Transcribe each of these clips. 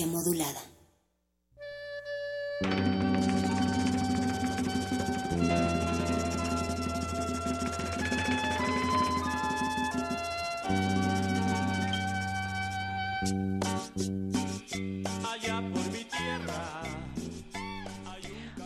Modulada.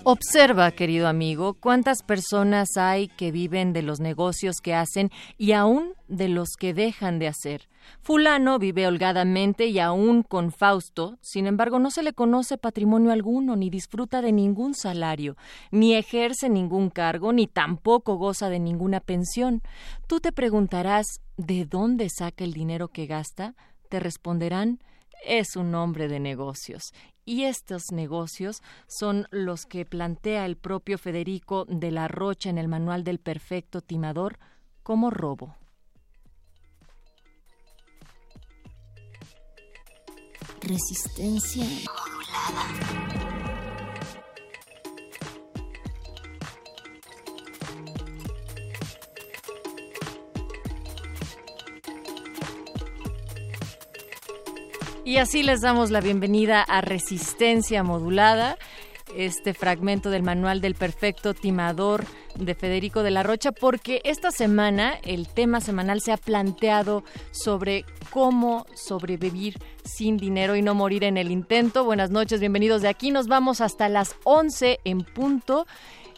Observa, querido amigo, cuántas personas hay que viven de los negocios que hacen y aún de los que dejan de hacer. Fulano vive holgadamente y aún con Fausto, sin embargo, no se le conoce patrimonio alguno, ni disfruta de ningún salario, ni ejerce ningún cargo, ni tampoco goza de ninguna pensión. Tú te preguntarás ¿de dónde saca el dinero que gasta? Te responderán es un hombre de negocios. Y estos negocios son los que plantea el propio Federico de la Rocha en el Manual del Perfecto Timador como robo. Resistencia modulada. Y así les damos la bienvenida a Resistencia Modulada, este fragmento del Manual del Perfecto Timador de Federico de la Rocha, porque esta semana el tema semanal se ha planteado sobre cómo sobrevivir sin dinero y no morir en el intento. Buenas noches, bienvenidos de aquí. Nos vamos hasta las 11 en punto.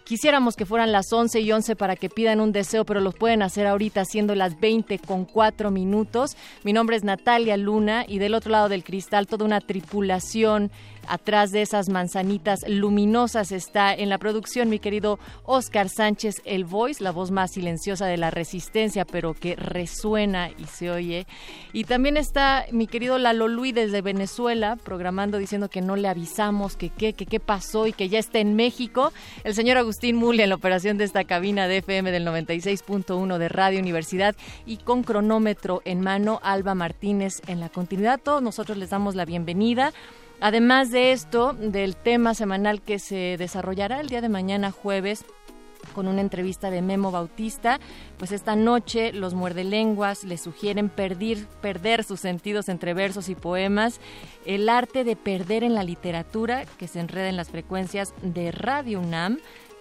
Quisiéramos que fueran las 11 y 11 para que pidan un deseo, pero lo pueden hacer ahorita siendo las 20 con 4 minutos. Mi nombre es Natalia Luna y del otro lado del cristal toda una tripulación atrás de esas manzanitas luminosas está en la producción mi querido Oscar Sánchez, el voice, la voz más silenciosa de la resistencia, pero que resuena y se oye. Y también está mi querido Lalo Luis desde Venezuela, programando diciendo que no le avisamos, que qué, que qué pasó y que ya está en México. El señor Agustín Mule en la operación de esta cabina de FM del 96.1 de Radio Universidad y con cronómetro en mano, Alba Martínez en la continuidad. Todos nosotros les damos la bienvenida. Además de esto, del tema semanal que se desarrollará el día de mañana jueves con una entrevista de Memo Bautista, pues esta noche los muerdelenguas le sugieren perder, perder sus sentidos entre versos y poemas, el arte de perder en la literatura que se enreda en las frecuencias de Radio UNAM.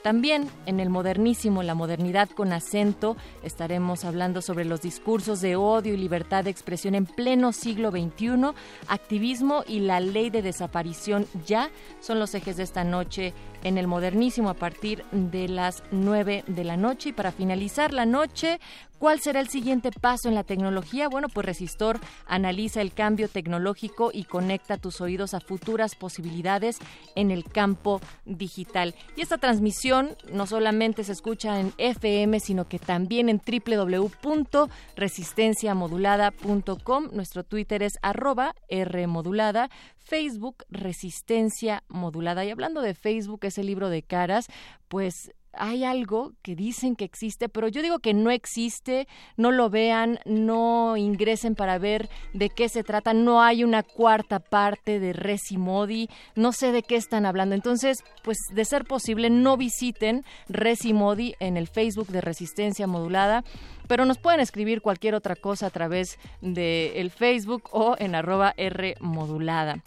También en el modernísimo, la modernidad con acento, estaremos hablando sobre los discursos de odio y libertad de expresión en pleno siglo XXI, activismo y la ley de desaparición ya son los ejes de esta noche en el modernísimo a partir de las 9 de la noche. Y para finalizar la noche, ¿Cuál será el siguiente paso en la tecnología? Bueno, pues Resistor analiza el cambio tecnológico y conecta tus oídos a futuras posibilidades en el campo digital. Y esta transmisión no solamente se escucha en FM, sino que también en www.resistenciamodulada.com. Nuestro Twitter es arroba Rmodulada. Facebook Resistencia Modulada. Y hablando de Facebook, ese libro de caras, pues hay algo que dicen que existe, pero yo digo que no existe, no lo vean, no ingresen para ver de qué se trata, no hay una cuarta parte de Resimodi, no sé de qué están hablando. Entonces, pues de ser posible, no visiten Resimodi en el Facebook de Resistencia Modulada pero nos pueden escribir cualquier otra cosa a través del el Facebook o en arroba R modulada.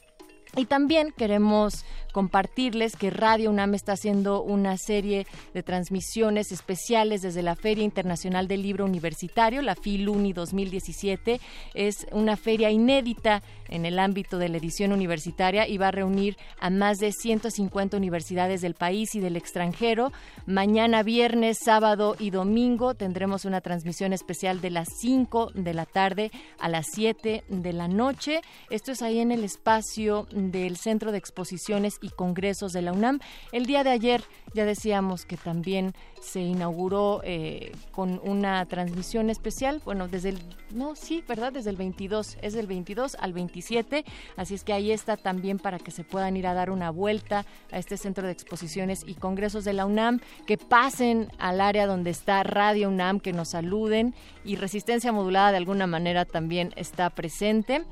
Y también queremos compartirles que Radio UNAM está haciendo una serie de transmisiones especiales desde la Feria Internacional del Libro Universitario, la FILUNI 2017. Es una feria inédita en el ámbito de la edición universitaria y va a reunir a más de 150 universidades del país y del extranjero. Mañana viernes, sábado y domingo tendremos una transmisión especial de las 5 de la tarde a las 7 de la noche. Esto es ahí en el espacio del Centro de Exposiciones y Congresos de la UNAM. El día de ayer ya decíamos que también se inauguró eh, con una transmisión especial, bueno, desde el, no, sí, ¿verdad? Desde el 22, es del 22 al 27, así es que ahí está también para que se puedan ir a dar una vuelta a este centro de exposiciones y congresos de la UNAM, que pasen al área donde está Radio UNAM, que nos saluden y resistencia modulada de alguna manera también está presente.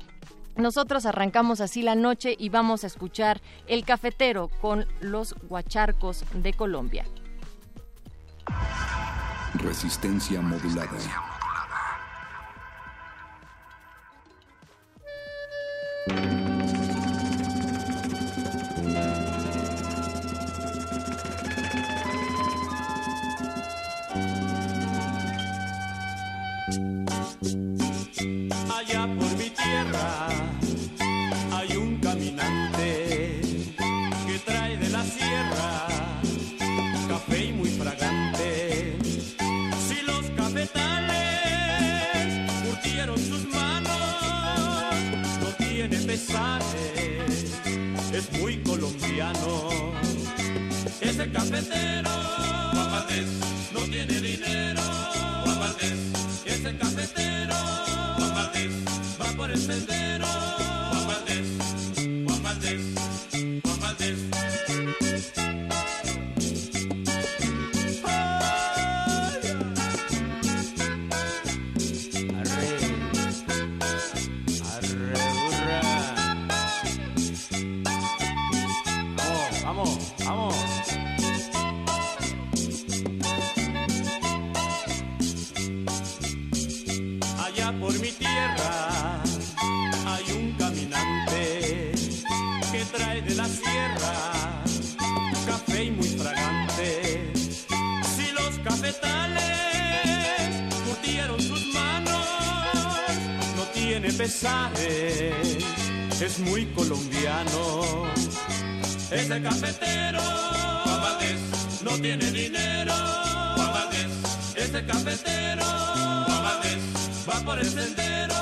Nosotros arrancamos así la noche y vamos a escuchar El Cafetero con los Guacharcos de Colombia. Resistencia modulada. Allá por mi tierra hay un caminante que trae de la sierra café y muy fragante. Si los cafetales curtieron sus manos, no tiene pesares, es muy colombiano. Ese cafetero, Juan Valdés, no tiene dinero, ese cafetero, sendero, es muy colombiano. Ese cafetero, no tiene dinero. Ese cafetero, va por el sendero,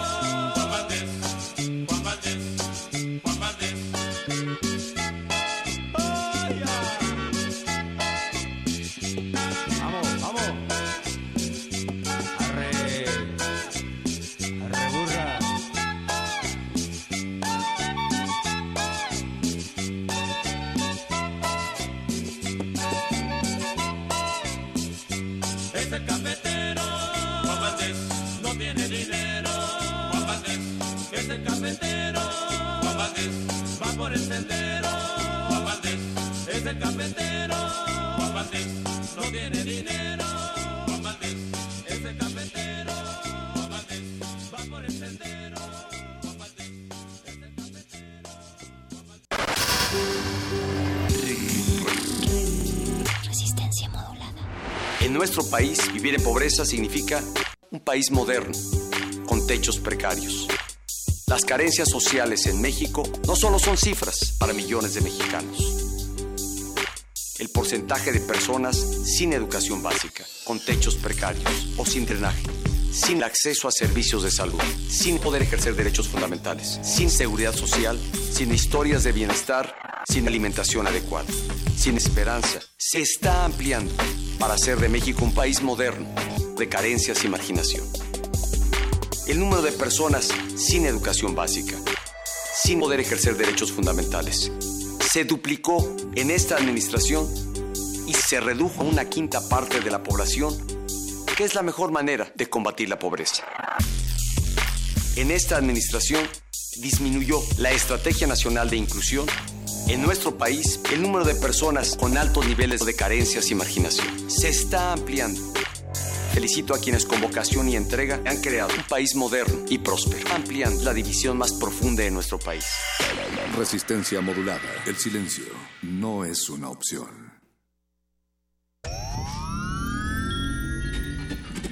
nuestro país, vivir en pobreza significa un país moderno, con techos precarios. Las carencias sociales en México no solo son cifras para millones de mexicanos. El porcentaje de personas sin educación básica, con techos precarios o sin drenaje, sin acceso a servicios de salud, sin poder ejercer derechos fundamentales, sin seguridad social, sin historias de bienestar, sin alimentación adecuada, sin esperanza, se está ampliando para hacer de México un país moderno, de carencias y marginación. El número de personas sin educación básica, sin poder ejercer derechos fundamentales, se duplicó en esta administración y se redujo a una quinta parte de la población, que es la mejor manera de combatir la pobreza. En esta administración disminuyó la Estrategia Nacional de Inclusión. En nuestro país, el número de personas con altos niveles de carencias y marginación se está ampliando. Felicito a quienes con vocación y entrega han creado un país moderno y próspero. Amplían la división más profunda de nuestro país. Resistencia modulada. El silencio no es una opción.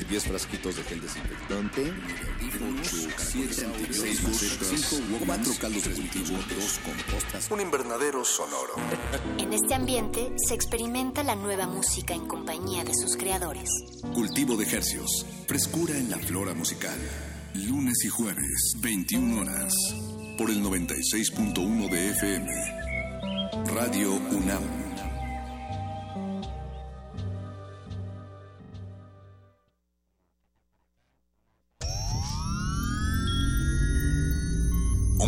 10 frasquitos de gel desinfectante, 8, 7, 6 macetas, 4 caldos de cultivo, 2 compostas, un invernadero sonoro. En este ambiente se experimenta la nueva música en compañía de sus creadores. Cultivo de hercios, frescura en la flora musical. Lunes y jueves, 21 horas, por el 96.1 de FM. Radio UNAM.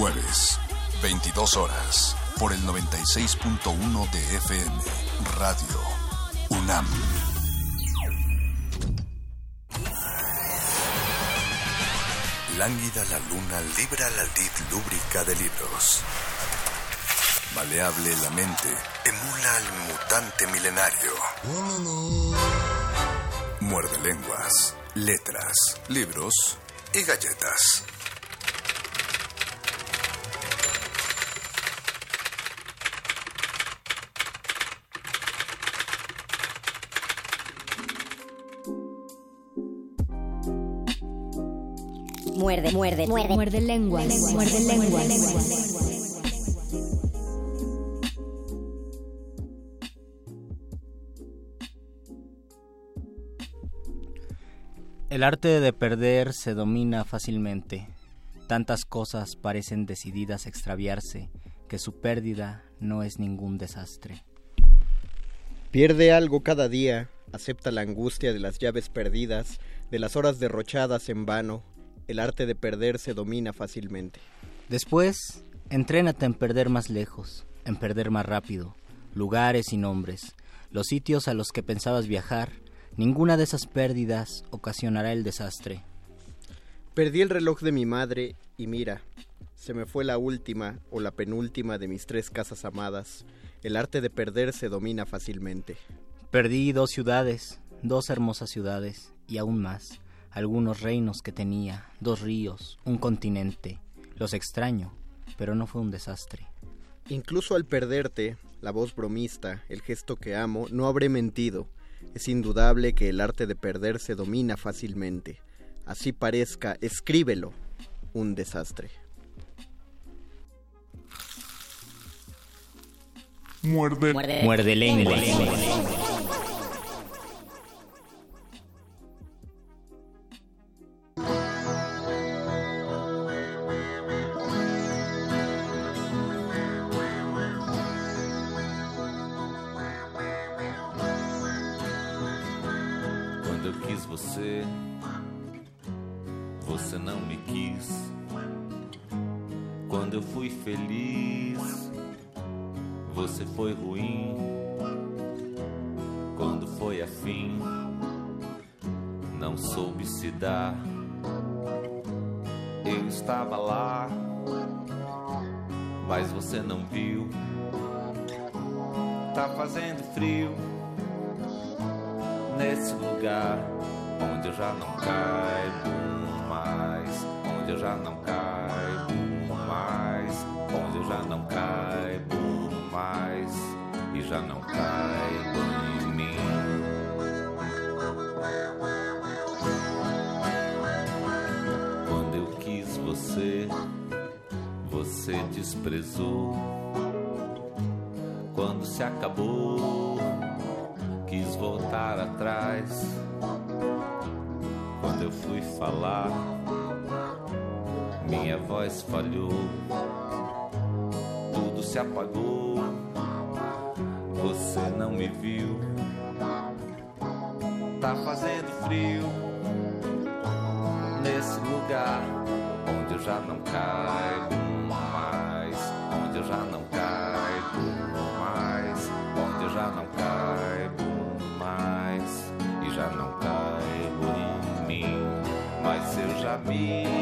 Jueves, 22 horas, por el 96.1 de FM, Radio UNAM. Lánguida la luna libra la lid lúbrica de libros. Maleable la mente, emula al mutante milenario. Muerde lenguas, letras, libros y galletas. Muerde, muerde, muerde. Muerde lenguas. Muerde lenguas. El arte de perder se domina fácilmente. Tantas cosas parecen decididas a extraviarse que su pérdida no es ningún desastre. Pierde algo cada día, acepta la angustia de las llaves perdidas, de las horas derrochadas en vano. El arte de perder se domina fácilmente. Después, entrénate en perder más lejos, en perder más rápido, lugares y nombres, los sitios a los que pensabas viajar. Ninguna de esas pérdidas ocasionará el desastre. Perdí el reloj de mi madre y mira, se me fue la última o la penúltima de mis tres casas amadas. El arte de perder se domina fácilmente. Perdí dos ciudades, dos hermosas ciudades, y aún más, algunos reinos que tenía, dos ríos, un continente. Los extraño, pero no fue un desastre. Incluso al perderte, la voz bromista, el gesto que amo, no habré mentido. Es indudable que el arte de perder se domina fácilmente. Así parezca, escríbelo, un desastre. Muerde. Muerde lenguas. Desprezou. Quando se acabou, quis voltar atrás. Quando eu fui falar, minha voz falhou. Tudo se apagou, você não me viu. Tá fazendo frio nesse lugar onde eu já não eu já não caibo mais, onde já não caibo mais. E já não caibo em mim, mas eu já me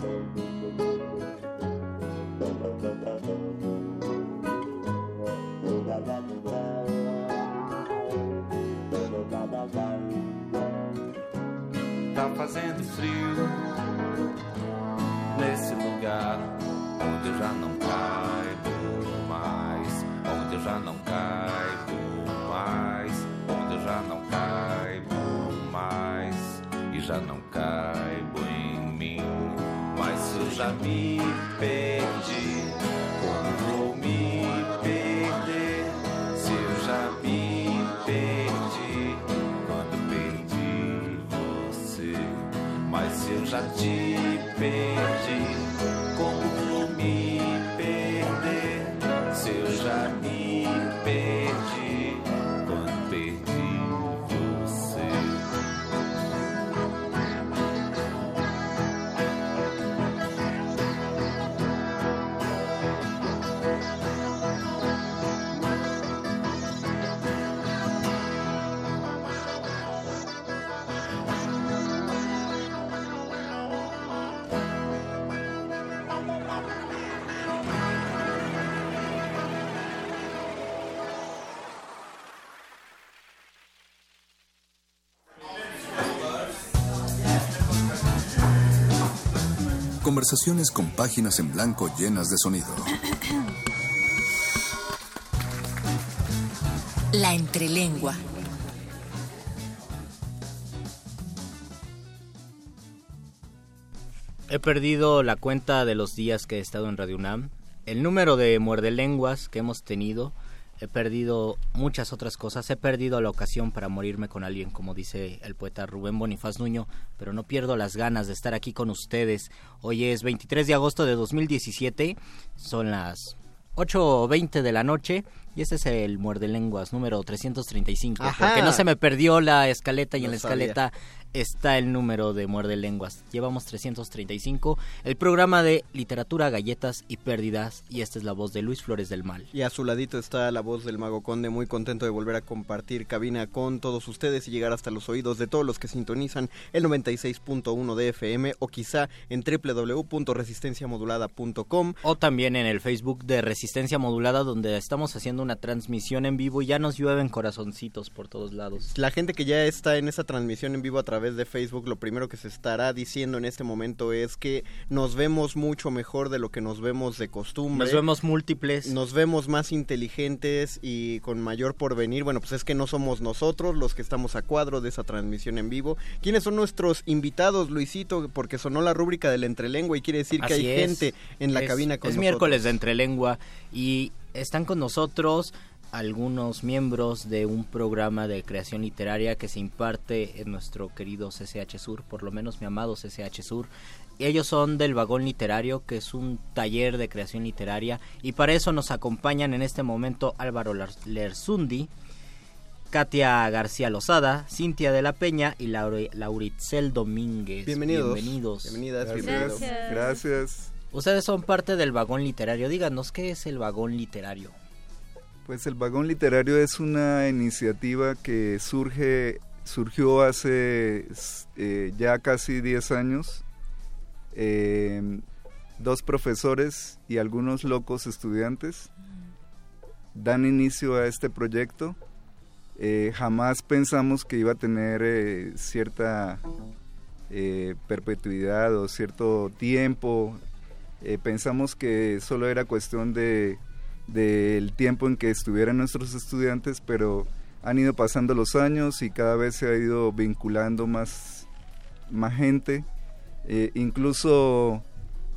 father. Conversaciones con páginas en blanco llenas de sonido. La entrelengua. He perdido la cuenta de los días que he estado en Radio UNAM, el número de muerdelenguas que hemos tenido, he perdido muchas otras cosas, he perdido la ocasión para morirme con alguien, como dice el poeta Rubén Bonifaz Nuño, pero no pierdo las ganas de estar aquí con ustedes. Hoy es 23 de agosto de 2017, son las 8.20 de la noche y este es el Muerde Lenguas número 335, Ajá. porque no se me perdió la escaleta y No en la sabía. escaleta está el número de Muerde Lenguas. Llevamos 335, el programa de literatura, galletas y pérdidas y esta es la voz de Luis Flores del Mal. Y a su ladito está la voz del Mago Conde, muy contento de volver a compartir cabina con todos ustedes y llegar hasta los oídos de todos los que sintonizan el 96.1 de FM o quizá en www.resistenciamodulada.com. O también en el Facebook de Resistencia Modulada donde estamos haciendo una transmisión en vivo y ya nos llueven corazoncitos por todos lados. La gente que ya está en esa transmisión en vivo a través de Facebook, lo primero que se estará diciendo en este momento es que nos vemos mucho mejor de lo que nos vemos de costumbre. Nos vemos múltiples. Nos vemos más inteligentes y con mayor porvenir. Bueno, pues es que no somos nosotros los que estamos a cuadro de esa transmisión en vivo. ¿Quiénes son nuestros invitados, Luisito? Porque sonó la rúbrica del entrelengua y quiere decir que hay es. gente en la Es- cabina con Es nosotros. miércoles de Entrelengua y están con nosotros algunos miembros de un programa de creación literaria que se imparte en nuestro querido CCH Sur, por lo menos mi amado CCH Sur. Ellos son del Vagón Literario, que es un taller de creación literaria. Y para eso nos acompañan en este momento Álvaro Lersundi, Katia García Lozada, Cintia de la Peña y Laure- Lauritzel Domínguez. Bienvenidos. Bienvenidos. Bienvenidas, Gracias. bienvenidos. Gracias. Ustedes son parte del vagón literario. Díganos, ¿qué es el vagón literario? Pues el Vagón Literario es una iniciativa que surge, surgió hace eh, ya casi 10 años. Eh, dos profesores y algunos locos estudiantes dan inicio a este proyecto. Eh, jamás pensamos que iba a tener eh, cierta perpetuidad o cierto tiempo pensamos que solo era cuestión de del tiempo en que estuvieran nuestros estudiantes, pero han ido pasando los años y cada vez se ha ido vinculando más, más gente, eh, incluso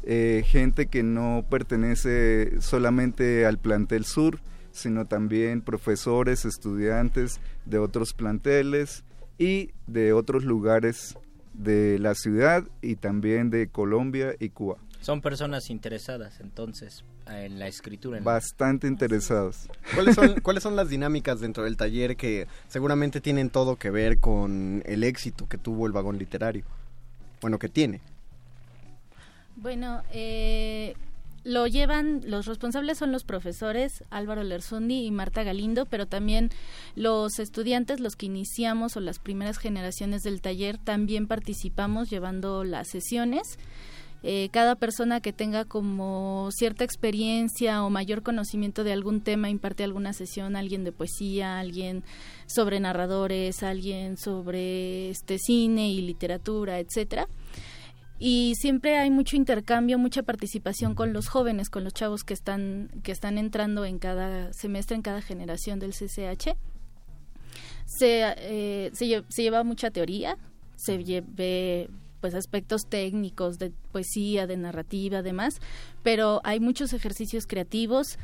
eh, gente que no pertenece solamente al plantel sur, sino también profesores, estudiantes de otros planteles y de otros lugares de la ciudad y también de Colombia y Cuba. Son personas interesadas entonces en la escritura. Bastante interesados. ¿Cuáles son, ¿Cuáles son las dinámicas dentro del taller que seguramente tienen todo que ver con el éxito que tuvo el vagón literario? Bueno, que tiene. Bueno, eh, lo llevan, los responsables son los profesores Álvaro Lerzundi y Marta Galindo, pero también los estudiantes, los que iniciamos o las primeras generaciones del taller, también participamos llevando las sesiones. Eh, cada persona que tenga como cierta experiencia o mayor conocimiento de algún tema imparte alguna sesión, alguien de poesía, alguien sobre narradores, alguien sobre este cine y literatura, etcétera y siempre hay mucho intercambio, mucha participación con los jóvenes, con los chavos que están que están entrando en cada semestre, en cada generación del CCH. Se, eh, se, se, lleva mucha teoría, se ve pues aspectos técnicos de poesía, de narrativa, además, pero hay muchos ejercicios creativos,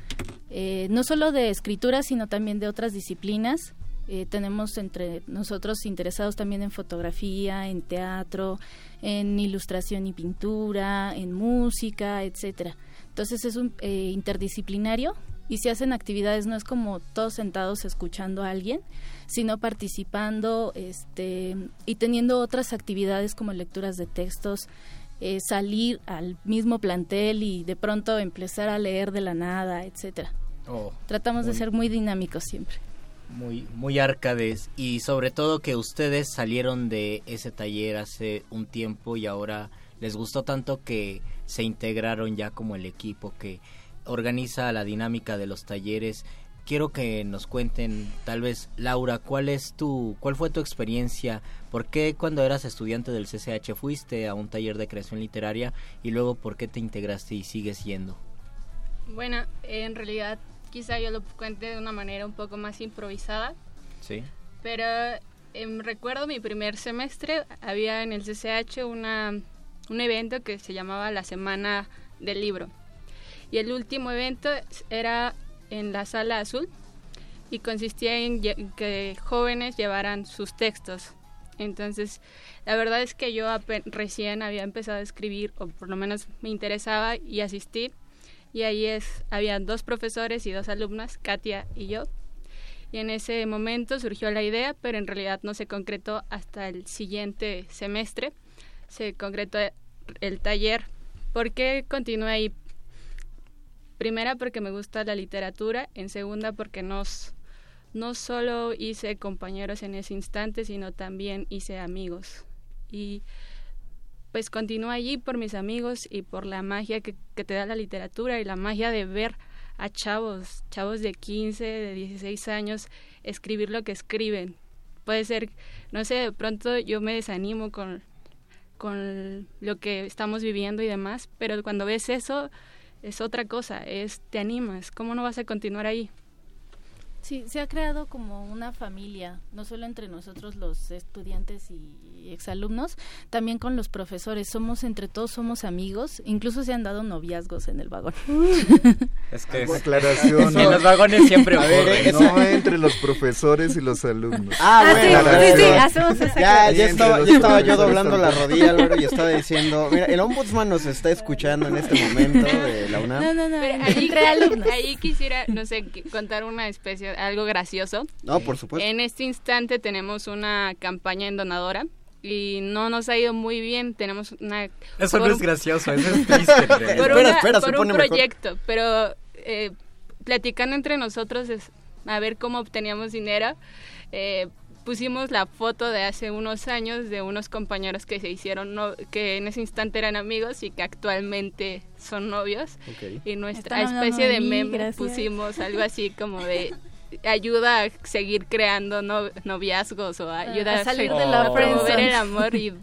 eh, no solo de escritura, sino también de otras disciplinas. Eh, tenemos entre nosotros interesados también en fotografía, en teatro, en ilustración y pintura, en música, etcétera. Entonces es un eh, interdisciplinario y se hacen actividades no es como todos sentados escuchando a alguien, sino participando este y teniendo otras actividades como lecturas de textos, eh, salir al mismo plantel y de pronto empezar a leer de la nada, etcétera. Oh, Tratamos de ser muy dinámicos siempre muy, muy arcades y sobre todo que ustedes salieron de ese taller hace un tiempo y ahora les gustó tanto que se integraron ya como el equipo que organiza la dinámica de los talleres. Quiero que nos cuenten, tal vez, Laura, ¿cuál es tu, cuál fue tu experiencia? ¿Por qué cuando eras estudiante del CCH fuiste a un taller de creación literaria y luego por qué te integraste y sigues yendo? Bueno, en realidad quizá yo lo cuente de una manera un poco más improvisada. Sí. Pero em, recuerdo mi primer semestre, había en el CCH una, un evento que se llamaba la Semana del Libro. Y el último evento era en la Sala Azul y consistía en que jóvenes llevaran sus textos. Entonces, la verdad es que yo recién había empezado a escribir, o por lo menos me interesaba, y asistir y ahí es, habían dos profesores y dos alumnas, Katia y yo. Y en ese momento surgió la idea, pero en realidad no se concretó hasta el siguiente semestre. Se concretó el taller. ¿Por qué continué ahí? Primera porque me gusta la literatura, en segunda porque nos, no solo hice compañeros en ese instante, sino también hice amigos. Y pues continúo allí por mis amigos y por la magia que, te da la literatura y la magia de ver a chavos, chavos de 15, de 16 años, escribir lo que escriben. Puede ser, no sé, de pronto yo me desanimo con, con lo que estamos viviendo y demás, pero cuando ves eso es otra cosa, es te animas, ¿cómo no vas a continuar ahí? Sí, se ha creado como una familia, no solo entre nosotros los estudiantes y exalumnos, también con los profesores. Somos entre todos somos amigos, incluso se han dado noviazgos en el vagón. Es que es aclaración. En los vagones siempre a ver, no entre los profesores y los alumnos. Ah, ah bueno, sí, sí, hacemos esa ya, ya estaba, ya estaba yo doblando la rodilla, Álvaro, y estaba diciendo, mira, el ombudsman nos está escuchando en este momento de la UNAM. No, no, no, entre alumnos. Ahí quisiera, no sé, contar una especie algo gracioso. No, por supuesto. En este instante tenemos una campaña en donadora y no nos ha ido muy bien. Tenemos una... Eso no es gracioso, eso es triste. por, espera, espera, por un proyecto, pero eh, platicando entre nosotros es a ver cómo obteníamos dinero. Eh, pusimos la foto de hace unos años de unos compañeros que se hicieron, no, que en ese instante eran amigos y que actualmente son novios. Y nuestra especie de, meme pusimos algo así como de ayuda a seguir creando noviazgos o ayuda a, salir de la promover el amor y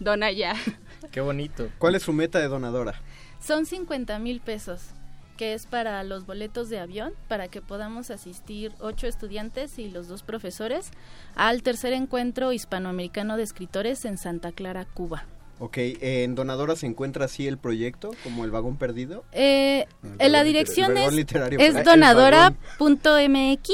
dona ya. Qué bonito. ¿Cuál es su meta de donadora? Son 50 mil pesos, que es para los boletos de avión, para que podamos asistir ocho estudiantes y los dos profesores al tercer encuentro hispanoamericano de escritores en Santa Clara, Cuba. Ok, ¿en Donadora se encuentra así el proyecto, como el vagón perdido? Eh, El la vagón dirección es, donadora.mx,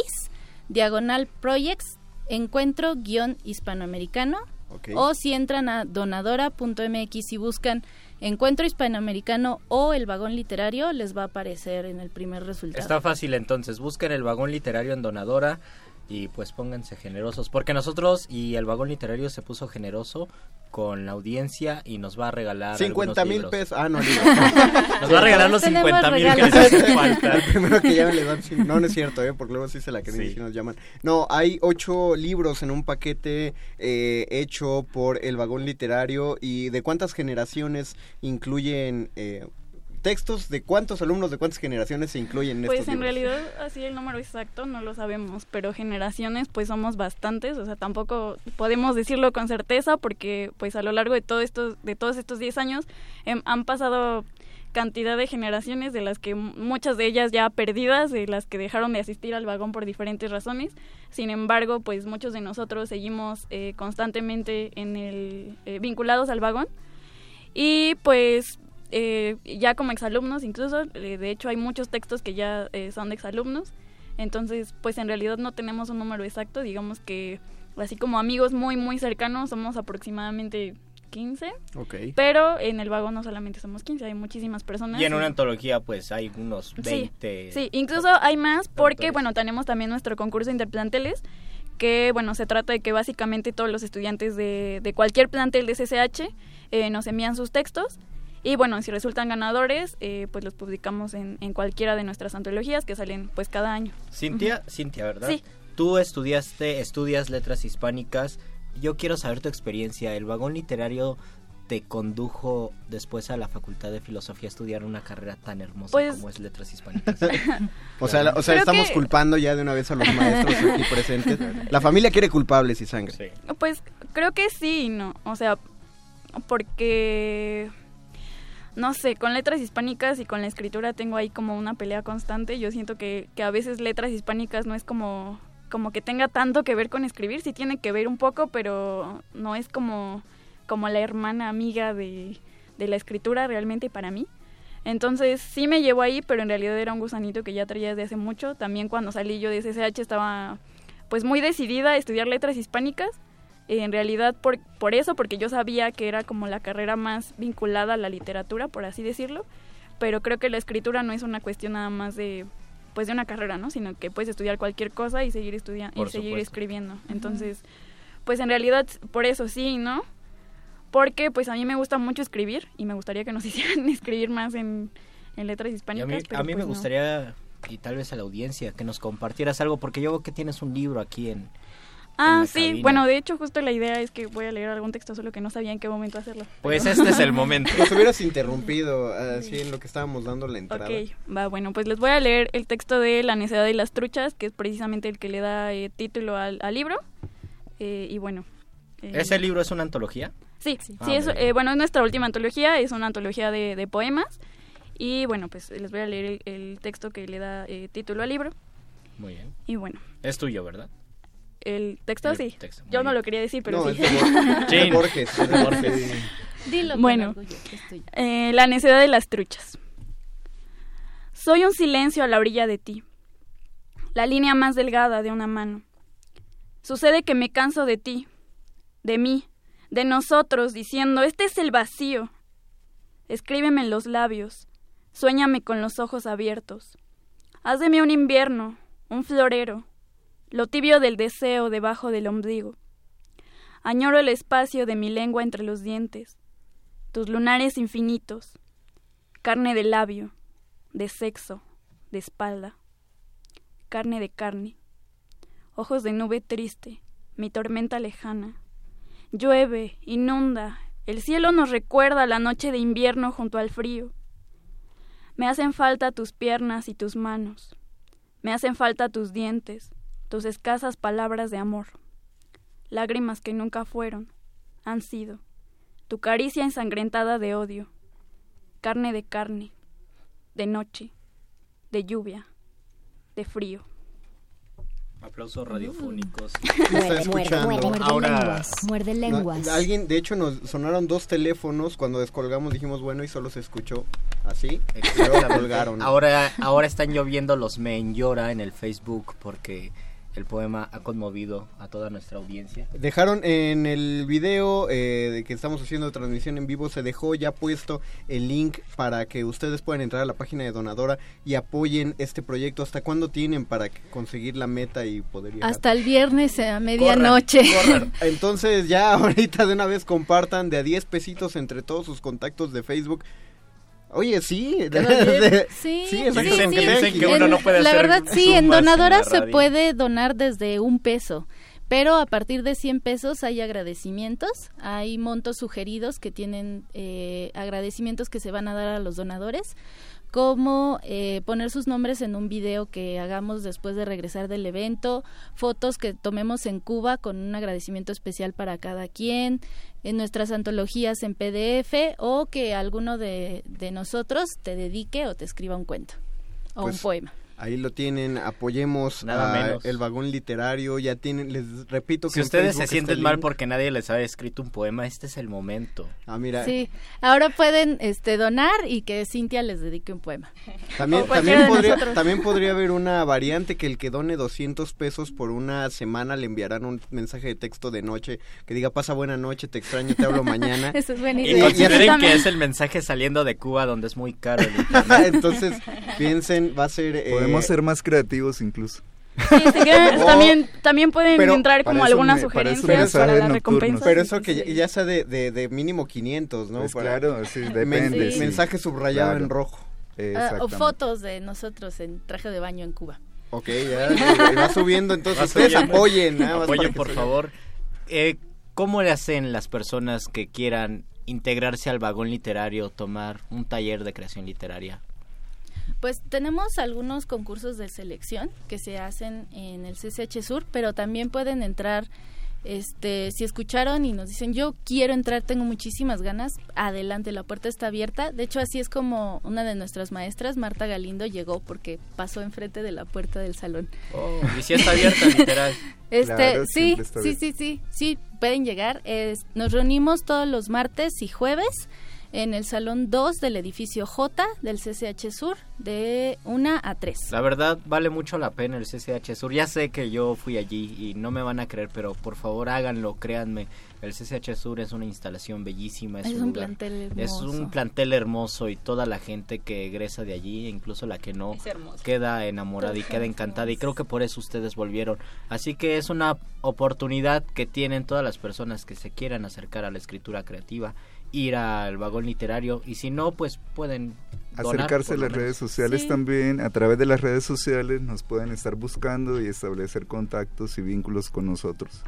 diagonal projects, encuentro guion hispanoamericano. Ok. O si entran a donadora.mx y buscan encuentro hispanoamericano o el vagón literario, les va a aparecer en el primer resultado. Está fácil entonces, busquen el vagón literario en Donadora y pues pónganse generosos, porque nosotros y el vagón literario se puso generoso con la audiencia y nos va a regalar 50 mil pesos. Ah, no, Nos va a regalar los Tenemos 50 mil que les hacen falta. El primero que llamen le dan No, no es cierto, ¿eh? porque luego sí se la creen y Sí. sí nos llaman. No, hay ocho libros en un paquete eh, hecho por el vagón literario. ¿Y de cuántas generaciones incluyen eh, textos? ¿De cuántos alumnos, de cuántas generaciones se incluyen en Pues estos en libros? realidad así el número exacto no lo sabemos, pero generaciones pues somos bastantes, o sea, tampoco podemos decirlo con certeza porque pues a lo largo de todo estos de todos estos 10 años em, han pasado cantidad de generaciones de las que muchas de ellas ya perdidas, de las que dejaron de asistir al vagón por diferentes razones. Sin embargo, pues muchos de nosotros seguimos eh, constantemente en el eh, vinculados al vagón y pues eh, ya como exalumnos incluso, eh, de hecho hay muchos textos que ya eh, son de exalumnos, entonces pues en realidad no tenemos un número exacto, digamos que así como amigos muy muy cercanos somos aproximadamente 15, Ok. pero en el vagón no solamente somos 15, hay muchísimas personas. Y en una antología pues hay unos Sí, 20. Sí, incluso hay más porque, bueno, tenemos también nuestro concurso interplanteles, que, bueno, se trata de que básicamente todos los estudiantes de, de cualquier plantel de CCH eh, nos envían sus textos y, bueno, si resultan ganadores, eh, pues los publicamos en, en cualquiera de nuestras antologías que salen, pues, cada año. Cintia, Cintia, ¿verdad? Sí. Tú estudiaste, estudias letras hispánicas. Yo quiero saber tu experiencia. ¿El vagón literario te condujo después a la Facultad de Filosofía a estudiar una carrera tan hermosa Pues- como es letras hispánicas? O sea, la- o sea Creo estamos que- culpando ya de una vez a los maestros aquí presentes. La familia quiere culpables y sangre. Pues creo que sí y no. O sea, porque. No sé, con letras hispánicas y con la escritura tengo ahí como una pelea constante. Yo siento que, que a veces letras hispánicas no es como, como que tenga tanto que ver con escribir. Sí tiene que ver un poco, pero no es como, como la hermana amiga de, de la escritura realmente para mí. Entonces sí me llevó ahí, pero en realidad era un gusanito que ya traía desde hace mucho. También cuando salí yo de SSH estaba pues muy decidida a estudiar letras hispánicas. En realidad por, por eso, porque yo sabía que era como la carrera más vinculada a la literatura, por así decirlo. Pero creo que la escritura no es una cuestión nada más de pues de una carrera, ¿no? Sino que puedes estudiar cualquier cosa y seguir estudiando y seguir supuesto. escribiendo. Entonces, pues en realidad por eso sí, ¿no? Porque pues a mí me gusta mucho escribir y me gustaría que nos hicieran escribir más en, en letras Y a hispánicas. mí, pero a mí me pues no. gustaría, y tal vez a la audiencia, que nos compartieras algo, porque yo veo que tienes un libro aquí en... Ah, sí, cabina. bueno, de hecho justo la idea es que voy a leer algún texto, solo que no sabía en qué momento hacerlo. Pues Pero- este es el momento. Nos hubieras interrumpido así en lo que estábamos dando la entrada. Ok, va, bueno, pues les voy a leer el texto de La necedad de las truchas, que es precisamente el que le da eh, título al, al libro. Eh, y bueno. eh, ¿Ese libro es una antología? Sí, sí, Ah, es, eh, bueno, es nuestra última antología, es una antología de, de poemas. Y bueno, pues les voy a leer el, el texto que le da eh, título al libro. Muy bien. Y bueno, Es tuyo, ¿verdad? El texto El sí. texto, Yo no lo quería decir, pero No, sí. es de Borges, es de Borges. Dilo Bueno, orgullo, eh, la necedad de las truchas. Soy un silencio a la orilla de ti, la línea más delgada de una mano. Sucede que me canso de ti, de mí, de nosotros, diciendo, este es el vacío. Escríbeme en los labios, suéñame con los ojos abiertos. Haz de mí un invierno, un florero, lo tibio del deseo debajo del ombligo. Añoro el espacio de mi lengua entre los dientes, tus lunares infinitos, carne de labio, de sexo, de espalda, carne de carne, ojos de nube triste, mi tormenta lejana. Llueve, inunda, el cielo nos recuerda la noche de invierno junto al frío. Me hacen falta tus piernas y tus manos, me hacen falta tus dientes, tus escasas palabras de amor, lágrimas que nunca fueron, han sido, tu caricia ensangrentada de odio, carne de carne, de noche, de lluvia, de frío. Aplausos radiofónicos. Está escuchando. Ahora, Muerde No, lenguas. alguien, de hecho, nos sonaron dos teléfonos cuando descolgamos. Dijimos, bueno, y solo se escuchó así. Y luego colgaron. ahora, ahora están lloviendo los men llora en el Facebook porque el poema ha conmovido a toda nuestra audiencia. Dejaron en el video eh, de que estamos haciendo transmisión en vivo, se dejó ya puesto el link para que ustedes puedan entrar a la página de Donadora y apoyen este proyecto. ¿Hasta cuándo tienen para que- conseguir la meta y poder llegar? Hasta el viernes a medianoche. Entonces ya ahorita de una vez compartan de a 10 pesitos entre todos sus contactos de Facebook. Oye, sí. De- sí, sí, sí. Tranqui. En- La verdad, sí, en sumas Donadora la se puede donar desde un peso. Pero a partir de 100 pesos hay agradecimientos, hay montos sugeridos que tienen eh, agradecimientos que se van a dar a los donadores, como eh, poner sus nombres en un video que hagamos después de regresar del evento, fotos que tomemos en Cuba con un agradecimiento especial para cada quien, en nuestras antologías en PDF o que alguno de, de nosotros te dedique o te escriba un cuento o Pues, un poema. Ahí lo tienen, apoyemos Nada a menos. el vagón literario, ya tienen, les repito que Si ustedes Facebook se sienten mal link. porque nadie les ha escrito un poema, este es el momento. Ah, mira. Sí, ahora pueden este donar y que Cintia les dedique un poema. También, también, podría, también podría haber una variante que el que done 200 pesos por una semana le enviarán un mensaje de texto de noche que diga pasa buena noche, te extraño, te hablo mañana. Eso es buena Y consideren que es el mensaje saliendo de Cuba donde es muy caro el. Entonces, piensen, va a ser... eh, Podemos ser más creativos incluso. Sí, si quieren, Oh, también, también pueden pero entrar como para eso algunas me- para sugerencias para, sale la recompensa. Pero eso que ya, ya sea de, de, de mínimo 500, ¿no? Pues Para- claro, sí, depende, sí. Mensaje subrayado Claro. en rojo. Ah, o fotos de nosotros en traje de baño en Cuba. Ok, ya va subiendo, entonces ustedes apoyen. Más Apoyen, para por favor. Eh, ¿Cómo le hacen las personas que quieran integrarse al vagón literario, tomar un taller de creación literaria? Pues tenemos algunos concursos de selección que se hacen en el CCH Sur, pero también pueden entrar, este, si escucharon y nos dicen yo quiero entrar, tengo muchísimas ganas, adelante, la puerta está abierta. De hecho, así es como una de nuestras maestras, Marta Galindo, llegó porque pasó enfrente de la puerta del salón. Oh, y si está abierta, literal. Este, Claro, sí, sí, sí, sí, sí, pueden llegar. Es- nos reunimos todos los martes y jueves en el salón 2 del edificio J del CCH Sur de 1 a 3. La verdad vale mucho la pena el CCH Sur. Ya sé que yo fui allí y no me van a creer, pero por favor háganlo, créanme. El CCH Sur es una instalación bellísima. Es, Es un lugar- plantel Es hermoso. un plantel hermoso y toda la gente que egresa de allí, incluso la que no, Es queda enamorada y queda encantada. Y creo que por eso ustedes volvieron. Así que es una oportunidad que tienen todas las personas que se quieran acercar a la escritura creativa, ir al vagón literario y si no, pues pueden donar, acercarse a las menos. redes sociales Sí. también, a través de las redes sociales nos pueden estar buscando y establecer contactos y vínculos con nosotros.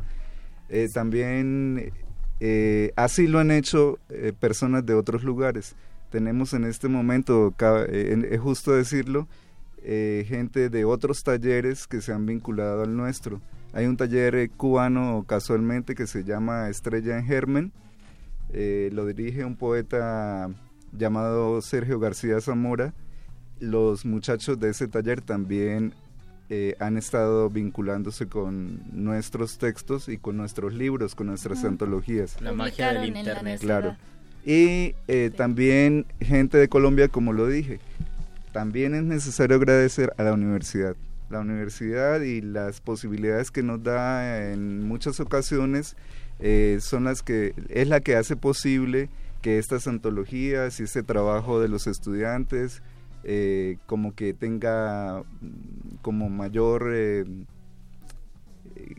Eh, también eh, así lo han hecho eh, personas de otros lugares. Tenemos en este momento, es justo decirlo, eh, gente de otros talleres que se han vinculado al nuestro. Hay un taller cubano casualmente que se llama Estrella en Germen, eh, lo dirige un poeta llamado Sergio García Zamora. Los muchachos de ese taller también eh, han estado vinculándose con nuestros textos y con nuestros libros, con nuestras antologías. La magia del Publicaron en la internet. Claro. Y eh, también gente de Colombia, como lo dije. También es necesario agradecer a la universidad. La universidad y las posibilidades que nos da en muchas ocasiones eh, son las que es la que hace posible que estas antologías y este trabajo de los estudiantes eh, como que tenga mm, como mayor eh, eh,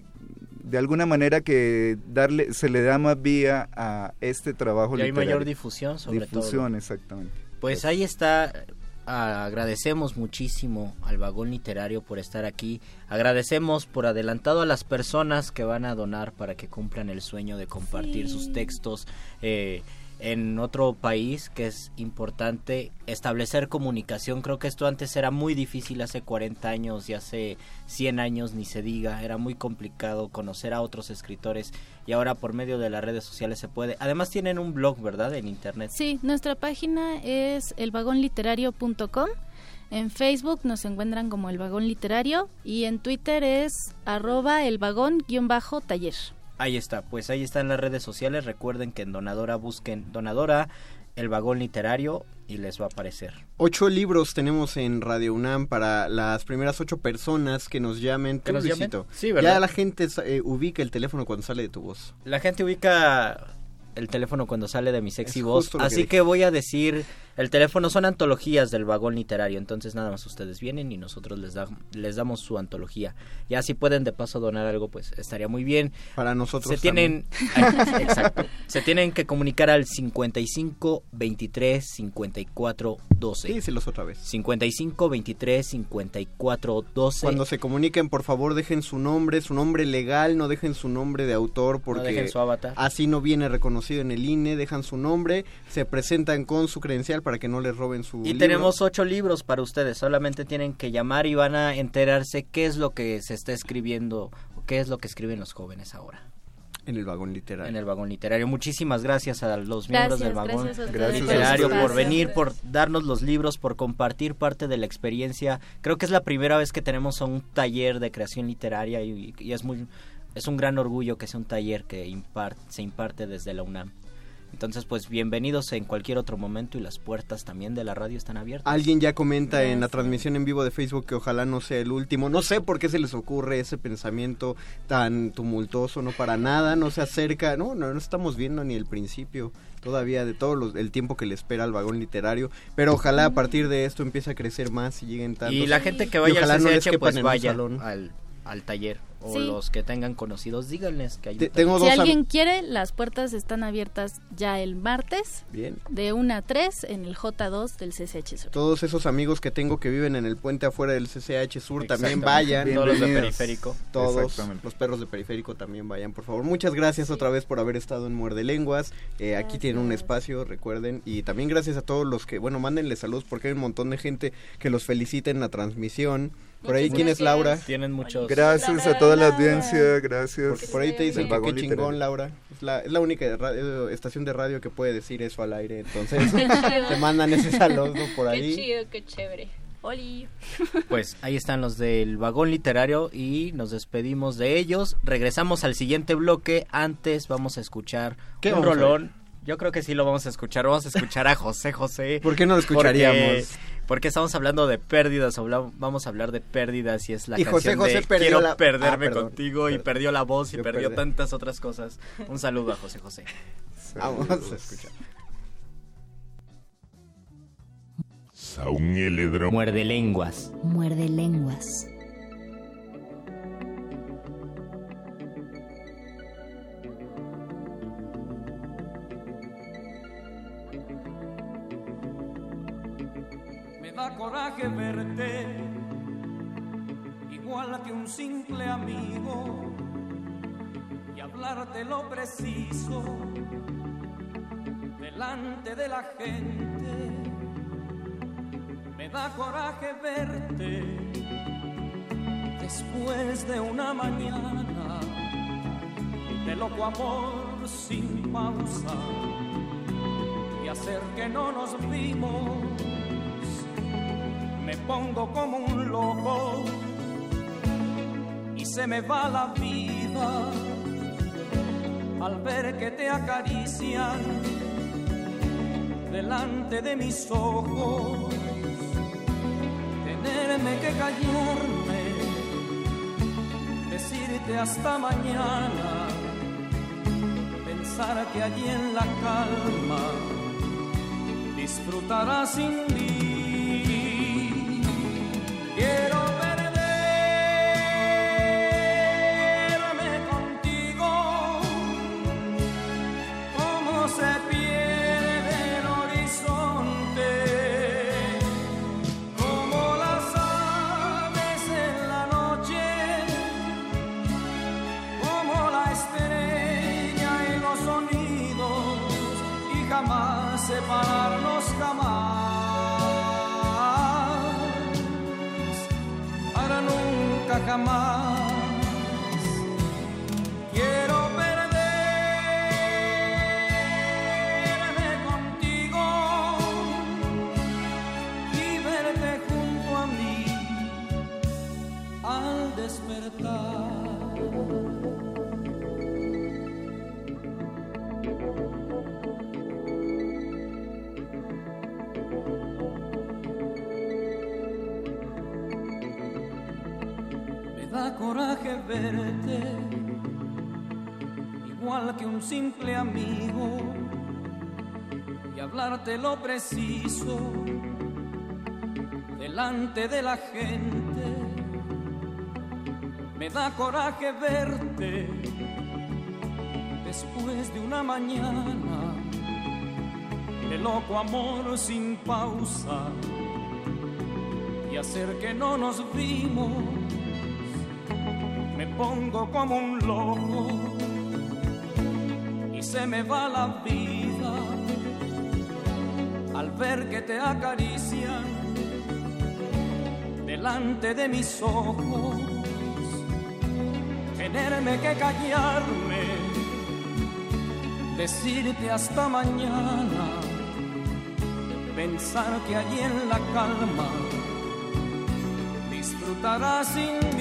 de alguna manera que darle se le da más vía a este trabajo Y hay mayor difusión sobre difusión todo. exactamente Pues ahí está. Agradecemos muchísimo al vagón literario por estar aquí. Agradecemos por adelantado a las personas que van a donar para que cumplan el sueño de compartir Sí. sus textos. eh, en otro país que es importante establecer comunicación. Creo que esto antes era muy difícil hace 40 años y hace 100 años ni se diga, era muy complicado conocer a otros escritores y ahora por medio de las redes sociales se puede. Además tienen un blog, ¿verdad? En internet. Sí, nuestra página es elvagonliterario.com. En Facebook nos encuentran como El Vagón Literario y en Twitter es arroba el vagón-taller. Ahí está, pues ahí están las redes sociales. Recuerden que en Donadora busquen Donadora, el vagón literario y les va a aparecer. Ocho libros tenemos en Radio UNAM para las primeras ocho personas que nos llamen. ¿Que nos llamen? Sí, ¿verdad? Ya la gente eh, ubica el teléfono cuando sale de tu voz. La gente ubica el teléfono cuando sale de mi sexy Es voz, que así que voy a decir, el teléfono son antologías del vagón literario, entonces nada más ustedes vienen y nosotros les, da- les damos su antología. Ya si pueden de paso donar algo, pues estaría muy bien. Para nosotros Se tienen, exacto, se tienen que comunicar al 55 23 54 12. Díselos otra vez. 55 23 54 12. Cuando se comuniquen, por favor, dejen su nombre, su nombre legal, no dejen su nombre de autor porque dejen su avatar. así no viene reconocido en el INE, dejan su nombre, se presentan con su credencial para que no les roben su Y libro. tenemos ocho libros para ustedes. Solamente tienen que llamar y van a enterarse qué es lo que se está escribiendo, o qué es lo que escriben los jóvenes ahora. En el vagón literario. En el vagón literario. Muchísimas gracias a los miembros Gracias, del vagón gracias a ustedes Gracias por literario por venir, por darnos los libros, por compartir parte de la experiencia. Creo que es la primera vez que tenemos un taller de creación literaria y, y es muy es un gran orgullo que sea un taller que impar- se imparte desde la UNAM. Entonces, pues bienvenidos en cualquier otro momento y las puertas también de la radio están abiertas. Alguien ya comenta en la transmisión en vivo de Facebook que ojalá no sea el último. No sé por qué se les ocurre ese pensamiento tan tumultuoso, no para nada, no se acerca, no, no, no estamos viendo ni el principio todavía de todo los- el tiempo que le espera al vagón literario, pero ojalá a partir de esto empiece a crecer más y lleguen tantos. Y la gente que Y vaya ojalá al no les CCH, quepan pues vaya salón. al, al taller. O Sí. los que tengan conocidos, díganles que hay un tengo Si alguien quiere, las puertas están abiertas ya el martes Bien. de 1 a 3 en el J2 del CCH Sur. Todos esos amigos que tengo que viven en el puente afuera del CCH Sur también vayan. Todos los de periférico. Todos los perros de periférico también vayan, por favor. Muchas gracias otra vez por haber estado en Muerde Lenguas. Eh, aquí tienen un espacio, recuerden. Y también gracias a todos los que, bueno, mándenle saludos porque hay un montón de gente que los felicita en la transmisión. Por ahí, ¿quién es. Laura? Tienen muchos... Gracias a toda la audiencia, gracias. Porque por ahí te dicen que qué chingón, Laura. Es la, es la única de radio- estación de radio que puede decir eso al aire. Entonces, te mandan ese saludo por Qué ahí. chido, qué chévere. Oli. Pues ahí están los del vagón literario y nos despedimos de ellos. Regresamos al siguiente bloque. Antes vamos a escuchar ¿Qué un rolón. Yo creo que sí lo vamos a escuchar. Vamos a escuchar a José José. ¿Por qué no lo escucharíamos? Porque, porque estamos hablando de pérdidas. vamos a hablar de pérdidas y es la Y canción José de perdió Quiero la- perderme Ah, perdón, contigo y perdió la voz y perdió perdí. tantas otras cosas. Un saludo a José José. Vamos a escuchar. Muerde lenguas. Muerde lenguas. Da coraje verte. Igual que un simple amigo. Y hablarte lo preciso delante de la gente. Me da coraje verte después de una mañana de loco amor sin pausa y hacer que no nos vimos me pongo como un loco y se me va la vida al ver que te acarician delante de mis ojos, tenerme que callarme, decirte hasta mañana, pensar que allí en la calma disfrutarás sin mí. Quiero hablarte lo preciso delante de la gente. Me da coraje verte después de una mañana de loco amor sin pausa y hacer que no nos vimos. Me pongo como un loco y se me va la vida ver que te acarician delante de mis ojos. Tenerme que callarme, decirte hasta mañana, pensar que allí en la calma disfrutarás sin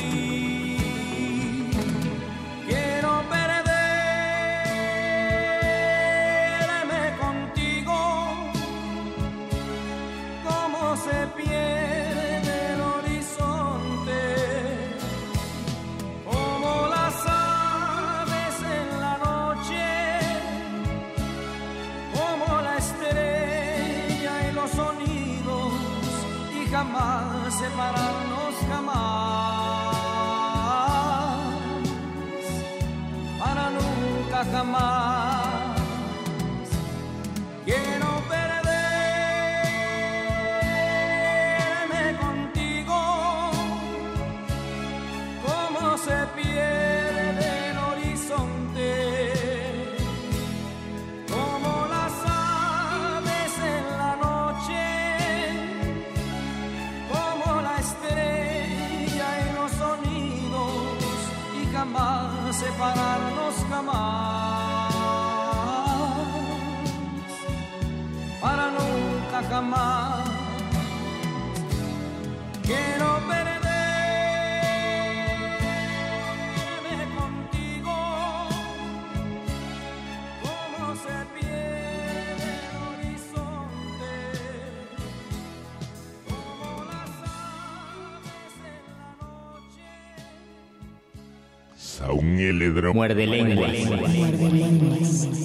separarnos jamás, para nunca jamás. Separarnos jamás. Para nunca jamás Muerde lenguas. Muerde lenguas.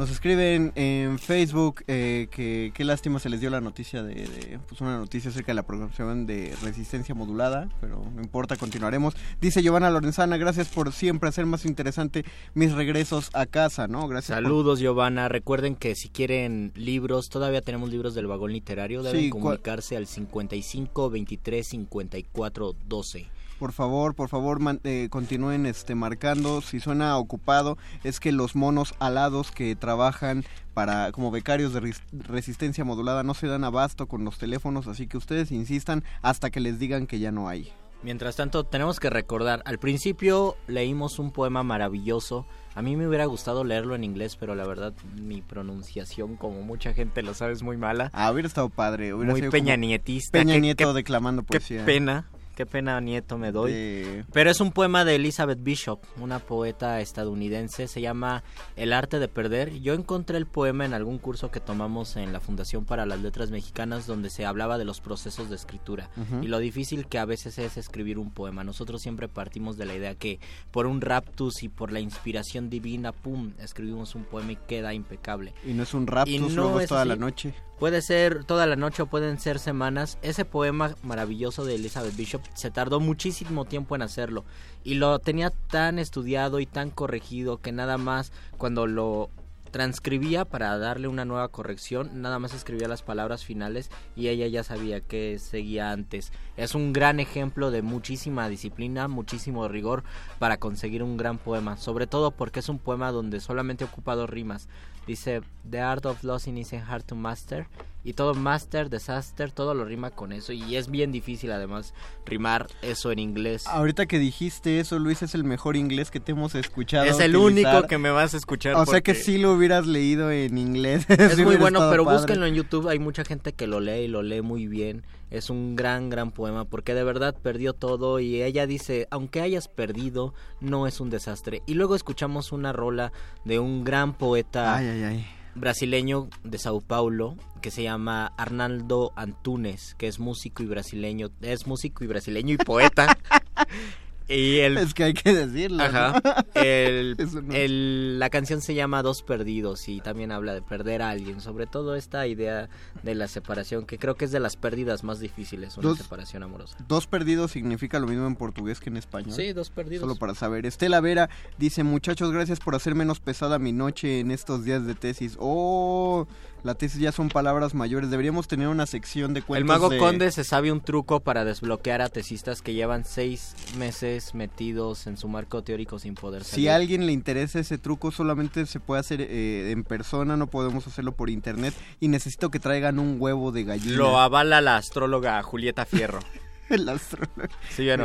Nos escriben en Facebook eh, que qué lástima se les dio la noticia de, de, pues una noticia acerca de la programación de resistencia modulada, pero no importa, continuaremos. Dice Giovanna Lorenzana, gracias por siempre hacer más interesante mis regresos a casa, ¿no? Gracias. por- Saludos, Giovanna. Recuerden que si quieren libros, todavía tenemos libros del vagón literario. Deben Sí, ¿cuál- comunicarse al 55 23 54 12. Por favor, por favor, man- eh, continúen este, marcando. Si suena ocupado, es que los monos alados que trabajan para como becarios de res- resistencia modulada no se dan abasto con los teléfonos, así que ustedes insistan hasta que les digan que ya no hay. Mientras tanto, tenemos que recordar, al principio leímos un poema maravilloso. A mí me hubiera gustado leerlo en inglés, pero la verdad mi pronunciación, como mucha gente lo sabe, es muy mala. Ah, hubiera estado padre. hubiera muy sido peña como nietista. Peña Qué- Nieto qué- declamando Qué poesía. pena, qué pena Nieto me doy. Pero es un poema de Elizabeth Bishop, una poeta estadounidense. Se llama El arte de perder. Yo encontré el poema en algún curso que tomamos en la Fundación para las Letras Mexicanas donde se hablaba de los procesos de escritura y lo difícil que a veces es escribir un poema. Nosotros siempre partimos de la idea que por un raptus y por la inspiración divina, pum, escribimos un poema y queda impecable. Y no es un raptus, Y no luego es toda así. la noche. Puede ser toda la noche o pueden ser semanas. Ese poema maravilloso de Elizabeth Bishop se tardó muchísimo tiempo en hacerlo y lo tenía tan estudiado y tan corregido que nada más cuando lo transcribía para darle una nueva corrección, nada más escribía las palabras finales y ella ya sabía que seguía antes. Es un gran ejemplo de muchísima disciplina, muchísimo rigor para conseguir un gran poema, sobre todo porque es un poema donde solamente ocupa dos rimas. Dice, The art of losing isn't hard to master. Y todo master, disaster, todo lo rima con eso. Y es bien difícil además rimar eso en inglés. Ahorita que dijiste eso, Luis, es el mejor inglés que te hemos escuchado. Es el utilizar. único que me vas a escuchar. O sea que sí lo hubieras leído en inglés. Es Sí muy bueno, pero padre. búsquenlo en YouTube. Hay mucha gente que lo lee y lo lee muy bien. Es un gran, gran poema porque de verdad perdió todo y ella dice, aunque hayas perdido, no es un desastre. Y luego escuchamos una rola de un gran poeta Ay, ay, ay. Brasileño de Sao Paulo que se llama Arnaldo Antunes, que es músico y brasileño, es músico y brasileño y poeta. y el, Es que hay que decirlo. Ajá. ¿no? El- Eso no. el- la canción se llama Dos Perdidos y también habla de perder a alguien, sobre todo esta idea de la separación, que creo que es de las pérdidas más difíciles, una Dos- separación amorosa. Dos perdidos significa lo mismo en portugués que en español. Sí, dos perdidos. Solo para saber. Estela Vera dice, muchachos, gracias por hacer menos pesada mi noche en estos días de tesis. Oh, la tesis ya son palabras mayores. Deberíamos tener una sección de cuentos El mago de- Conde se sabe un truco para desbloquear a tesistas que llevan seis meses metidos en su marco teórico sin poder salir. Si a alguien le interesa ese truco, solamente se puede hacer eh, en persona, no podemos hacerlo por internet. Y necesito que traigan un huevo de gallina. Lo avala la astróloga Julieta Fierro. El astrólogo.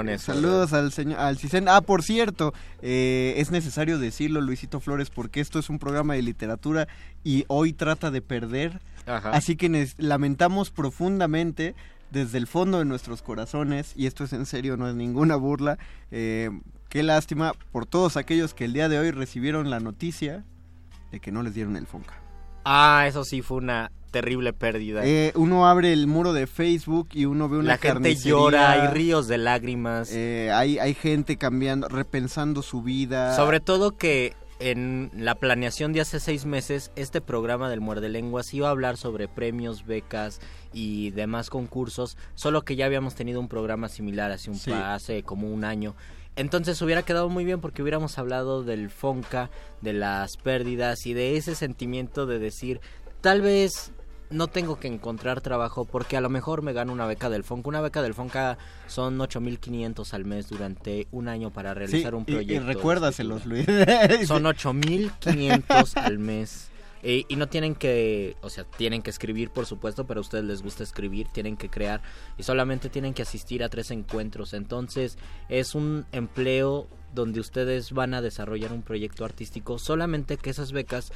Eso. Saludos al señor al Cisen. Ah, por cierto, eh, es necesario decirlo, Luisito Flores, porque esto es un programa de literatura y hoy trata de perder. Ajá. Así que lamentamos profundamente desde el fondo de nuestros corazones, y esto es en serio, no es ninguna burla. eh, qué lástima por todos aquellos que el día de hoy recibieron la noticia de que no les dieron el Fonca. Ah, eso sí fue una terrible pérdida. Eh, uno abre el muro de Facebook y uno ve una la gente carnicería. llora, hay ríos de lágrimas. Eh, hay, hay gente cambiando, repensando su vida. Sobre todo que en la planeación de hace seis meses, este programa del Muerde Lenguas iba a hablar sobre premios, becas y demás concursos, solo que ya habíamos tenido un programa similar hace, un Sí. hace como un año. Entonces hubiera quedado muy bien porque hubiéramos hablado del Fonca, de las pérdidas y de ese sentimiento de decir, tal vez no tengo que encontrar trabajo porque a lo mejor me gano una beca del Fonca. Una beca del Fonca son 8.500 al mes durante un año para Sí, realizar un y- y, proyecto. de recuérdaselos, Luis. son 8500 al mes. Y no tienen que, o sea, tienen que escribir, por supuesto, pero a ustedes les gusta escribir, tienen que crear y solamente tienen que asistir a tres encuentros. Entonces, es un empleo donde ustedes van a desarrollar un proyecto artístico, solamente que esas becas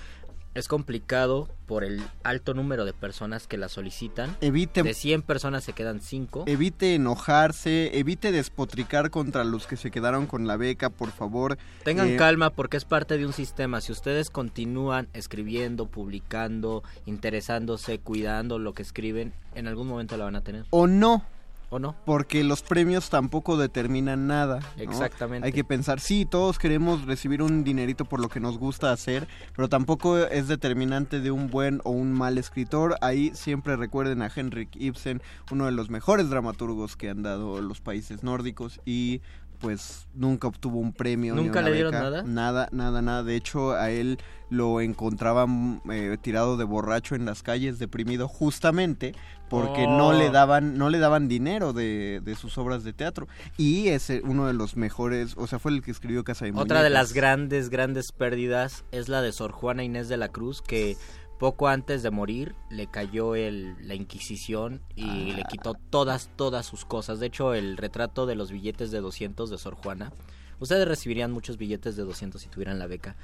es complicado por el alto número de personas que la solicitan. Evite- De 100 personas se quedan 5. Evite enojarse, evite despotricar contra los que se quedaron con la beca, por favor. Tengan Eh, calma porque es parte de un sistema. Si ustedes continúan escribiendo, publicando, interesándose, cuidando lo que escriben, en algún momento la van a tener. O no. ¿O no? Porque los premios tampoco determinan nada. ¿no? Exactamente. Hay que pensar, sí, todos queremos recibir un dinerito por lo que nos gusta hacer, pero tampoco es determinante de un buen o un mal escritor. Ahí siempre recuerden a Henrik Ibsen, uno de los mejores dramaturgos que han dado los países nórdicos y pues nunca obtuvo un premio. ni ¿Nunca una le dieron beca. nada? Nada, nada, nada. De hecho, a él lo encontraban eh, tirado de borracho en las calles, deprimido, justamente porque no Oh. le daban, no le daban dinero de, de sus obras de teatro. Y es eh, uno de los mejores, o sea, fue el que escribió Casa de Otra de las grandes, grandes pérdidas es la de Sor Juana Inés de la Cruz, que poco antes de morir le cayó el, la Inquisición y le quitó todas, todas sus cosas. De hecho, el retrato de los billetes de 200 de Sor Juana. Ustedes recibirían muchos billetes de 200 si tuvieran la beca.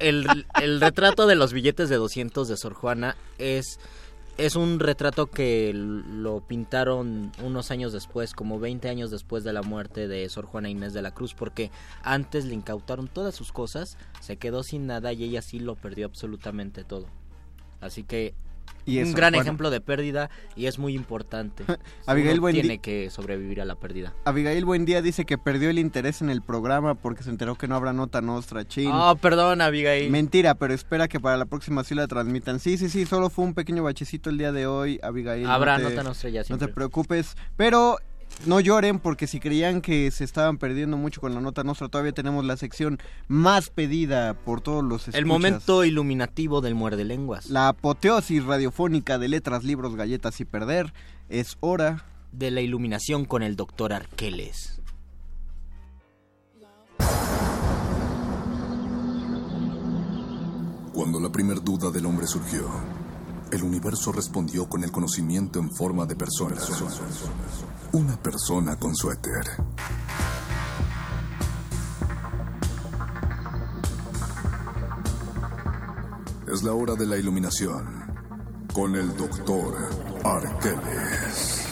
El, el retrato de los billetes de 200 de Sor Juana es es un retrato que lo pintaron unos años después, como 20 años después de la muerte de Sor Juana Inés de la Cruz, porque antes le incautaron todas sus cosas, se quedó sin nada y ella sí lo perdió absolutamente todo. Así que Y un gran ejemplo de pérdida y es muy importante. Abigail, Uno buen tiene que sobrevivir a la pérdida. Abigail Buendía dice que perdió el interés en el programa porque se enteró que no habrá nota nostra, chin. Oh, perdón, Abigail. Mentira, pero espera que para la próxima sí la transmitan. Sí, sí, sí, solo fue un pequeño bachecito el día de hoy, Abigail. Habrá no te, nota nostra ya No siempre. te preocupes, pero no lloren porque si creían que se estaban perdiendo mucho con la nota nuestra, todavía tenemos la sección más pedida por todos los escuchas. El momento iluminativo del muerde lenguas. La apoteosis radiofónica de letras, libros, galletas y perder. Es hora de la iluminación con el doctor Arqueles. Cuando la primer duda del hombre surgió, el universo respondió con el conocimiento en forma de personas. Una persona con suéter. Es la hora de la iluminación con el doctor Arqueles.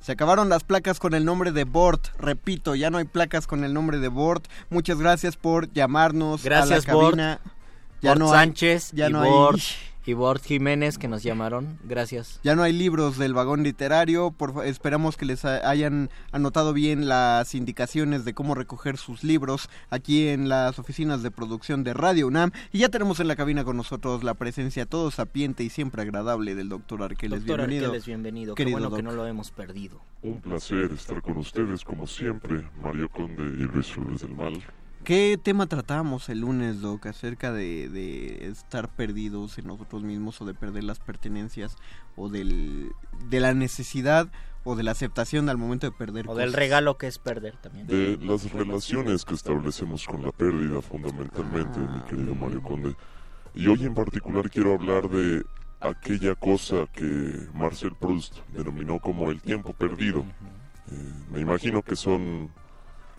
Se acabaron las placas con el nombre de Bort. Repito, ya no hay placas con el nombre de Bort. Muchas gracias por llamarnos gracias, a la cabina. Ya no Sánchez ya y no Bort. Y Bort Jiménez que nos llamaron, gracias. Ya no hay libros del vagón literario, por, esperamos que les hayan anotado bien las indicaciones de cómo recoger sus libros aquí en las oficinas de producción de Radio UNAM. Y ya tenemos en la cabina con nosotros la presencia todo sapiente y siempre agradable del doctor Arqueles. Doctor bienvenido. Arqueles, bienvenido. Qué bueno que no lo hemos perdido. Un placer estar con ustedes como siempre, Mario Conde y Luis Flores del Mal. ¿Qué tema tratamos el lunes, Doc, acerca de, estar perdidos en nosotros mismos o de perder las pertenencias o del, de la necesidad o de la aceptación al momento de perder o del regalo que es perder también. De las relaciones que establecemos con la pérdida fundamentalmente mi ah. querido Mario Conde. Y hoy en particular quiero hablar de aquella cosa que Marcel Proust denominó como el tiempo perdido. Eh, me imagino que son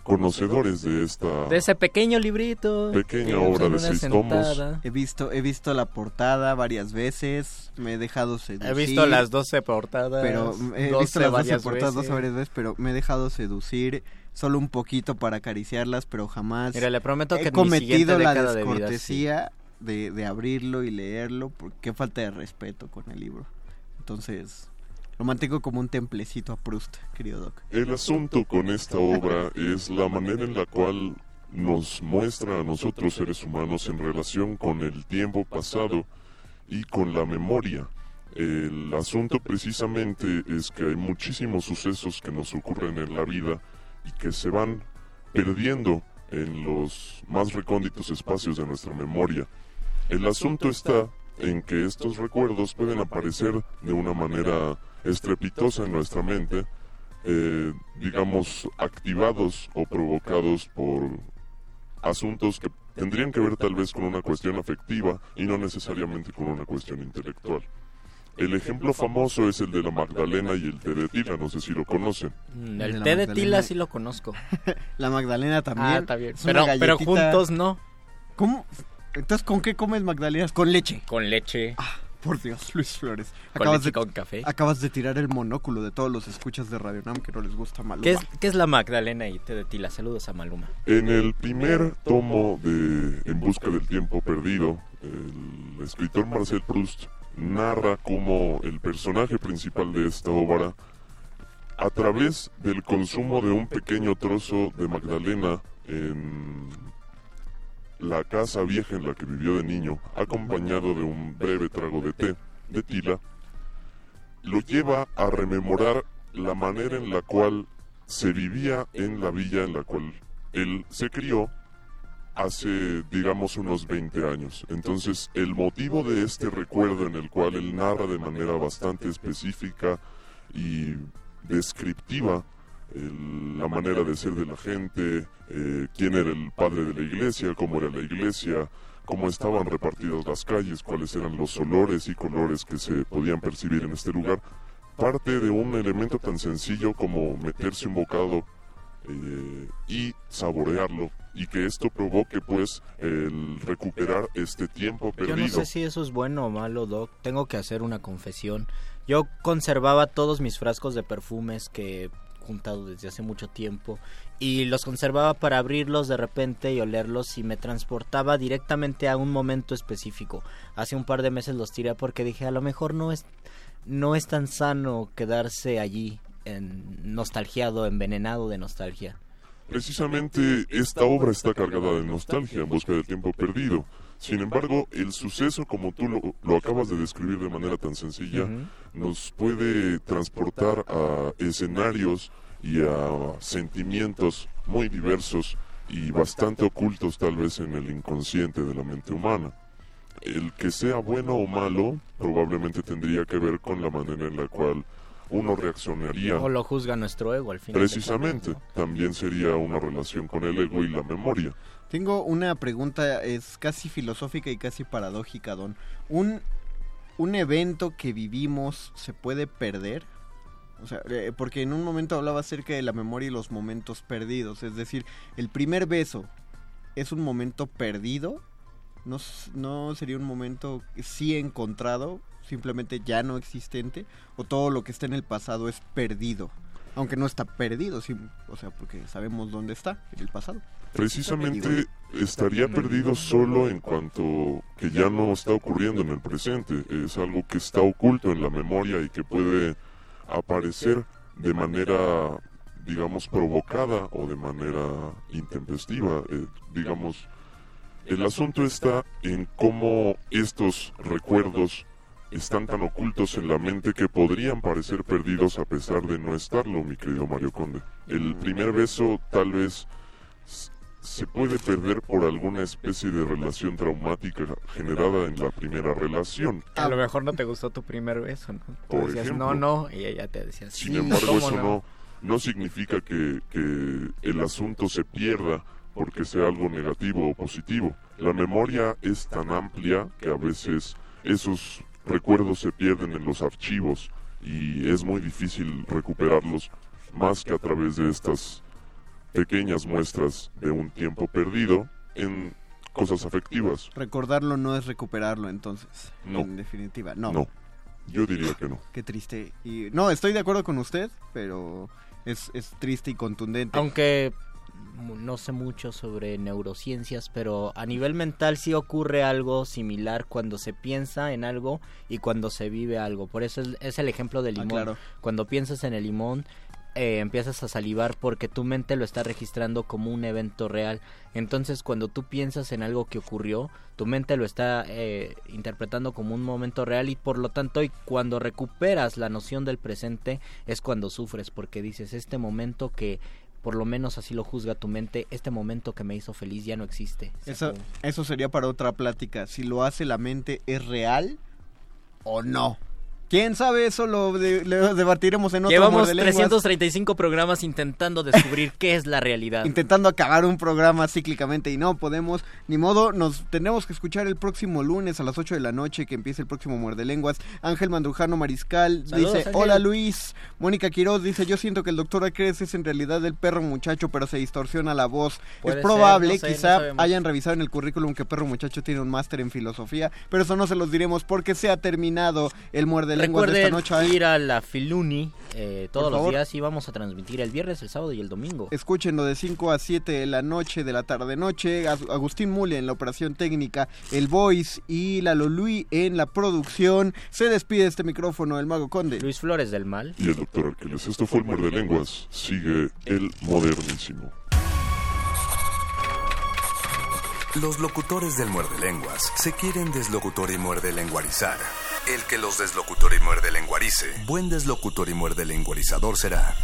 conocedores de esta de ese pequeño librito pequeña obra de seis tomos. He visto he visto la portada varias veces me he dejado seducir. He visto las 12 portadas pero he visto las 12 portadas veces. varias veces pero me he dejado seducir solo un poquito para acariciarlas pero jamás Mira, le prometo que he cometido la descortesía de, de abrirlo y leerlo porque qué falta de respeto con el libro. Entonces lo mantengo como un templecito a Proust, querido Doc. El asunto con esta obra es la manera en la cual nos muestra a nosotros seres humanos en relación con el tiempo pasado y con la memoria. El asunto precisamente es que hay muchísimos sucesos que nos ocurren en la vida y que se van perdiendo en los más recónditos espacios de nuestra memoria. El asunto está en que estos recuerdos pueden aparecer de una manera estrepitosa en nuestra mente, eh, digamos, activados o provocados por asuntos que tendrían que ver tal vez con una cuestión afectiva y no necesariamente con una cuestión intelectual. El ejemplo famoso es el de la Magdalena y el té de tila, no sé si lo conocen. Mm, el té de tila sí lo conozco. la Magdalena también. Ah, está bien. Pero, pero, juntos no. ¿Cómo? Entonces, ¿con qué comes magdalenas? Con leche. Con leche. Ah. Por Dios, Luis Flores. Acabas de, con café. Acabas de tirar el monóculo de todos los escuchas de Radio Nam que no les gusta Maluma. ¿Qué es, qué es la Magdalena y te de Tila? Saludos a Maluma. En el primer tomo de En busca del tiempo perdido, el escritor Marcel Proust narra cómo el personaje principal de esta obra, a través del consumo de un pequeño trozo de Magdalena en la casa vieja en la que vivió de niño, acompañado de un breve trago de té, de tila, lo lleva a rememorar la manera en la cual se vivía en la villa en la cual él se crió hace, digamos, unos 20 años. Entonces, el motivo de este recuerdo en el cual él narra de manera bastante específica y descriptiva la manera de ser de la gente, eh, quién era el padre de la iglesia, cómo era la iglesia, cómo estaban repartidas las calles, cuáles eran los olores y colores que se podían percibir en este lugar, parte de un elemento tan sencillo como meterse un bocado eh, y saborearlo y que esto provoque pues el recuperar este tiempo perdido. Yo no sé si eso es bueno o malo, Doc. Tengo que hacer una confesión. Yo conservaba todos mis frascos de perfumes que juntado desde hace mucho tiempo y los conservaba para abrirlos de repente y olerlos y me transportaba directamente a un momento específico. Hace un par de meses los tiré porque dije a lo mejor no es no es tan sano quedarse allí en nostalgiado, envenenado de nostalgia. Precisamente esta obra está cargada de nostalgia en busca del tiempo perdido. Sin embargo, el suceso, como tú lo, lo acabas de describir de manera tan sencilla, nos puede transportar a escenarios y a sentimientos muy diversos y bastante ocultos tal vez en el inconsciente de la mente humana. El que sea bueno o malo probablemente tendría que ver con la manera en la cual uno reaccionaría. O lo juzga nuestro ego al final. Precisamente, también sería una relación con el ego y la memoria. Tengo una pregunta, es casi filosófica y casi paradójica, Don. ¿Un, un evento que vivimos se puede perder? O sea, eh, porque en un momento hablaba acerca de la memoria y los momentos perdidos. Es decir, el primer beso es un momento perdido. No, no sería un momento sí encontrado, simplemente ya no existente. O todo lo que está en el pasado es perdido. Aunque no está perdido, sí, o sea, porque sabemos dónde está, en el pasado. Precisamente estaría perdido solo en cuanto que ya no está ocurriendo en el presente. Es algo que está oculto en la memoria y que puede aparecer de manera, digamos, provocada o de manera intempestiva. Eh, digamos, el asunto está en cómo estos recuerdos están tan ocultos en la mente que podrían parecer perdidos a pesar de no estarlo, mi querido Mario Conde. El primer beso tal vez se puede perder por alguna especie de relación traumática generada en la primera relación. A lo mejor no te gustó tu primer beso, ¿no? Tú Por decías, ejemplo. no, no, y ella te decía, sí, Sin embargo, ¿cómo eso no? no, no significa que, que el asunto se pierda porque sea algo negativo o positivo. La memoria es tan amplia que a veces esos recuerdos se pierden en los archivos y es muy difícil recuperarlos más que a través de estas pequeñas muestras de un tiempo perdido en cosas afectivas. Recordarlo no es recuperarlo, entonces. No. En definitiva, no. No, yo diría que no. Qué triste. Y, no, estoy de acuerdo con usted, pero es, es triste y contundente. Aunque no sé mucho sobre neurociencias, pero a nivel mental sí ocurre algo similar cuando se piensa en algo y cuando se vive algo. Por eso es, es el ejemplo del Ah, limón. claro. Cuando piensas en el limón, eh, empiezas a salivar porque tu mente lo está registrando como un evento real. Entonces, cuando tú piensas en algo que ocurrió, tu mente lo está eh, interpretando como un momento real y por lo tanto, y cuando recuperas la noción del presente, es cuando sufres porque dices, este momento que por lo menos así lo juzga tu mente, este momento que me hizo feliz ya no existe. Eso, eso sería para otra plática. Si lo hace la mente, ¿es real o no? ¿Quién sabe? Eso lo, de- lo debatiremos en otro Llevamos Muerdelenguas. 335 programas intentando descubrir qué es la realidad. intentando acabar un programa cíclicamente y no podemos, ni modo, nos tenemos que escuchar el próximo lunes a las 8 de la noche que empieza el próximo Muerde Lenguas. Ángel Mandujano Mariscal Saludos, dice, Ángel. hola Luis. Mónica Quiroz dice, yo siento que el doctor Acres es en realidad el perro muchacho, pero se distorsiona la voz. Puede es ser, probable, no sé, no quizá hayan revisado en el currículum que perro muchacho tiene un máster en filosofía, pero eso no se los diremos porque se ha terminado el Muerde Lenguas Recuerden noche. ir a la Filuni eh, todos los días y vamos a transmitir el viernes, el sábado y el domingo. Escúchenlo de 5 a 7 de la noche, de la tarde-noche. Ag- Agustín Mule en la operación técnica, el Voice y la Lolui en la producción. Se despide este micrófono, el Mago Conde. Luis Flores del Mal. Y el doctor Arqueles. Esto fue el Muerde Lenguas. Sigue el modernísimo. Los locutores del muerde lenguas se quieren deslocutor y muerde lenguarizar. El que los deslocutor y muerde lenguarice, buen deslocutor y muerde lenguarizador será.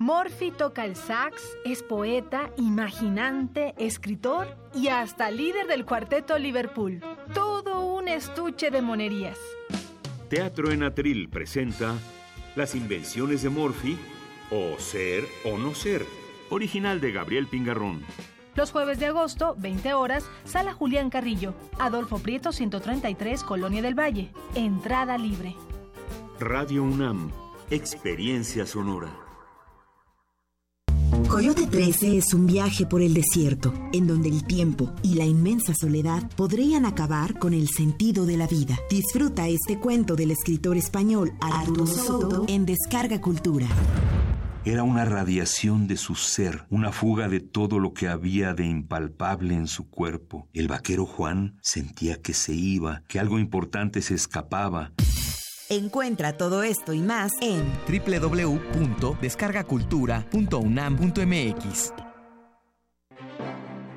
Morphy toca el sax, es poeta, imaginante, escritor y hasta líder del cuarteto Liverpool. Todo un estuche de monerías. Teatro en Atril presenta Las invenciones de Morphy o Ser o No Ser, original de Gabriel Pingarrón. Los jueves de agosto, 20 horas, Sala Julián Carrillo, Adolfo Prieto 133, Colonia del Valle. Entrada libre. Radio UNAM, experiencia sonora. Coyote 13 es un viaje por el desierto, en donde el tiempo y la inmensa soledad podrían acabar con el sentido de la vida. Disfruta este cuento del escritor español Arturo Soto en Descarga Cultura. Era una radiación de su ser, una fuga de todo lo que había de impalpable en su cuerpo. El vaquero Juan sentía que se iba, que algo importante se escapaba. Encuentra todo esto y más en www.descargacultura.unam.mx.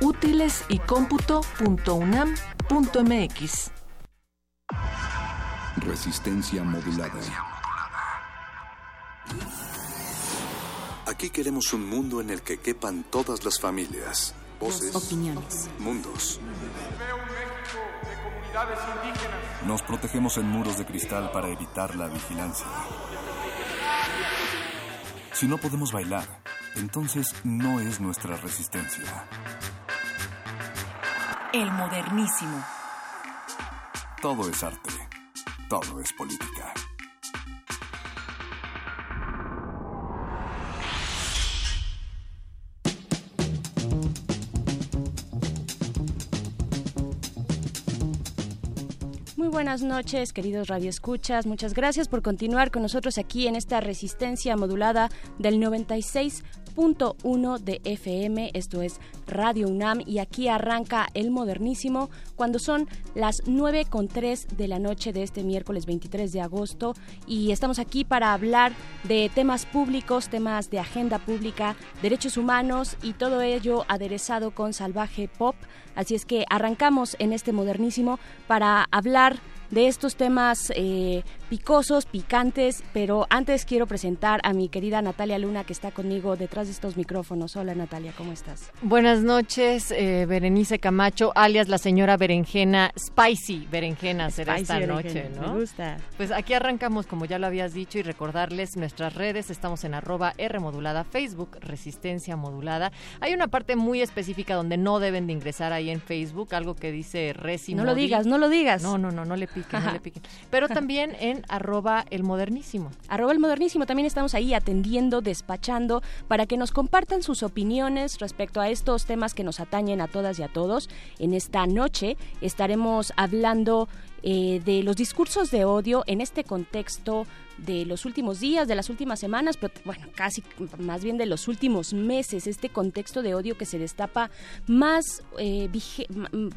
www.utilesycomputo.unam.mx Resistencia modulada. Aquí queremos un mundo en el que quepan todas las familias, voces, opiniones. mundos. Nos protegemos en muros de cristal para evitar la vigilancia. Si no podemos bailar, entonces no es nuestra resistencia. El modernísimo. Todo es arte. Todo es política. Buenas noches, queridos radioescuchas. Muchas gracias por continuar con nosotros aquí en esta resistencia modulada del 96.1 de FM. Esto es Radio UNAM y aquí arranca el modernísimo cuando son las 9 con 3 de la noche de este miércoles 23 de agosto y estamos aquí para hablar de temas públicos, temas de agenda pública, derechos humanos y todo ello aderezado con salvaje pop. Así es que arrancamos en este modernísimo para hablar de estos temas eh, picosos, picantes, pero antes quiero presentar a mi querida Natalia Luna que está conmigo detrás de estos micrófonos. Hola Natalia, ¿cómo estás? Buenas noches, eh, Berenice Camacho, alias la señora Berenjena, Spicy Berenjena será Spicy esta berenjena, noche, ¿no? me gusta. Pues aquí arrancamos, como ya lo habías dicho, y recordarles nuestras redes, estamos en arroba R modulada, Facebook, Resistencia Modulada. Hay una parte muy específica donde no deben de ingresar ahí en Facebook, algo que dice Resi No lo digas, no lo digas. No, no, no, no le piquen, no le piquen. Pero también en arroba el modernísimo. Arroba el modernísimo, también estamos ahí atendiendo, despachando, para que nos compartan sus opiniones respecto a estos temas que nos atañen a todas y a todos. En esta noche estaremos hablando eh, de los discursos de odio en este contexto de los últimos días, de las últimas semanas, pero bueno, casi más bien de los últimos meses, este contexto de odio que se destapa más, eh,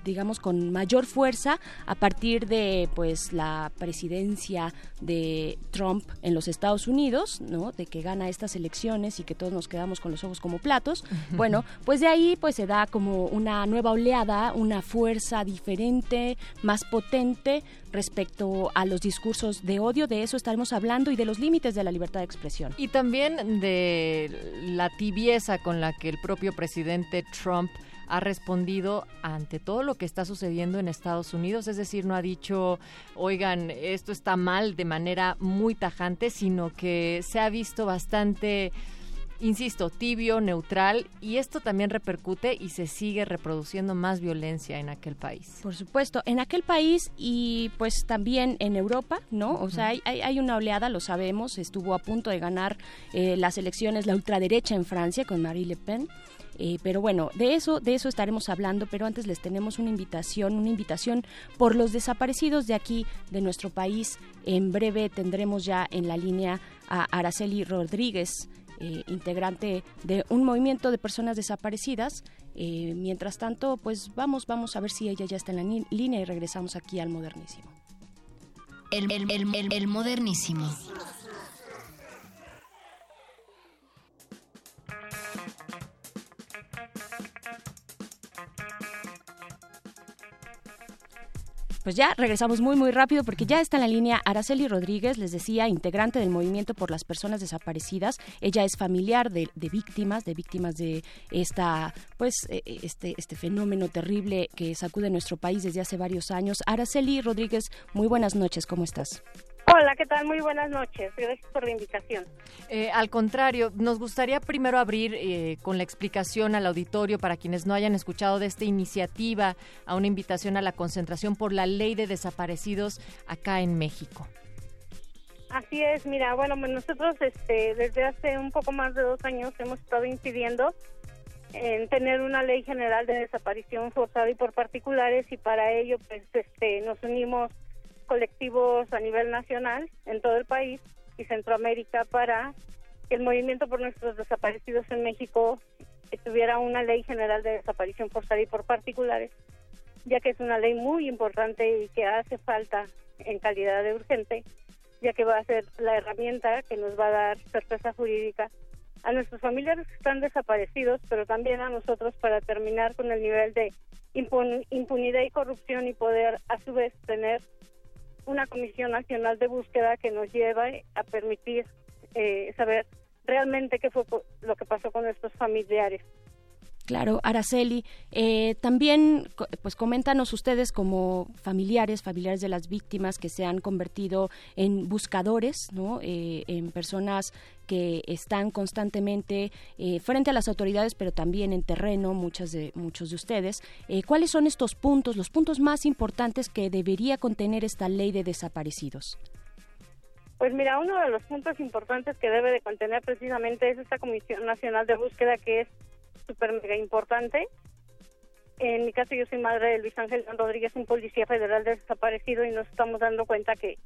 digamos, con mayor fuerza a partir de pues la presidencia de Trump en los Estados Unidos, ¿no? De que gana estas elecciones y que todos nos quedamos con los ojos como platos. Bueno, pues de ahí pues se da como una nueva oleada, una fuerza diferente, más potente respecto a los discursos de odio, de eso estaremos hablando y de los límites de la libertad de expresión. Y también de la tibieza con la que el propio presidente Trump ha respondido ante todo lo que está sucediendo en Estados Unidos, es decir, no ha dicho, oigan, esto está mal de manera muy tajante, sino que se ha visto bastante insisto, tibio, neutral, y esto también repercute y se sigue reproduciendo más violencia en aquel país. Por supuesto, en aquel país y pues también en Europa, ¿no? O sea, hay, hay- hay una oleada, lo sabemos, estuvo a punto de ganar eh, las elecciones la ultraderecha en Francia con Marie Le Pen. Eh, pero bueno, de eso, de eso estaremos hablando, pero antes les tenemos una invitación, una invitación por los desaparecidos de aquí, de nuestro país. En breve tendremos ya en la línea a Araceli Rodríguez, eh, integrante de un movimiento de personas desaparecidas. Eh, mientras tanto, pues vamos, vamos a ver si ella ya está en la línea y regresamos aquí al modernísimo. El modernísimo. Pues ya regresamos muy muy rápido porque ya está en la línea Araceli Rodríguez, les decía, integrante del movimiento por las personas desaparecidas. Ella es familiar de, de víctimas, de víctimas de esta, pues, eh, este, este fenómeno terrible que sacude nuestro país desde hace varios años. Araceli Rodríguez, muy buenas noches, ¿cómo estás? Hola, ¿qué tal? Muy buenas noches. Gracias por la invitación. Eh, al contrario, nos gustaría primero abrir eh, con la explicación al auditorio para quienes no hayan escuchado de esta iniciativa, a una invitación a la concentración por la ley de desaparecidos acá en México. Así es, mira, bueno, pues nosotros este, desde hace un poco más de dos años hemos estado incidiendo en tener una ley general de desaparición forzada y por particulares y para ello pues este, nos unimos colectivos a nivel nacional en todo el país y Centroamérica para que el movimiento por nuestros desaparecidos en México tuviera una ley general de desaparición forzada y por particulares, ya que es una ley muy importante y que hace falta en calidad de urgente, ya que va a ser la herramienta que nos va a dar certeza jurídica a nuestros familiares que están desaparecidos, pero también a nosotros para terminar con el nivel de impunidad y corrupción y poder a su vez tener una comisión nacional de búsqueda que nos lleva a permitir eh, saber realmente qué fue lo que pasó con estos familiares. Claro, Araceli, eh, también, pues coméntanos ustedes como familiares, familiares de las víctimas que se han convertido en buscadores, ¿no? Eh, en personas que están constantemente eh, frente a las autoridades, pero también en terreno, muchas de, muchos de ustedes. ¿Cuáles son estos puntos, los puntos más importantes que debería contener esta ley de desaparecidos? Pues mira, uno de los puntos importantes que debe de contener precisamente es esta Comisión Nacional de Búsqueda que es súper mega importante. En mi caso yo soy madre de Luis Ángel Rodríguez, un policía federal desaparecido y nos estamos dando cuenta que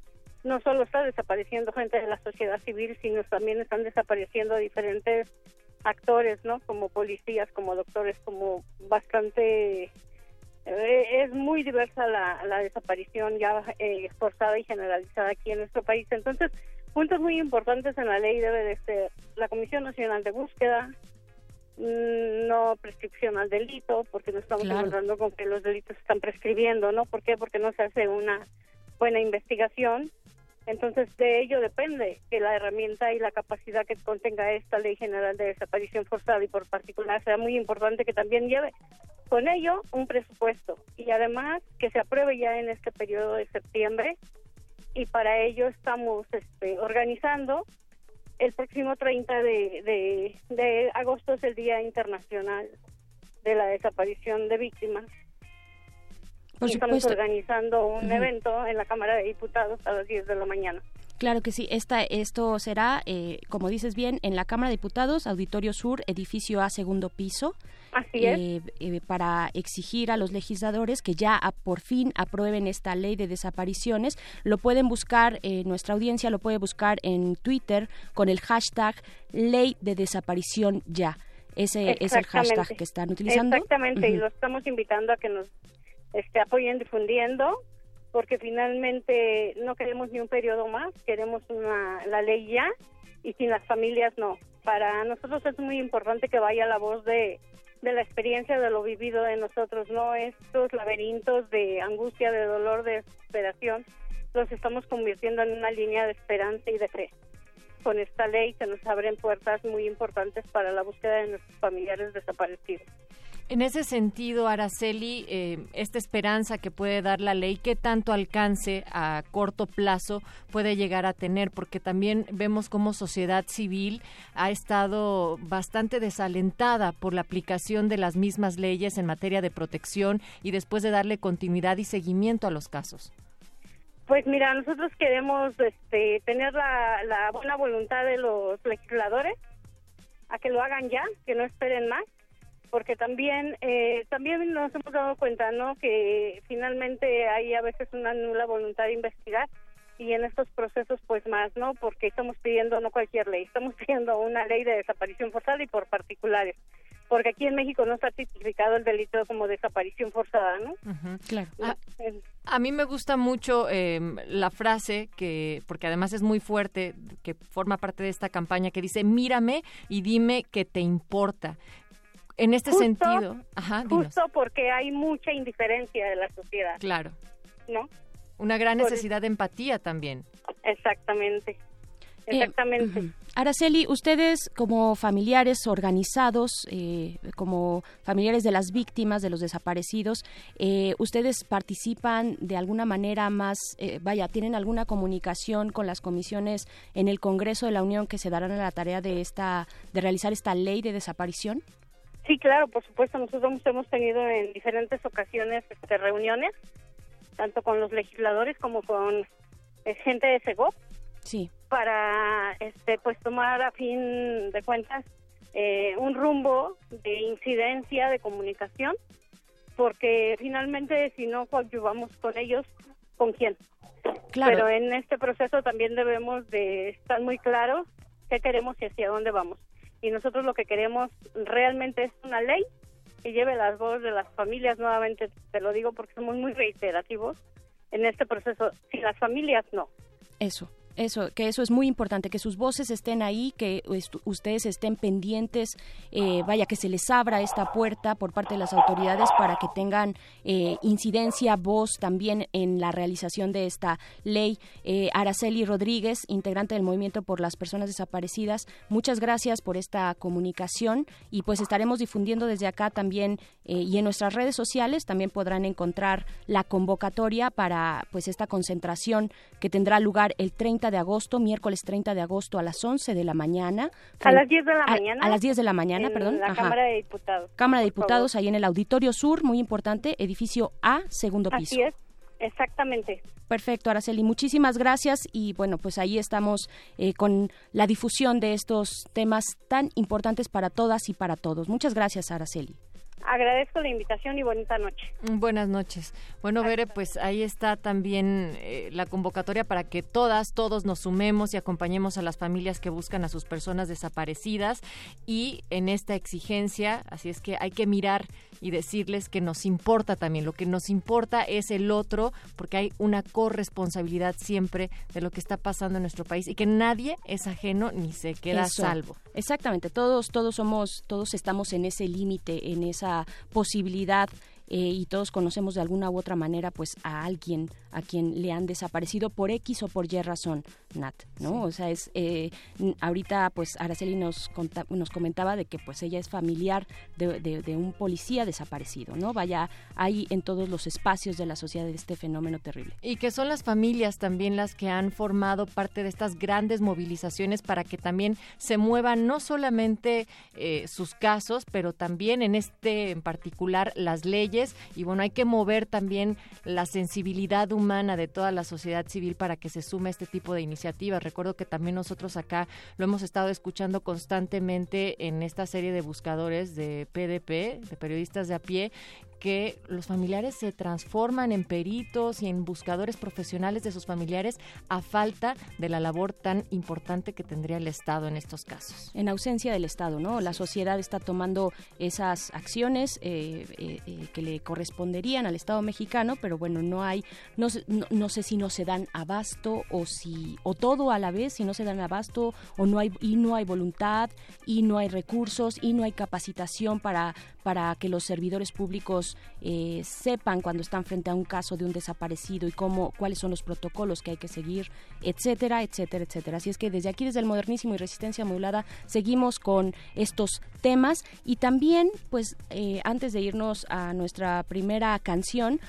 no solo está desapareciendo gente de la sociedad civil, sino también están desapareciendo diferentes actores, ¿no? Como policías, como doctores, como bastante... Eh, es muy diversa la, la desaparición ya eh, forzada y generalizada aquí en nuestro país. Entonces, puntos muy importantes en la ley debe de ser la Comisión Nacional de Búsqueda, no prescripción al delito, porque no estamos encontrando con que los delitos están prescribiendo, ¿no? ¿Por qué? Porque no se hace una buena investigación. Entonces, de ello depende que la herramienta y la capacidad que contenga esta Ley General de Desaparición Forzada y por particular sea muy importante que también lleve con ello un presupuesto y además que se apruebe ya en este periodo de septiembre y para ello estamos este, organizando el próximo 30 de, de, agosto es el Día Internacional de la Desaparición de Víctimas. estamos organizando un evento en la Cámara de Diputados a las 10 de la mañana. Claro que sí, Esta, esto será, eh, como dices bien, en la Cámara de Diputados, Auditorio Sur, edificio A, segundo piso. Así es. Eh, eh, para exigir a los legisladores que ya por fin aprueben esta ley de desapariciones. Lo pueden buscar, nuestra audiencia lo puede buscar en Twitter con el hashtag Ley de Desaparición Ya. Ese es el hashtag que están utilizando. Exactamente, y lo estamos invitando a que nos este, apoyen difundiendo porque finalmente no queremos ni un periodo más, queremos una, la ley ya y sin las familias no. Para nosotros es muy importante que vaya la voz de, de la experiencia de lo vivido de nosotros, no estos laberintos de angustia, de dolor, de desesperación, los estamos convirtiendo en una línea de esperanza y de fe. Con esta ley se nos abren puertas muy importantes para la búsqueda de nuestros familiares desaparecidos. En ese sentido, Araceli, eh, esta esperanza que puede dar la ley, ¿qué tanto alcance a corto plazo puede llegar a tener? Porque también vemos como sociedad civil ha estado bastante desalentada por la aplicación de las mismas leyes en materia de protección y después de darle continuidad y seguimiento a los casos. Pues mira, nosotros queremos este, tener la, la buena voluntad de los legisladores a que lo hagan ya, que no esperen más porque también eh, también nos hemos dado cuenta no que finalmente hay a veces una nula voluntad de investigar y en estos procesos pues más no porque estamos pidiendo no cualquier ley estamos pidiendo una ley de desaparición forzada y por particulares porque aquí en México no está tipificado el delito como desaparición forzada, ¿no? claro. A, a, mí me gusta mucho eh, la frase que, porque además es muy fuerte, que forma parte de esta campaña que dice, mírame y dime que te importa. En este sentido, justo porque hay mucha indiferencia de la sociedad. Claro. ¿no? Una gran necesidad de empatía también. Exactamente. Exactamente. Eh. Araceli, ustedes como familiares organizados, eh, como familiares de las víctimas, de los desaparecidos, eh, ¿ustedes participan de alguna manera más, eh, vaya, tienen alguna comunicación con las comisiones en el Congreso de la Unión que se darán a la tarea de, esta, de realizar esta ley de desaparición? Sí, claro, por supuesto. Nosotros hemos tenido en diferentes ocasiones este, reuniones, tanto con los legisladores como con eh, gente de SEGOP, Sí. para este, pues tomar a fin de cuentas eh, un rumbo de incidencia de comunicación, porque finalmente si no coadyuvamos con ellos, ¿con quién? Claro. Pero en este proceso también debemos de estar muy claros qué queremos y hacia dónde vamos. Y nosotros lo que queremos realmente es una ley que lleve las voces de las familias, nuevamente te lo digo porque somos muy reiterativos en este proceso, si las familias no. Eso. Eso, que eso es muy importante, que sus voces estén ahí, que ustedes estén pendientes, eh, vaya, que se les abra esta puerta por parte de las autoridades para que tengan eh, incidencia, voz también en la realización de esta ley. Eh, Araceli Rodríguez, integrante del Movimiento por las Personas Desaparecidas, muchas gracias por esta comunicación y pues estaremos difundiendo desde acá también eh, y en nuestras redes sociales también podrán encontrar la convocatoria para pues esta concentración que tendrá lugar el 30 de agosto, miércoles 30 de agosto a las 11 de la mañana. A las 10 de la A- mañana. A, las 10 de la mañana, en perdón. La ajá. Cámara de Diputados. Cámara de por favor. Diputados, ahí en el Auditorio Sur, muy importante, edificio A, segundo piso. Así es, exactamente. Perfecto, Araceli, muchísimas gracias y bueno, pues ahí estamos eh, con la difusión de estos temas tan importantes para todas y para todos. Muchas gracias, Araceli. Agradezco la invitación y bonita noche. Buenas noches. Bueno, Bere, pues ahí está también eh, la convocatoria para que todas, todos nos sumemos y acompañemos a las familias que buscan a sus personas desaparecidas y en esta exigencia, así es que hay que mirar y decirles que nos importa también, lo que nos importa es el otro, porque hay una corresponsabilidad siempre de lo que está pasando en nuestro país y que nadie es ajeno ni se queda a salvo. Exactamente, todos, todos somos, todos estamos en ese límite, en esa posibilidad eh, y todos conocemos de alguna u otra manera pues a alguien a quien le han desaparecido por X o por Y razón, Nat, ¿no? Sí. O sea, es eh, ahorita pues Araceli nos conta- nos comentaba de que pues ella es familiar de, de- de un policía desaparecido, ¿no? Vaya, hay en todos los espacios de la sociedad este fenómeno terrible. Y que son las familias también las que han formado parte de estas grandes movilizaciones para que también se muevan no solamente eh, sus casos, pero también en este en particular las leyes. Y bueno, hay que mover también la sensibilidad humana de toda la sociedad civil para que se sume a este tipo de iniciativas. Recuerdo que también nosotros acá lo hemos estado escuchando constantemente en esta serie de buscadores de PDP, de periodistas de a pie, que los familiares se transforman en peritos y en buscadores profesionales de sus familiares a falta de la labor tan importante que tendría el Estado en estos casos. en ausencia del Estado, ¿no? La sociedad está tomando esas acciones eh, eh, eh, que le corresponderían al Estado mexicano, pero bueno, no hay, no, sé- no, no sé si no se dan abasto o si, o todo a la vez, si no se dan abasto o no hay, y no hay voluntad y no hay recursos y no hay capacitación para, para que los servidores públicos eh, sepan cuando están frente a un caso de un desaparecido y cómo, cuáles son los protocolos que hay que seguir, etcétera, etcétera, etcétera. Así es que desde aquí, desde el modernísimo y resistencia modulada, seguimos con estos temas y también, pues, eh, antes de irnos a nuestra primera canción,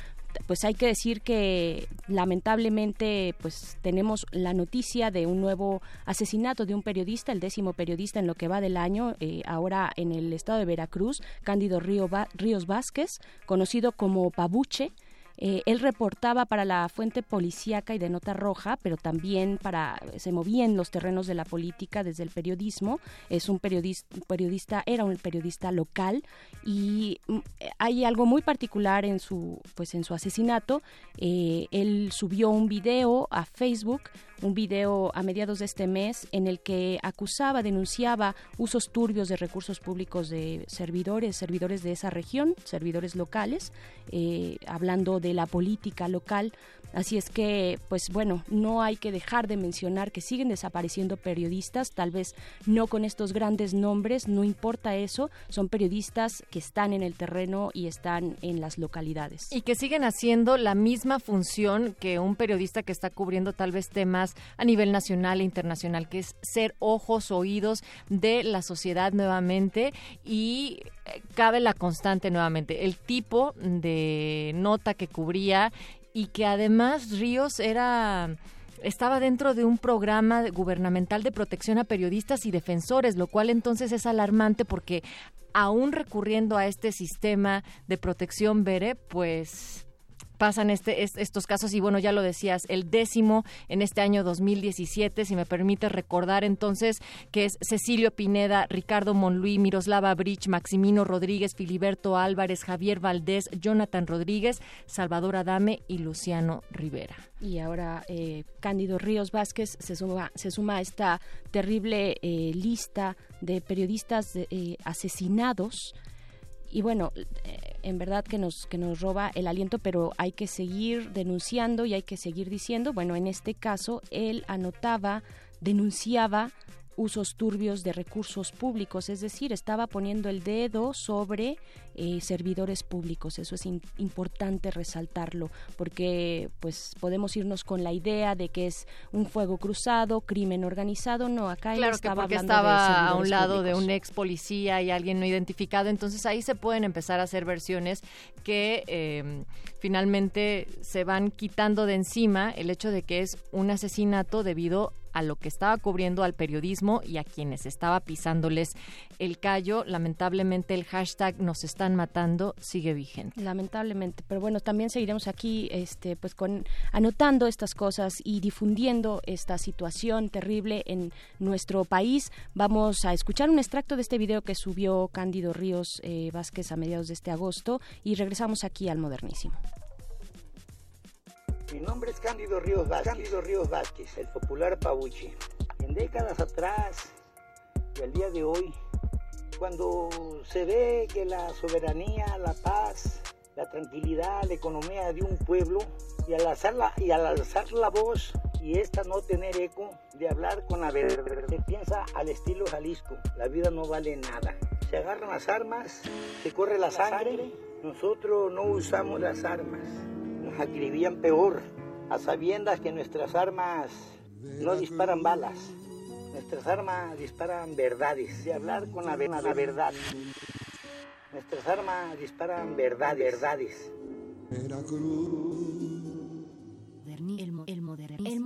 pues hay que decir que lamentablemente pues tenemos la noticia de un nuevo asesinato de un periodista, el décimo periodista en lo que va del año, eh, ahora en el estado de Veracruz, Cándido Río Ríos Vázquez, conocido como Pabuche. Eh, él reportaba para la fuente policíaca y de nota roja, pero también para se movía en los terrenos de la política desde el periodismo. Es un periodista, periodista era un periodista local y mm, hay algo muy particular en su pues en su asesinato. Eh, él subió un video a Facebook, un video a mediados de este mes en el que acusaba, denunciaba usos turbios de recursos públicos de servidores, servidores de esa región, servidores locales, eh, hablando de la política local. Así es que, pues bueno, no hay que dejar de mencionar que siguen desapareciendo periodistas, tal vez no con estos grandes nombres, no importa eso, son periodistas que están en el terreno y están en las localidades. Y que siguen haciendo la misma función que un periodista que está cubriendo tal vez temas a nivel nacional e internacional, que es ser ojos, oídos de la sociedad nuevamente y eh, cabe la constante nuevamente, el tipo de nota que cubría y que además Ríos era estaba dentro de un programa gubernamental de protección a periodistas y defensores, lo cual entonces es alarmante porque aún recurriendo a este sistema de protección BERE, pues pasan este, estos casos y bueno, ya lo decías, el décimo en este año 2017, si me permite recordar entonces que es Cecilio Pineda, Ricardo Monluí, Miroslava Brich, Maximino Rodríguez, Filiberto Álvarez, Javier Valdés, Jonathan Rodríguez, Salvador Adame y Luciano Rivera. Y ahora eh, Cándido Ríos Vázquez se suma, se suma a esta terrible eh, lista de periodistas eh, asesinados y bueno, eh, en verdad que nos, que nos roba el aliento, pero hay que seguir denunciando y hay que seguir diciendo, bueno, en este caso él anotaba, denunciaba usos turbios de recursos públicos, es decir, estaba poniendo el dedo sobre eh, servidores públicos. Eso es importante resaltarlo, porque pues podemos irnos con la idea de que es un fuego cruzado, crimen organizado. No, acá claro estaba que porque estaba a un lado de un ex policía y alguien no identificado. Entonces ahí se pueden empezar a hacer versiones que eh, finalmente se van quitando de encima el hecho de que es un asesinato debido a lo que estaba cubriendo al periodismo y a quienes estaba pisándoles el callo. Lamentablemente el hashtag nos están matando sigue vigente. Lamentablemente, pero bueno, también seguiremos aquí este pues con anotando estas cosas y difundiendo esta situación terrible en nuestro país. Vamos a escuchar un extracto de este video que subió Cándido Ríos eh, Vázquez a mediados de este agosto y regresamos aquí al modernísimo. Mi nombre es Cándido Ríos Vázquez, Cándido Ríos Vázquez, el popular Pauchi. En décadas atrás y al día de hoy, cuando se ve que la soberanía, la paz, la tranquilidad, la economía de un pueblo, y al alzar la, y al alzar la voz y esta no tener eco de hablar con la verdad, se piensa al estilo Jalisco, la vida no vale nada. Se agarran las armas, se corre la sangre, nosotros no usamos las armas. Nos acribían peor, a sabiendas que nuestras armas no disparan balas, nuestras armas disparan verdades, de hablar con la, la verdad. Nuestras armas disparan verdad, verdades. El, el, el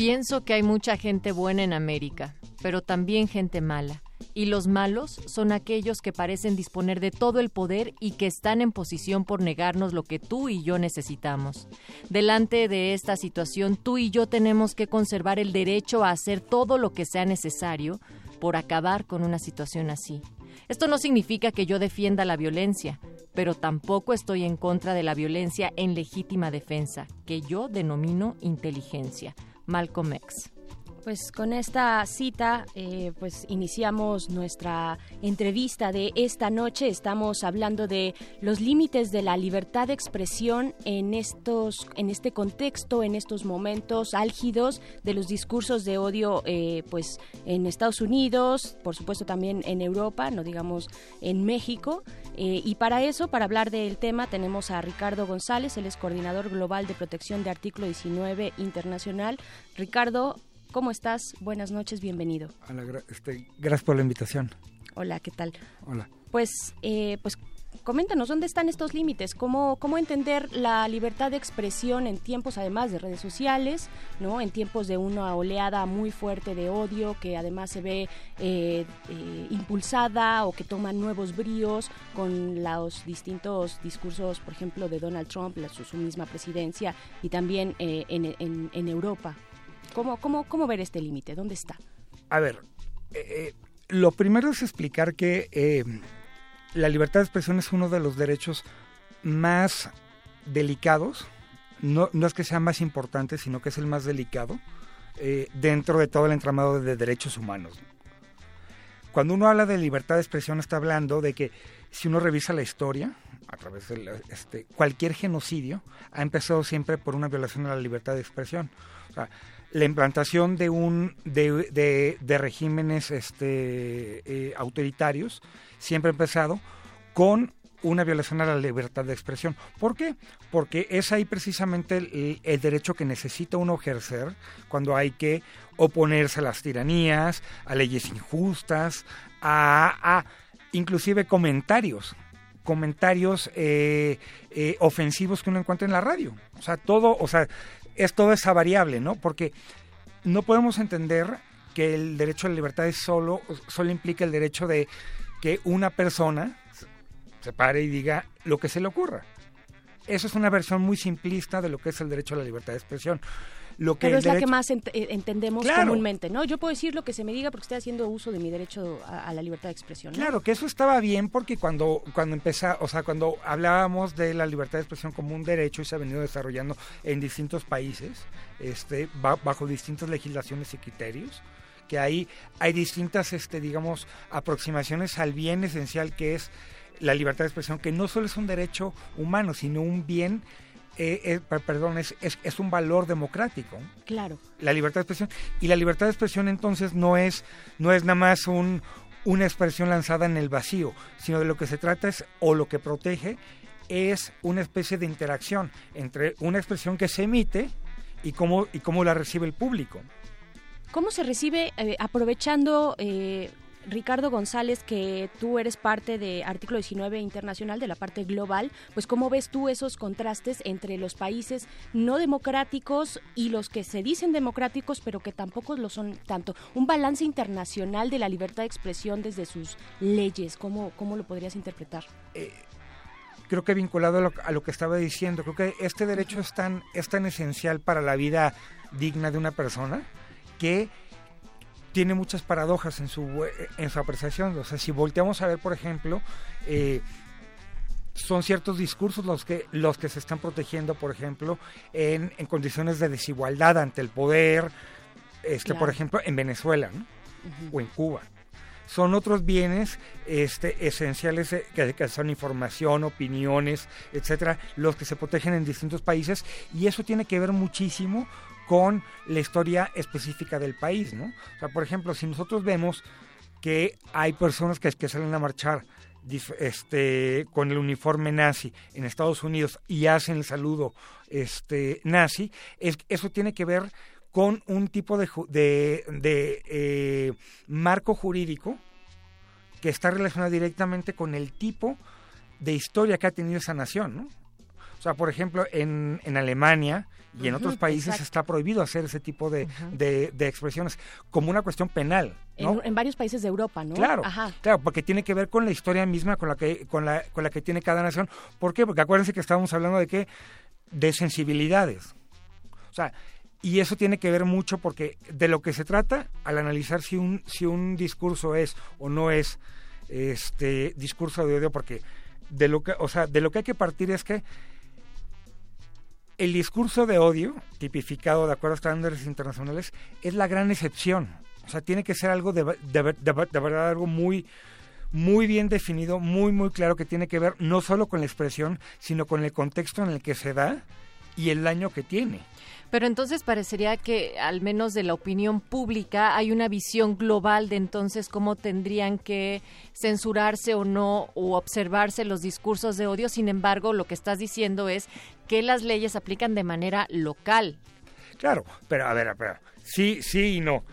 Pienso que hay mucha gente buena en América, pero también gente mala. Y los malos son aquellos que parecen disponer de todo el poder y que están en posición por negarnos lo que tú y yo necesitamos. Delante de esta situación, tú y yo tenemos que conservar el derecho a hacer todo lo que sea necesario por acabar con una situación así. Esto no significa que yo defienda la violencia, pero tampoco estoy en contra de la violencia en legítima defensa, que yo denomino inteligencia. Malcolm X. Pues con esta cita, eh, pues iniciamos nuestra entrevista de esta noche. Estamos hablando de los límites de la libertad de expresión en estos, en este contexto, en estos momentos álgidos de los discursos de odio, eh, pues en Estados Unidos, por supuesto también en Europa, no digamos en México. Eh, y para eso, para hablar del tema, tenemos a Ricardo González, él es coordinador global de protección de artículo 19 internacional. Ricardo, ¿Cómo estás? Buenas noches, bienvenido. Hola, este, gracias por la invitación. Hola, ¿qué tal? Hola. Pues, eh, pues coméntanos, ¿dónde están estos límites? ¿Cómo, ¿Cómo entender la libertad de expresión en tiempos además de redes sociales, ¿no? en tiempos de una oleada muy fuerte de odio que además se ve eh, eh, impulsada o que toma nuevos bríos con los distintos discursos, por ejemplo, de Donald Trump, la, su, misma presidencia y también en, en, en Europa? ¿Cómo, cómo, cómo ver este límite? ¿Dónde está? A ver, eh, eh, lo primero es explicar que eh, la libertad de expresión es uno de los derechos más delicados. No, no es que sea más importante, sino que es el más delicado dentro de todo el entramado de derechos humanos. Cuando uno habla de libertad de expresión está hablando de que si uno revisa la historia, a través de este, cualquier genocidio ha empezado siempre por una violación a la libertad de expresión. La implantación de un de, de, regímenes este, eh, autoritarios siempre ha empezado con una violación a la libertad de expresión. ¿Por qué? Porque es ahí precisamente el, derecho que necesita uno ejercer cuando hay que oponerse a las tiranías, a leyes injustas, a, inclusive comentarios comentarios eh, eh, ofensivos que uno encuentra en la radio. O sea, todo, o sea, es toda esa variable, ¿no? Porque no podemos entender que el derecho a la libertad es solo, solo implica el derecho de que una persona se pare y diga lo que se le ocurra. Eso es una versión muy simplista de lo que es el derecho a la libertad de expresión. Pero es la que más eh, entendemos comúnmente, ¿no? Yo puedo decir lo que se me diga porque estoy haciendo uso de mi derecho a, la libertad de expresión. Claro, que eso estaba bien porque cuando cuando o sea, cuando hablábamos de la libertad de expresión como un derecho y se ha venido desarrollando en distintos países, este, bajo distintas legislaciones y criterios, que ahí hay distintas, este, digamos, aproximaciones al bien esencial que es la libertad de expresión, que no solo es un derecho humano, sino un bien eh, eh, perdón, es, es, un valor democrático. Claro. La libertad de expresión. Y la libertad de expresión entonces no es, no es nada más un, una expresión lanzada en el vacío, sino de lo que se trata es, o lo que protege, es una especie de interacción entre una expresión que se emite y cómo, y cómo la recibe el público. ¿Cómo se recibe, eh, aprovechando Ricardo González, que tú eres parte de Artículo 19 Internacional, de la parte global, pues cómo ves tú esos contrastes entre los países no democráticos y los que se dicen democráticos, pero que tampoco lo son tanto. Un balance internacional de la libertad de expresión desde sus leyes, ¿cómo, cómo lo podrías interpretar? Eh, creo que vinculado a lo, a lo, que estaba diciendo, creo que este derecho es tan, es tan esencial para la vida digna de una persona que tiene muchas paradojas en su, en su apreciación. O sea, si volteamos a ver, por ejemplo, eh, son ciertos discursos los que, los que se están protegiendo, por ejemplo, en, en, condiciones de desigualdad ante el poder, este, por Claro. ejemplo, en Venezuela ¿no? o en Cuba. Son otros bienes este, esenciales eh, que, que son información, opiniones, etcétera, los que se protegen en distintos países y eso tiene que ver muchísimo con la historia específica del país, ¿no? O sea, por ejemplo, si nosotros vemos que hay personas que, que salen a marchar este, con el uniforme nazi en Estados Unidos y hacen el saludo este, nazi, es, eso tiene que ver con un tipo de, de, de, eh, marco jurídico que está relacionado directamente con el tipo de historia que ha tenido esa nación, ¿no? O sea, por ejemplo, en, en Alemania y en otros países exacto. está prohibido hacer ese tipo de, de- de expresiones como una cuestión penal, ¿no? En, en varios países de Europa, ¿no? Claro, Ajá. claro, porque tiene que ver con la historia misma, con la que, con la, con la que tiene cada nación. ¿Por qué? Porque acuérdense que estábamos hablando de que de sensibilidades. O sea, y eso tiene que ver mucho porque de lo que se trata al analizar si un, si un discurso es o no es este discurso de odio, porque de lo que, o sea, de lo que hay que partir es que el discurso de odio, tipificado de acuerdo a estándares internacionales, es la gran excepción. O sea, tiene que ser algo de, de, de- verdad, algo muy, muy bien definido, muy, muy claro, que tiene que ver no solo con la expresión, sino con el contexto en el que se da y el daño que tiene. Pero entonces parecería que, al menos de la opinión pública, hay una visión global de entonces cómo tendrían que censurarse o no, o observarse los discursos de odio. Sin embargo, lo que estás diciendo es que las leyes aplican de manera local. Claro, pero a ver, a ver, sí, sí y no.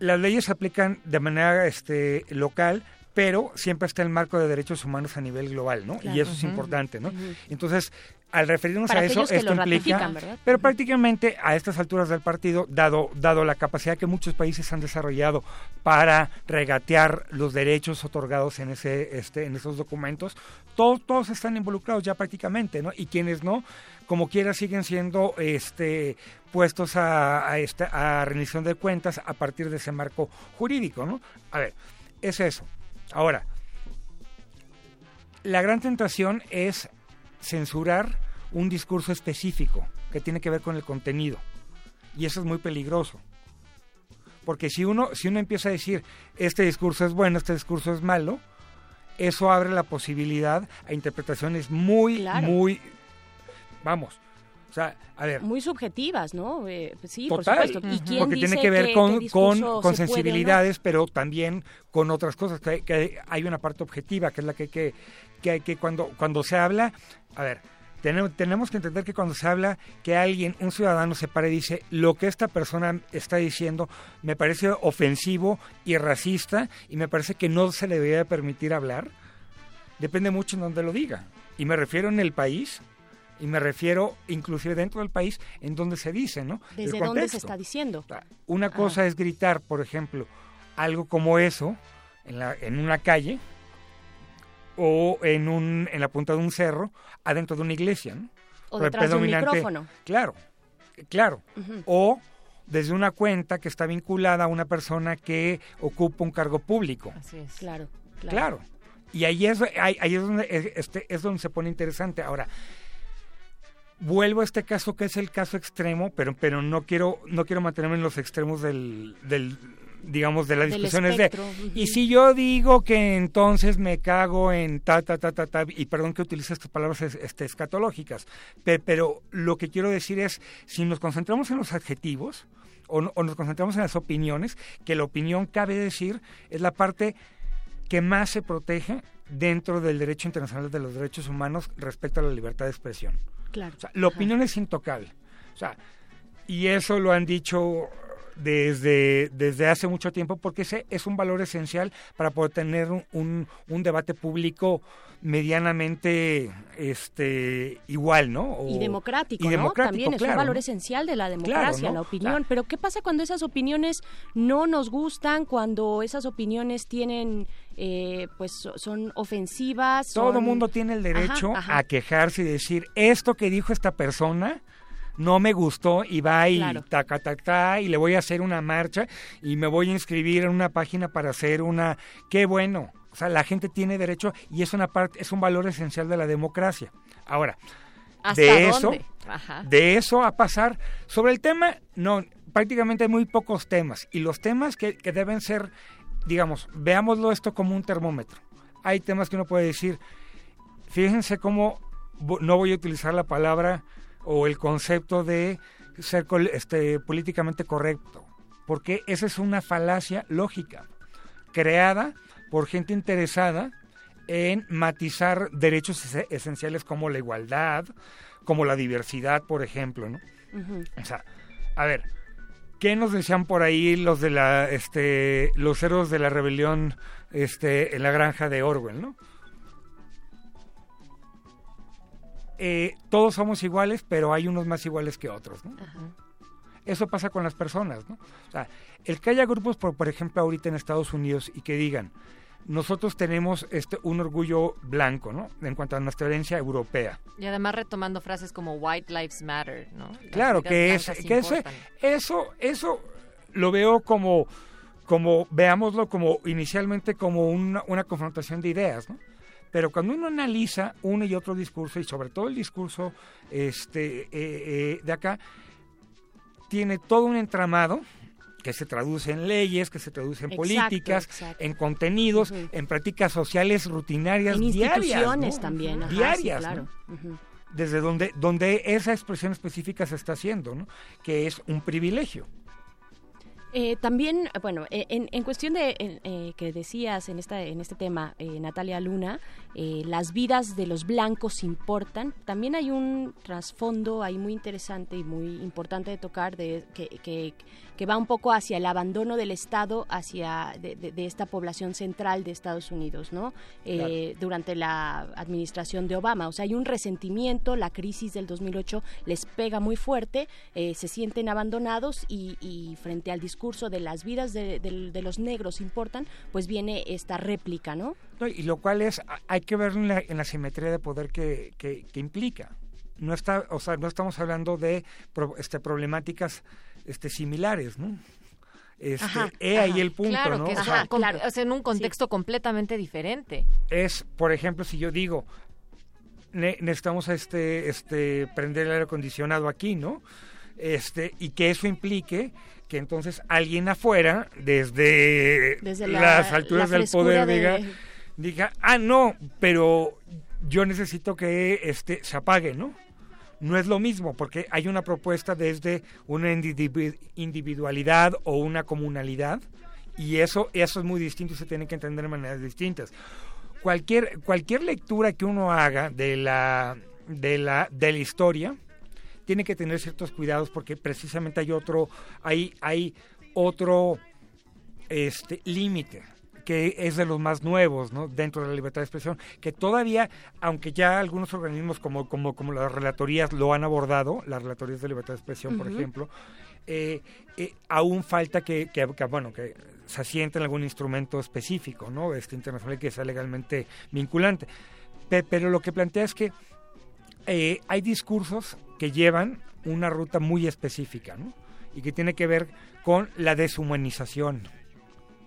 Las leyes se aplican de manera este, local, pero siempre está el marco de derechos humanos a nivel global, ¿no? Claro. Y eso es importante, ¿no? Entonces, al referirnos Para a eso, esto implica, pero prácticamente a estas alturas del partido, dado, dado la capacidad que muchos países han desarrollado para regatear los derechos otorgados en ese, este, en esos documentos, todos, todos están involucrados ya prácticamente, ¿no? Y quienes no, como quiera, siguen siendo este, puestos a, a, esta- a rendición de cuentas a partir de ese marco jurídico, ¿no? A ver, es eso. Ahora, la gran tentación es censurar un discurso específico que tiene que ver con el contenido. Y eso es muy peligroso. Porque si uno, si uno empieza a decir, este discurso es bueno, este discurso es malo, eso abre la posibilidad a interpretaciones muy, Claro. muy, vamos, o sea, a ver, Muy subjetivas, ¿no? Eh, pues sí, Total, por supuesto. ¿Y quién porque tiene que ver con, con, no? sensibilidades, pero también con otras cosas, que, que hay una parte objetiva, que es la que, que, que, que cuando, cuando se habla, a ver, tenemos, tenemos que entender que cuando se habla que alguien, un ciudadano se para y dice, lo que esta persona está diciendo me parece ofensivo y racista y me parece que no se le debería permitir hablar, depende mucho en donde lo diga. Y me refiero en el país, y me refiero inclusive dentro del país en donde se dice, ¿no? ¿Desde dónde se está diciendo? Una cosa es gritar, por ejemplo, algo como eso en, la, en una calle o en, un, en la punta de un cerro adentro de una iglesia. ¿no? O detrás de un micrófono. Claro, claro. O desde una cuenta que está vinculada a una persona que ocupa un cargo público. Así es. Claro, Claro. Y ahí es, ahí, ahí es, donde, es- este, es donde se pone interesante. Ahora, vuelvo a este caso que es el caso extremo, pero, pero no quiero, no quiero mantenerme en los extremos del, del digamos, de las Del discusiones de, y si yo digo que entonces me cago en ta, ta, ta, ta, ta, y perdón que utilice estas palabras es- este, escatológicas, pe- pero lo que quiero decir es, si nos concentramos en los adjetivos, o, no- o nos concentramos en las opiniones, que la opinión, cabe decir, es la parte que más se protege dentro del derecho internacional de los derechos humanos respecto a la libertad de expresión. Claro. O sea, la opinión es intocable. O sea, y eso lo han dicho desde, desde hace mucho tiempo porque ese es un valor esencial para poder tener un, un, un debate público medianamente este igual, ¿no? O- y democrático, y ¿no? democrático, También es claro, un valor ¿no? esencial de la democracia, ¿no? la opinión. Pero ¿qué pasa cuando esas opiniones no nos gustan, cuando esas opiniones tienen, eh, pues, so- son ofensivas? Todo mundo tiene el derecho Ajá, ajá. a quejarse y decir, esto que dijo esta persona no me gustó y va y Claro. taca, taca, ta, y le voy a hacer una marcha y me voy a inscribir en una página para hacer una... ¡Qué bueno! O sea, la gente tiene derecho y es una parte, es un valor esencial de la democracia. Ahora, ¿Hasta de dónde? eso, Ajá. de eso a pasar sobre el tema, no, prácticamente hay muy pocos temas y los temas que, que deben ser, digamos, veámoslo esto como un termómetro. Hay temas que uno puede decir, fíjense cómo no voy a utilizar la palabra o el concepto de ser este, políticamente correcto, porque esa es una falacia lógica, creada por gente interesada en matizar derechos ese- esenciales como la igualdad, como la diversidad, por ejemplo, ¿no? O sea, a ver, ¿qué nos decían por ahí los de la, este, los héroes de la rebelión, este, en la granja de Orwell, ¿no? Eh, todos somos iguales, pero hay unos más iguales que otros, ¿no? Eso pasa con las personas, ¿no? O sea, el que haya grupos, por, por ejemplo, ahorita en Estados Unidos y que digan, nosotros tenemos este un orgullo blanco, ¿no? En cuanto a nuestra herencia europea. Y además retomando frases como White Lives Matter, ¿no? Las Claro, que es que importan. eso eso lo veo como como veámoslo como inicialmente como una, una confrontación de ideas, ¿no? Pero cuando uno analiza uno y otro discurso y sobre todo el discurso este eh, eh, de acá tiene todo un entramado que se traduce en leyes, que se traduce en Exacto, políticas, exacto. en contenidos, en prácticas sociales rutinarias En diarias, instituciones ¿no? también, ajá, sí, diarias, claro. ¿no? Ujú. desde donde, donde esa expresión específica se está haciendo, ¿no? que es un privilegio. Eh, también, bueno, eh, en, en cuestión de eh, que decías en esta en este tema, eh, Natalia Luna, eh, las vidas de los blancos importan. También hay un trasfondo ahí muy interesante y muy importante de tocar de que, que, que va un poco hacia el abandono del Estado hacia de, de- de esta población central de Estados Unidos, ¿no? Eh, Durante la administración de Obama, o sea, hay un resentimiento. La crisis del 2008 les pega muy fuerte, eh, se sienten abandonados y, y frente al discurso de las vidas de, los negros importan, pues viene esta réplica, ¿no? No, y lo cual es, hay que ver en la, en la simetría de poder que, que- que implica. No está, o sea, no estamos hablando de pro- este, problemáticas este, similares, ¿no? Este, Ajá, he ahí ajá. el punto, Claro, ¿no? que O es sea, com- o sea, en un contexto completamente diferente. es, por ejemplo, si yo digo, ne- necesitamos este, este, prender el aire acondicionado aquí, ¿no? Este, y que eso implique que entonces alguien afuera, desde, Desde la- las alturas la del poder, diga, diga, ah, no, pero yo necesito que este se apague, ¿no? No es lo mismo, porque hay una propuesta desde una individu- individualidad o una comunalidad, y eso, eso es muy distinto y se tiene que entender de maneras distintas. Cualquier, cualquier lectura que uno haga de la, de la, de la historia tiene que tener ciertos cuidados porque precisamente hay otro, hay, hay otro este límite que es de los más nuevos ¿no? dentro de la libertad de expresión, que todavía, aunque ya algunos organismos como, como, como las relatorías lo han abordado, las relatorías de libertad de expresión, por ejemplo, eh, eh, aún falta que, que, que, bueno, que se asiente en algún instrumento específico, ¿no? Este internacional que sea legalmente vinculante. Pe- pero lo que plantea es que eh, hay discursos que llevan una ruta muy específica, ¿no? Y que tiene que ver con la deshumanización,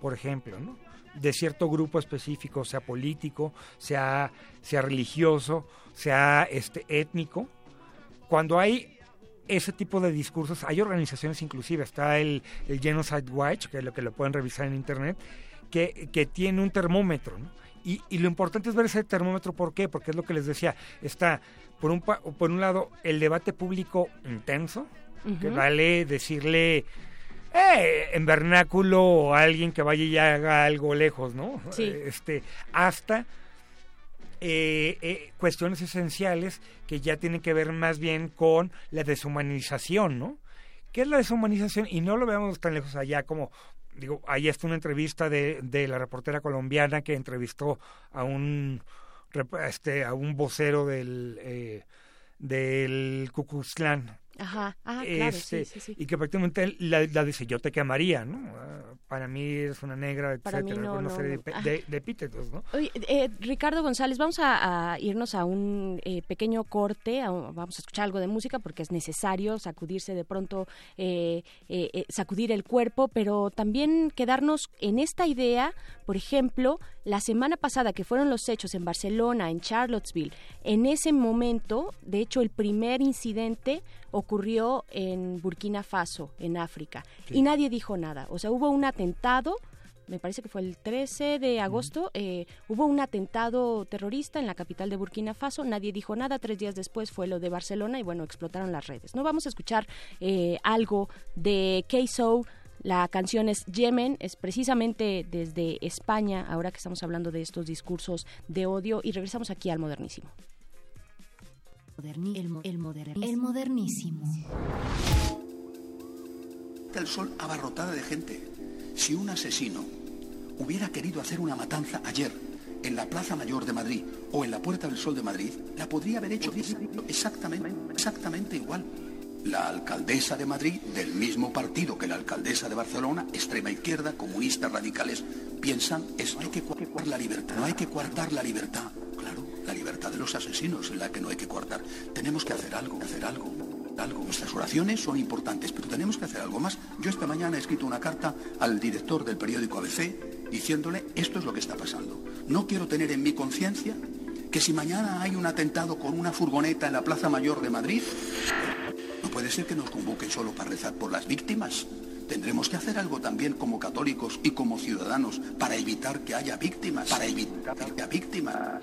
por ejemplo, ¿no? De cierto grupo específico, sea político, sea, sea religioso, sea este, étnico. Cuando hay ese tipo de discursos, hay organizaciones inclusive, está el, el Genocide Watch, que es lo que lo pueden revisar en internet, que, que tiene un termómetro, ¿no? Y, y lo importante es ver ese termómetro, ¿por qué? Porque es lo que les decía, está por un, por un lado el debate público intenso, que vale decirle eh, en vernáculo a alguien que vaya y haga algo lejos, ¿no? Sí. Este, hasta eh, eh, cuestiones esenciales que ya tienen que ver más bien con la deshumanización, ¿no? ¿Qué es la deshumanización? Y no lo veamos tan lejos allá como, digo, ahí está una entrevista de, de la reportera colombiana que entrevistó a un, este, a un vocero del, eh, del Klan, Ajá, ah, claro, este, sí, sí, sí. y que prácticamente la, la dice yo te quemaría no Ah, para mí es una negra Para etcétera no, una no, serie no. de, Ajá. de- epítetos no Oye, eh, Ricardo González, vamos a, a irnos a un eh, pequeño corte, a vamos a escuchar algo de música porque es necesario sacudirse de pronto, eh, eh, eh, sacudir el cuerpo, pero también quedarnos en esta idea, por ejemplo, la semana pasada que fueron los hechos en Barcelona, en Charlottesville, en ese momento, de hecho, el primer incidente ocurrió en Burkina Faso, en África, y nadie dijo nada. O sea, hubo un atentado me parece que fue el 13 de agosto, eh, hubo un atentado terrorista en la capital de Burkina Faso, nadie dijo nada, tres días después fue lo de Barcelona y bueno, explotaron las redes. No vamos a escuchar eh, algo de K-Soul. La canción es Yemen, es precisamente desde España, ahora que estamos hablando de estos discursos de odio, y regresamos aquí al modernísimo. El, el modernísimo. El sol abarrotada de gente. Si un asesino hubiera querido hacer una matanza ayer en la Plaza Mayor de Madrid o en la Puerta del Sol de Madrid, la podría haber hecho exactamente, exactamente igual. La alcaldesa de Madrid, del mismo partido que la alcaldesa de Barcelona, extrema izquierda, comunistas radicales, piensan esto. No hay que coartar la libertad, no hay que coartar la libertad. La libertad de los asesinos es la que no hay que coartar. Tenemos que hacer algo, hacer algo algo. Nuestras oraciones son importantes, pero tenemos que hacer algo más. Yo esta mañana he escrito una carta al director del periódico ABC diciéndole esto es lo que está pasando. No quiero tener en mi conciencia que si mañana hay un atentado con una furgoneta en la Plaza Mayor de Madrid, no puede ser que nos convoquen solo para rezar por las víctimas. Tendremos que hacer algo también como católicos y como ciudadanos para evitar que haya víctimas, para evitar que haya víctimas.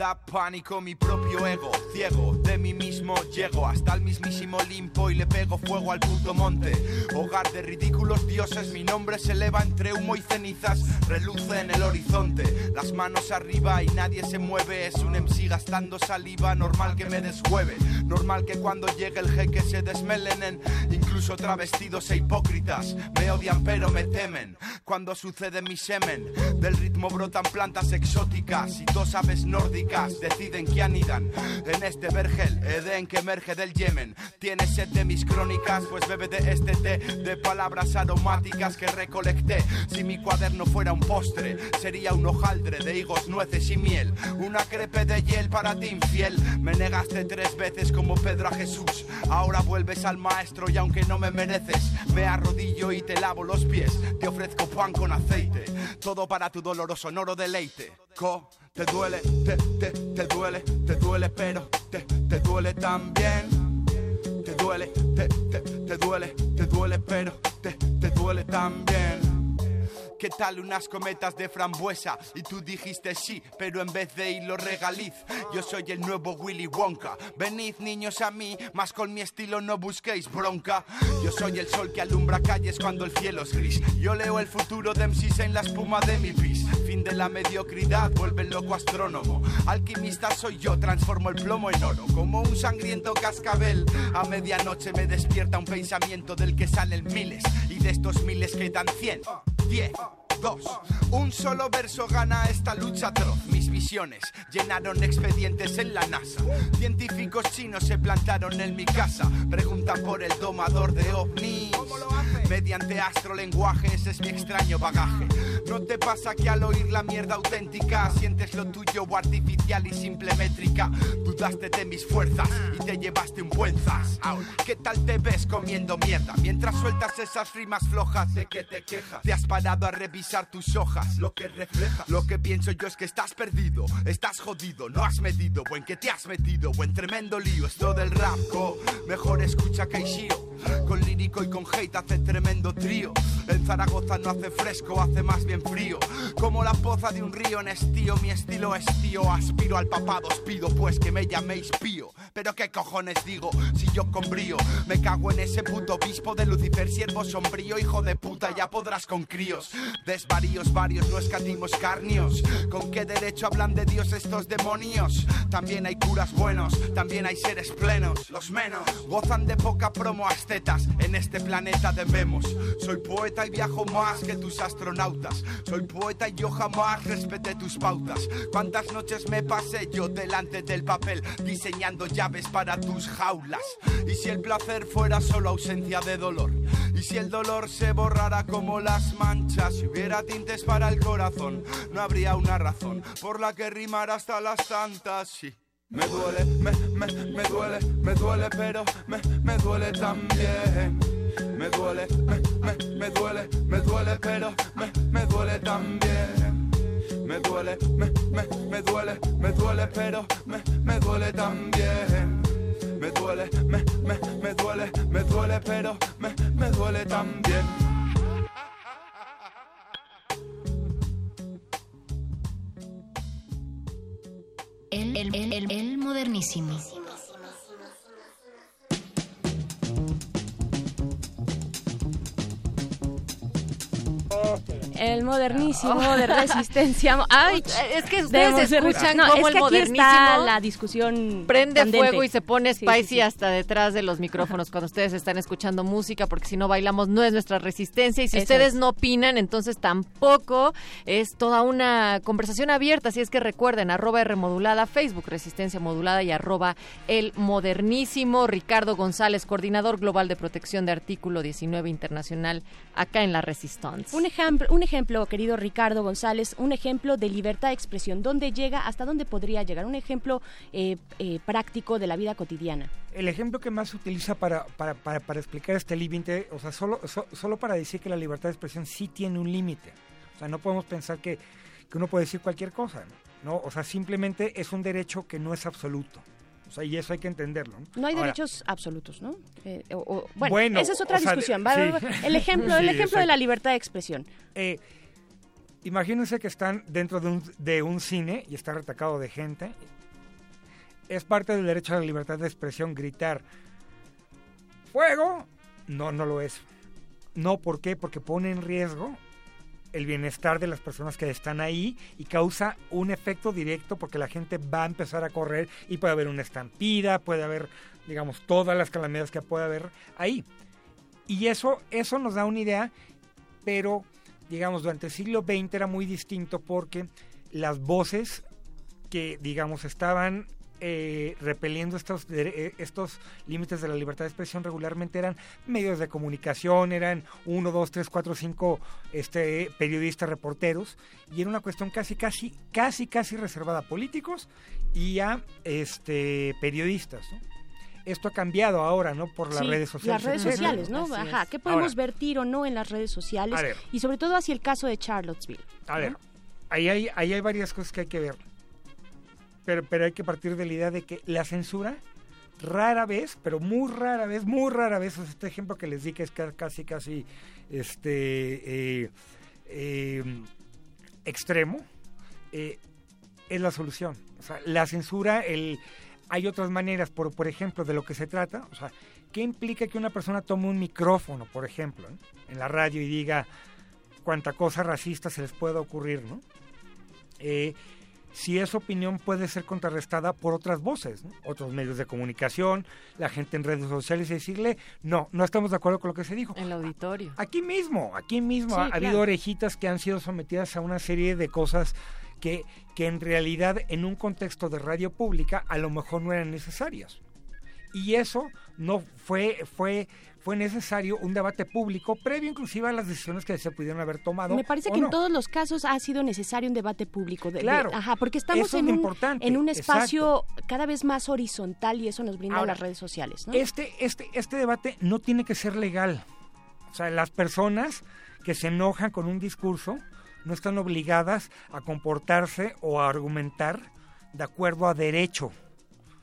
da pánico mi propio ego, ciego, de mí mismo llego hasta el mismísimo limpo y le pego fuego al puto monte. Hogar de ridículos dioses, mi nombre se eleva entre humo y cenizas, reluce en el horizonte. Las manos arriba y nadie se mueve, es un MC gastando saliva, normal que me deshueve. Normal que cuando llegue el jeque se desmelenen, incluso travestidos e hipócritas. Me odian pero me temen. Cuando sucede mi semen, del ritmo brotan plantas exóticas y dos aves nórdicas deciden que anidan en este vergel, Edén que emerge del Yemen. Tienes sed de mis crónicas, pues bebe de este té de palabras aromáticas que recolecté. Si mi cuaderno fuera un postre, sería un hojaldre de higos, nueces y miel. Una crepe de hiel para ti infiel. Me negaste tres veces como Pedro a Jesús. Ahora vuelves al maestro y aunque no me mereces, me arrodillo y te lavo los pies. Te ofrezco pan con aceite, todo para tu doloroso sonoro deleite. Co te duele, te, te, te duele, te duele, pero te, te duele también. Te duele, te, te, te duele, te duele, pero te, te duele también. ¿Qué tal unas cometas de frambuesa? Y tú dijiste sí, pero en vez de hilo regaliz. Yo soy el nuevo Willy Wonka. Venid niños a mí, más con mi estilo no busquéis bronca. Yo soy el sol que alumbra calles cuando el cielo es gris. Yo leo el futuro de MCs en la espuma de mi pis. Fin de la mediocridad, vuelve el loco astrónomo. Alquimista soy yo, transformo el plomo en oro. Como un sangriento cascabel. A medianoche me despierta un pensamiento del que salen miles. Y de estos miles quedan cien. Diez. Dos. Un solo verso gana esta lucha atroz. Mis visiones llenaron expedientes en la NASA. Científicos chinos se plantaron en mi casa. Preguntan por el domador de ovnis. Mediante astrolenguaje, ese es mi extraño bagaje. ¿No te pasa que al oír la mierda auténtica sientes lo tuyo o artificial y simple métrica? Dudaste de mis fuerzas y te llevaste un buen zas. ¿Qué tal te ves comiendo mierda? Mientras sueltas esas rimas flojas de que te quejas. Te has parado a revisar tus hojas, lo que refleja. Lo que pienso yo es que estás perdido, estás jodido, no has medido, buen que te has metido, buen tremendo lío. Esto del rap, mejor escucha que Ishio. Con lírico y con hate hace tremendo trío. En Zaragoza no hace fresco, hace más bien frío. Como la poza de un río en estío, mi estilo es tío. Aspiro al papado, os pido pues que me llaméis pío. Pero qué cojones digo, si yo con brío me cago en ese puto obispo de Lucifer, siervo sombrío, hijo de puta, ya podrás con críos. Desvaríos varios, no escatimos carnios. ¿Con qué derecho hablan de Dios estos demonios? También hay curas buenos, también hay seres plenos, los menos. Gozan de poca promo astetas, en este planeta debemos. Soy poeta y viajo más que tus astronautas. Soy poeta y yo jamás respeté tus pautas. ¿Cuántas noches me pasé yo delante del papel diseñando llaves para tus jaulas? Y si el placer fuera solo ausencia de dolor, y si el dolor se borrara como las manchas, si hubiera tintes para el corazón, no habría una razón por la que rimar hasta las tantas. Sí. Me duele, me, me, me duele, me duele, pero me, me duele también. Me duele, me, me, me duele, me duele, pero me, me duele también. Me duele, me, me, me duele, me duele, pero me, me duele también. Me duele, me, me, me duele, me duele, pero me, me duele también. El, el, el, el, modernísimo. El modernísimo de resistencia. Ay, es que de ustedes escuchan No, es el que aquí modernísimo está la discusión prende candente. fuego y se pone spicy sí, sí. hasta detrás de los micrófonos cuando ustedes están escuchando música, porque si no bailamos no es nuestra resistencia y si Eso ustedes es. no opinan, entonces tampoco es toda una conversación abierta, así es que recuerden, arroba R modulada, Facebook Resistencia Modulada y arroba El Modernísimo, Ricardo González, coordinador global de protección de artículo 19 internacional acá en la Resistance. Un ejemplo, un ejemplo, querido Ricardo González, un ejemplo de libertad de expresión. ¿Dónde llega? ¿Hasta dónde podría llegar? Un ejemplo eh, eh, práctico de la vida cotidiana. El ejemplo que más se utiliza para, para, para, explicar este límite, o sea, solo, so- solo para decir que la libertad de expresión sí tiene un límite. O sea, no podemos pensar que, que uno puede decir cualquier cosa, ¿no? O sea, simplemente es un derecho que no es absoluto. Sea, y eso hay que entenderlo. No hay Ahora, derechos absolutos, ¿no? Eh, o- o- bueno, Bueno, esa es otra o sea, de- discusión. Sí. El ejemplo, el Sí, ejemplo de la libertad de expresión. Eh, imagínense que están dentro de un, de un cine y está retacado de gente. Es parte del derecho a la libertad de expresión gritar ¡Fuego! No, no lo es. No, ¿por qué? Porque pone en riesgo el bienestar de las personas que están ahí y causa un efecto directo porque la gente va a empezar a correr y puede haber una estampida, puede haber, digamos, todas las calamidades que puede haber ahí. Y eso, eso nos da una idea, pero, digamos, durante el siglo XX era muy distinto porque las voces que, digamos, estaban eh, repeliendo estos, dere- eh, estos límites de la libertad de expresión regularmente eran medios de comunicación, eran uno, dos, tres, cuatro, cinco este, periodistas, reporteros, y era una cuestión casi, casi, casi, casi reservada a políticos y a este, periodistas. ¿no? Esto ha cambiado ahora, ¿no? Por las Sí, redes sociales. Las redes sociales, ¿no? Ajá. ¿Qué podemos vertir o no en las redes sociales? A ver. Y sobre todo hacia el caso de Charlottesville. A ver, ahí hay, ahí hay varias cosas que hay que ver. Pero, pero hay que partir de la idea de que la censura rara vez, pero muy rara vez, muy rara vez, sea, este ejemplo que les di que es ca- casi, casi, este, eh, eh, extremo, eh, es la solución. O sea, la censura, el, hay otras maneras, por, por ejemplo, de lo que se trata, o sea, ¿qué implica que una persona tome un micrófono, por ejemplo, en la radio y diga cuánta cosa racista se les pueda ocurrir, ¿no? Si esa opinión puede ser contrarrestada por otras voces, ¿no? otros medios de comunicación, la gente en redes sociales y decirle, no, no estamos de acuerdo con lo que se dijo. El auditorio. Aquí mismo, aquí mismo Sí, ha, ha claro. habido orejitas que han sido sometidas a una serie de cosas que, que en realidad en un contexto de radio pública a lo mejor no eran necesarias. Y eso no fue, fue, fue necesario un debate público previo inclusive a las decisiones que se pudieron haber tomado. Me parece que no. en todos los casos ha sido necesario un debate público. de- de- Claro. ajá, porque estamos es en un, importante, en un exacto. espacio cada vez más horizontal y eso nos brinda Ahora, las redes sociales, ¿no? Este, este, este debate no tiene que ser legal. O sea, las personas que se enojan con un discurso no están obligadas a comportarse o a argumentar de acuerdo a derecho,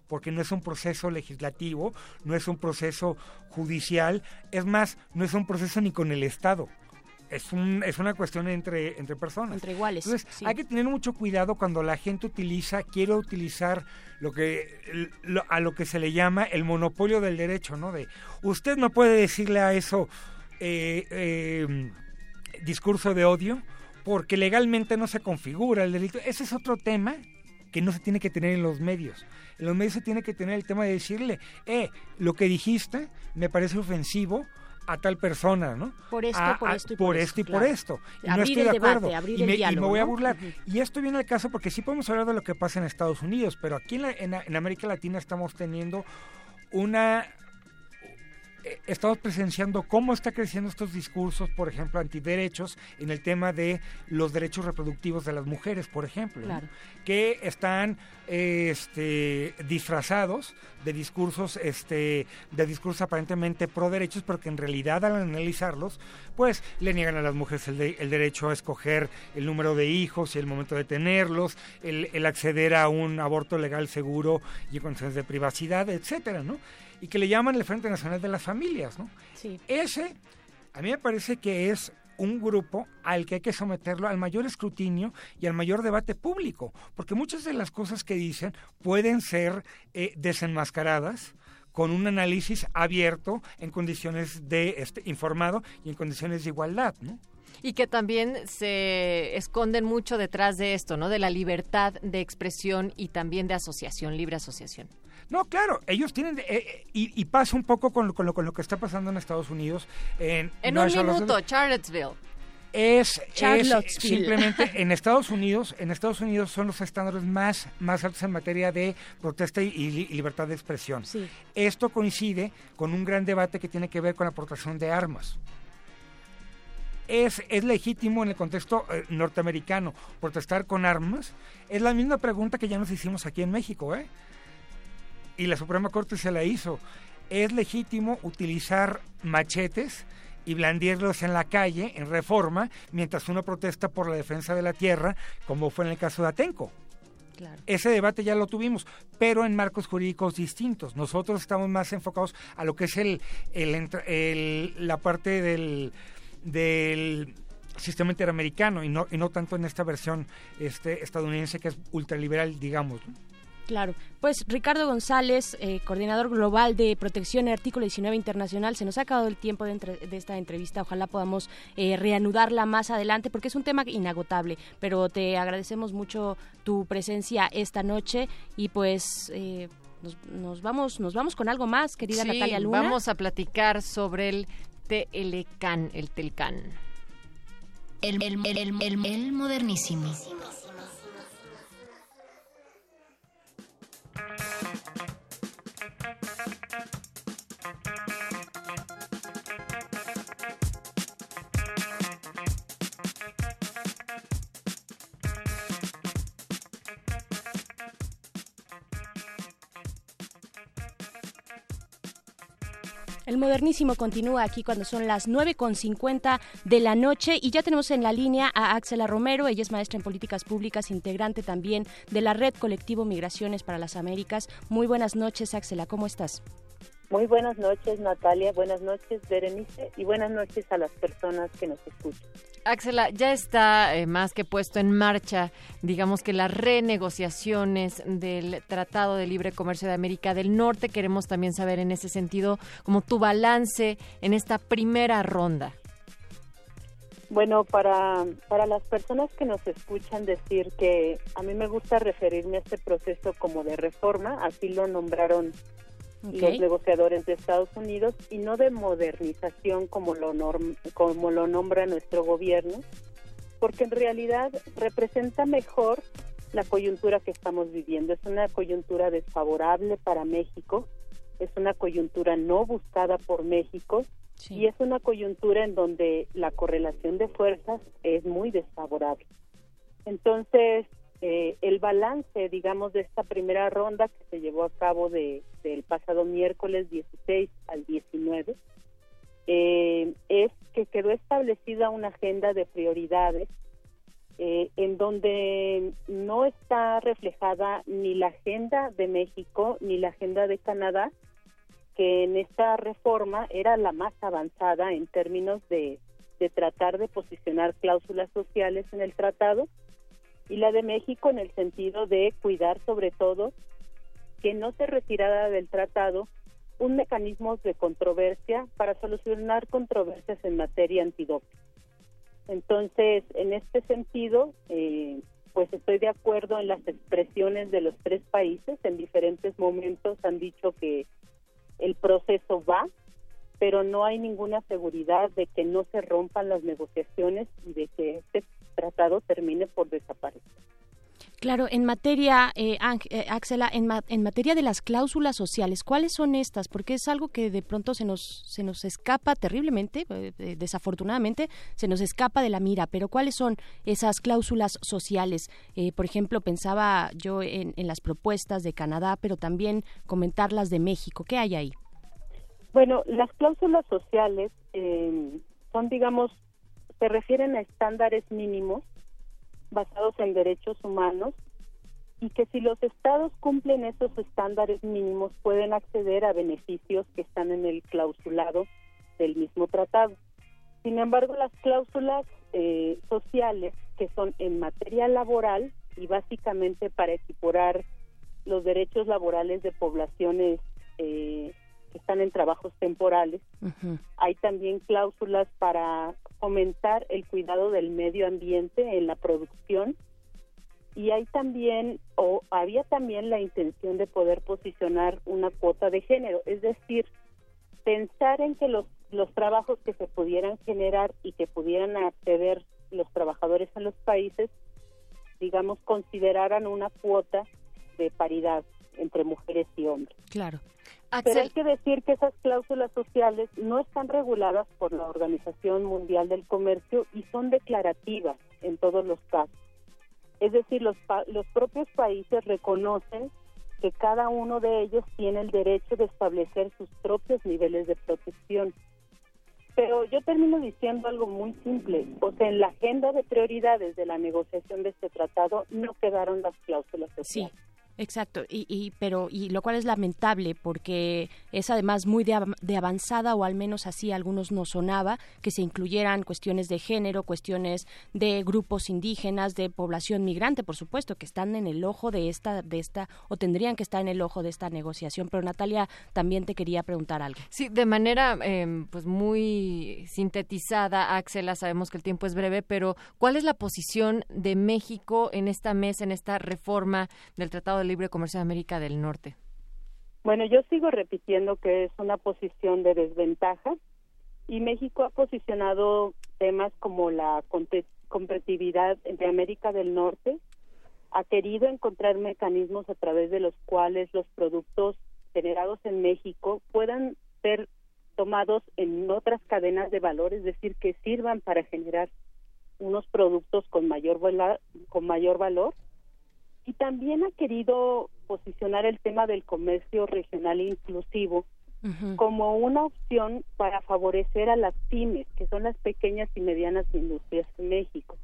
porque no es un proceso legislativo, no es un proceso judicial, es más, no es un proceso ni con el Estado. Es, un, es una cuestión entre, entre personas. Entre iguales, Entonces, sí. hay que tener mucho cuidado cuando la gente utiliza, quiere utilizar lo que lo- a lo que se le llama el monopolio del derecho, ¿no? De usted no puede decirle a eso eh, eh, discurso de odio porque legalmente no se configura el delito. Ese es otro tema que no se tiene que tener en los medios. En los medios se tiene que tener el tema de decirle, eh, lo que dijiste me parece ofensivo a tal persona, ¿no? Por esto, A- por esto y por esto, y por esto. Y no estoy el de debate, acuerdo. abrir y, el me, y me diálogo, voy a burlar. Y esto viene al caso porque sí podemos hablar de lo que pasa en Estados Unidos, pero aquí en, la- en- en América Latina estamos teniendo una estamos presenciando cómo está creciendo estos discursos, por ejemplo, antiderechos en el tema de los derechos reproductivos de las mujeres, por ejemplo, que están este, disfrazados de discursos, este, de discursos aparentemente pro derechos, pero que en realidad al analizarlos, pues le niegan a las mujeres el, el derecho a escoger el número de hijos y el momento de tenerlos, el, el acceder a un aborto legal seguro y en condiciones de privacidad, etcétera, ¿no? Y que le llaman el Frente Nacional de las Familias, ¿no? Sí. Ese, a mí me parece que es un grupo al que hay que someterlo al mayor escrutinio y al mayor debate público, porque muchas de las cosas que dicen pueden ser eh, desenmascaradas con un análisis abierto en condiciones de este, informado y en condiciones de igualdad, ¿no? Y que también se esconden mucho detrás de esto, ¿no? De la libertad de expresión y también de asociación, libre asociación. No, claro, ellos tienen, eh, eh, y, pasa un poco con, con, lo, con lo que está pasando en Estados Unidos. En, en un minuto, Charlottesville. Es, es, simplemente en Estados Unidos, en Estados Unidos son los estándares más, más altos en materia de protesta y, libertad de expresión. Esto coincide con un gran debate que tiene que ver con la aportación de armas. Es, es, legítimo en el contexto eh, norteamericano protestar con armas? Es la misma pregunta que ya nos hicimos aquí en México, ¿eh? Y la Suprema Corte se la hizo. ¿Es legítimo utilizar machetes y blandirlos en la calle, en reforma, mientras uno protesta por la defensa de la tierra, como fue en el caso de Atenco? Ese debate ya lo tuvimos, pero en marcos jurídicos distintos. Nosotros estamos más enfocados a lo que es el, el, la parte del, del sistema interamericano y no, y no tanto en esta versión este, estadounidense que es ultraliberal, digamos. Claro, pues Ricardo González, eh, coordinador global de protección y artículo 19 internacional, se nos ha acabado el tiempo de, esta entrevista, ojalá podamos eh, reanudarla más adelante porque es un tema inagotable, pero te agradecemos mucho tu presencia esta noche y pues... Eh, nos, vamos nos vamos con algo más, querida Natalia Luna. Vamos a platicar sobre el TLCAN, el TELCAN. El, el, el, el modernísimo. Thank you. El modernísimo continúa aquí cuando son las 9.50 de la noche y ya tenemos en la línea a Axela Romero, ella es maestra en políticas públicas, integrante también de la red colectivo Migraciones para las Américas. Muy buenas noches, Axela, ¿cómo estás? Muy buenas noches, Natalia, buenas noches, Berenice, y buenas noches a las personas que nos escuchan. Axela, ya está eh, más que puesto en marcha, digamos que las renegociaciones del Tratado de Libre Comercio de América del Norte. Queremos también saber en ese sentido como tu balance en esta primera ronda. Bueno, para, para las personas que nos escuchan decir que a mí me gusta referirme a este proceso como de reforma, así lo nombraron los negociadores de Estados Unidos y no de modernización como lo, como lo nombra nuestro gobierno, porque en realidad representa mejor la coyuntura que estamos viviendo. Es una coyuntura desfavorable para México, es una coyuntura no buscada por México y es una coyuntura en donde la correlación de fuerzas es muy desfavorable. Entonces, eh, el balance, digamos, de esta primera ronda que se llevó a cabo de, del pasado miércoles 16 al 19, eh, es que quedó establecida una agenda de prioridades eh, en donde no está reflejada ni la agenda de México ni la agenda de Canadá, que en esta reforma era la más avanzada en términos de tratar de posicionar cláusulas sociales en el tratado y la de México en el sentido de cuidar sobre todo que no se retirara del tratado un mecanismo de controversia para solucionar controversias en materia antidoping. Entonces, en este sentido, eh, pues estoy de acuerdo en las expresiones de los tres países. En diferentes momentos han dicho que el proceso va, pero no hay ninguna seguridad de que no se rompan las negociaciones y de que este tratado termine por desaparecer. Claro, en materia, eh, eh Axela, en, en, materia de las cláusulas sociales, ¿cuáles son estas? Porque es algo que de pronto se nos, se nos escapa terriblemente, eh, desafortunadamente, se nos escapa de la mira, pero ¿cuáles son esas cláusulas sociales? Eh, por ejemplo, pensaba yo en, en, las propuestas de Canadá, pero también comentar las de México. ¿Qué hay ahí? Bueno, las cláusulas sociales son, digamos, se refieren a estándares mínimos basados en derechos humanos y que si los estados cumplen esos estándares mínimos pueden acceder a beneficios que están en el clausulado del mismo tratado. Sin embargo, las cláusulas eh, sociales que son en materia laboral y básicamente para equiparar los derechos laborales de poblaciones eh, que están en trabajos temporales. Hay también cláusulas para fomentar el cuidado del medio ambiente en la producción y hay también o había también la intención de poder posicionar una cuota de género, es decir, pensar en que los los trabajos que se pudieran generar y que pudieran acceder los trabajadores en los países, digamos, consideraran una cuota de paridad entre mujeres y hombres. Claro. Pero hay que decir que esas cláusulas sociales no están reguladas por la Organización Mundial del Comercio y son declarativas en todos los casos. Es decir, los, los propios países reconocen que cada uno de ellos tiene el derecho de establecer sus propios niveles de protección. Pero yo termino diciendo algo muy simple, o sea, en la agenda de prioridades de la negociación de este tratado no quedaron las cláusulas sociales. Sí. Exacto, y, y, pero y lo cual es lamentable porque es además muy de, de, avanzada o al menos así algunos nos sonaba que se incluyeran cuestiones de género, cuestiones de grupos indígenas, de población migrante, por supuesto, que están en el ojo de esta de esta o tendrían que estar en el ojo de esta negociación. Pero Natalia también te quería preguntar algo. Sí, de manera eh, pues muy sintetizada, Axela, sabemos que el tiempo es breve, pero ¿cuál es la posición de México en esta mesa, en esta reforma del Tratado de Libre Comercio de América del Norte? Bueno, yo sigo repitiendo que es una posición de desventaja y México ha posicionado temas como la competitividad de América del Norte, ha querido encontrar mecanismos a través de los cuales los productos generados en México puedan ser tomados en otras cadenas de valor, es decir, que sirvan para generar unos productos con mayor, con mayor valor y también ha querido posicionar el tema del comercio regional inclusivo como una opción para favorecer a las pymes, que son las pequeñas y medianas industrias en México.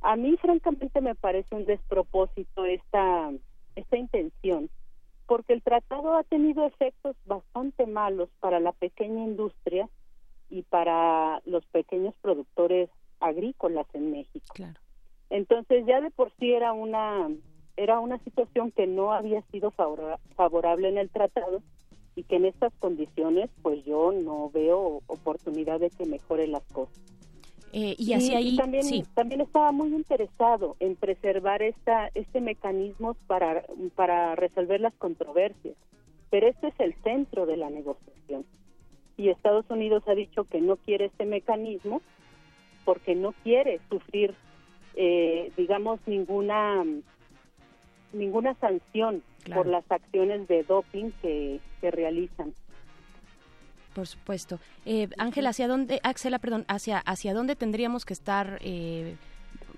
A mí, francamente, me parece un despropósito esta, esta intención, porque el tratado ha tenido efectos bastante malos para la pequeña industria y para los pequeños productores agrícolas en México. Entonces, ya de por sí era una era una situación que no había sido favorable en el tratado y que en estas condiciones pues yo no veo oportunidad de que mejore las cosas. Eh, y así ahí también, también estaba muy interesado en preservar esta este mecanismo para para resolver las controversias pero este es el centro de la negociación y Estados Unidos ha dicho que no quiere este mecanismo porque no quiere sufrir eh, digamos ninguna ninguna sanción por las acciones de doping que, se realizan. Por supuesto. Eh, Ángela, ¿hacia dónde, Axela, perdón, hacia, hacia dónde tendríamos que estar eh,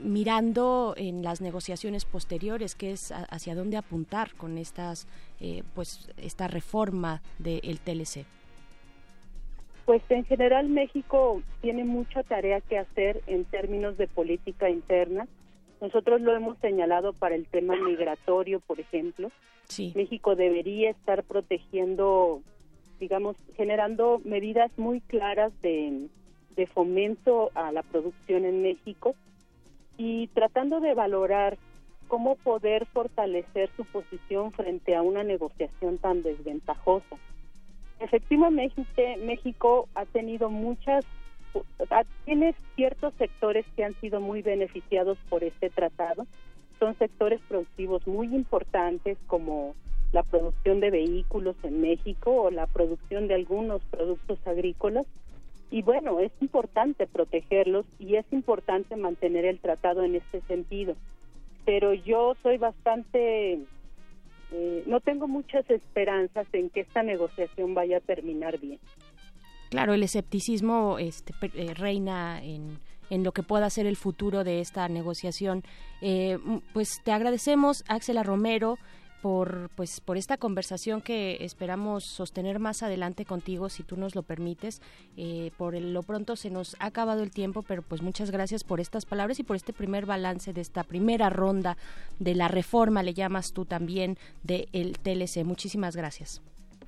mirando en las negociaciones posteriores? ¿Qué es hacia dónde apuntar con estas, eh, pues, esta reforma del TLC? Pues en general México tiene mucha tarea que hacer en términos de política interna nosotros lo hemos señalado para el tema migratorio, por ejemplo. México debería estar protegiendo, digamos, generando medidas muy claras de, de fomento a la producción en México y tratando de valorar cómo poder fortalecer su posición frente a una negociación tan desventajosa. Efectivamente, México ha tenido muchas tiene ciertos sectores que han sido muy beneficiados por este tratado. Son sectores productivos muy importantes como la producción de vehículos en México o la producción de algunos productos agrícolas. Y bueno, es importante protegerlos y es importante mantener el tratado en este sentido. pero yo soy bastante, eh, no tengo muchas esperanzas en que esta negociación vaya a terminar bien. Claro, el escepticismo este, eh, reina en, en lo que pueda ser el futuro de esta negociación. Eh, pues te agradecemos, Axela Romero, por pues por esta conversación que esperamos sostener más adelante contigo si tú nos lo permites. Eh, por lo pronto se nos ha acabado el tiempo pero pues muchas gracias por estas palabras y por este primer balance de esta primera ronda de la reforma le llamas tú también del el TLC muchísimas gracias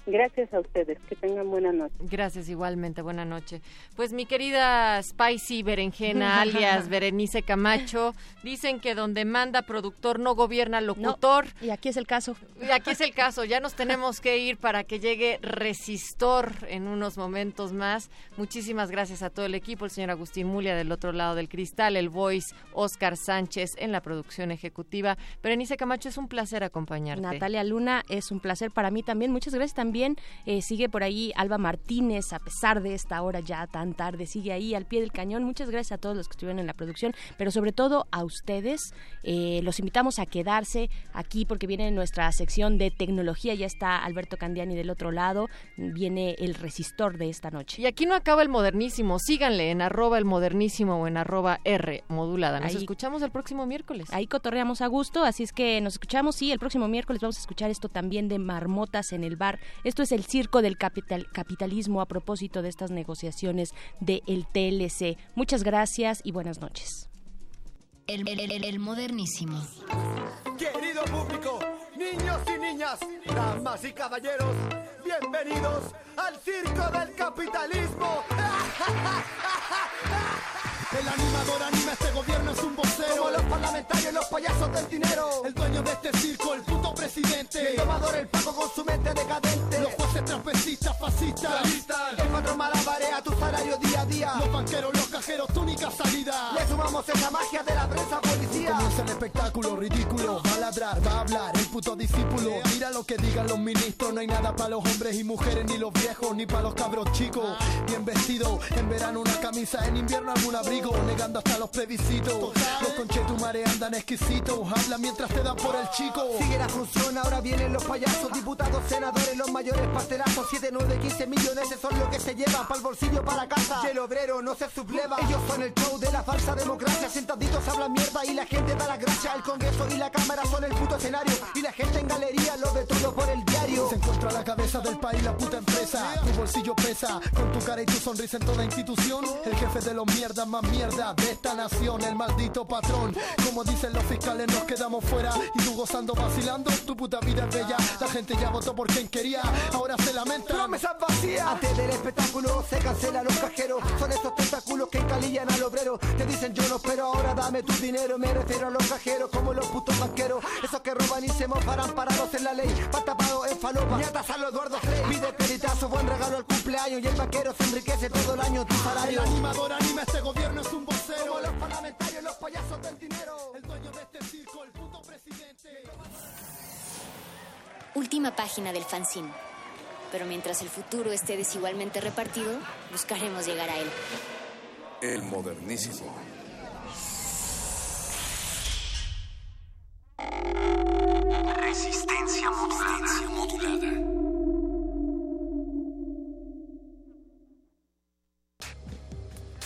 Gracias a ustedes, que tengan buena noche. Gracias igualmente, buena noche. Pues mi querida Spicy Berenjena, alias Berenice Camacho, dicen que donde manda productor no gobierna locutor. y aquí es el caso. Y aquí es el caso, ya nos tenemos que ir para que llegue Resistor en unos momentos más. Muchísimas gracias a todo el equipo, el señor Agustín Mulia del otro lado del cristal, el voice Oscar Sánchez en la producción ejecutiva. Berenice Camacho, es un placer acompañarte. Natalia Luna, es un placer para mí también. Muchas gracias también eh, sigue por ahí Alba Martínez, a pesar de esta hora ya tan tarde, sigue ahí al pie del cañón. Muchas gracias a todos los que estuvieron en la producción, pero sobre todo a ustedes. Eh, los invitamos a quedarse aquí porque viene nuestra sección de tecnología. Ya está Alberto Candiani del otro lado, viene el resistor de esta noche. Y aquí no acaba el modernísimo, síganle en arroba el modernísimo o en arroba R modulada. Nos escuchamos el próximo miércoles. Ahí cotorreamos a gusto, así es que nos escuchamos, sí, el próximo miércoles vamos a escuchar esto también de marmotas en el bar esto es el circo del capital, capitalismo a propósito de estas negociaciones del el TLC. Muchas gracias y buenas noches. El, el, modernísimo. Querido público, niños y niñas, damas y caballeros, bienvenidos al circo del capitalismo. El animador anima este gobierno es un vocero. Como los parlamentarios, los payasos del dinero. El dueño de este circo, el puto presidente. El tomador, el pago con su mente decadente. Los jueces travestistas, fascistas. El patrón malabarea tu salario día a día. Los banqueros, los cajeros, tu única salida. Le sumamos esa magia de la prensa policía. Comienza el espectáculo ridículo. Va a ladrar, va a hablar el puto discípulo. Mira lo que digan los ministros. No hay nada para los hombres y mujeres, ni los viejos, ni para los cabros chicos. Bien vestido, en verano una camisa, en invierno algún abrigo negando hasta los plebiscitos. Los conchetumares andan exquisitos, habla mientras te dan por el chico. Sigue la función, ahora vienen los payasos, diputados, senadores, los mayores pastelazos. 7, 9, 15 millones, eso es lo que se llevan para el bolsillo, para casa. Y el obrero no se subleva, ellos son el show de la falsa democracia. Sentaditos hablan mierda y la gente da la gracia. El Congreso y la Cámara son el puto escenario. Y la gente en galería lo ve todo por el diario. Se encuentra la cabeza del país, la puta empresa. Tu bolsillo pesa, con tu cara y tu sonrisa en toda institución. El jefe de los mierdas más mierda de esta nación, el maldito patrón. Como dicen los fiscales, nos quedamos fuera y tú gozando, vacilando. Tu puta vida es bella. La gente ya votó por quien quería, ahora se lamenta. Promesas vacías. Antes del espectáculo se cancelan los cajeros. Son estos tentáculos que encalillan al obrero. Te dicen yo no, pero ahora dame tu dinero. Me refiero a los cajeros como los putos banqueros. Esos que roban y se mofarán parados en la ley. Van tapados en falopa. Ñatas a los Eduardo Frey. Pide peritazo, buen regalo al cumpleaños. Y el banquero se enriquece todo el año tu salario. El animador anima este gobierno es un vocero. Como los parlamentarios, los payasos del dinero. El dueño de este circo, el puto presidente. Última página del fanzine. Pero mientras el futuro esté desigualmente repartido, buscaremos llegar a él. El modernísimo. Resistencia modulada.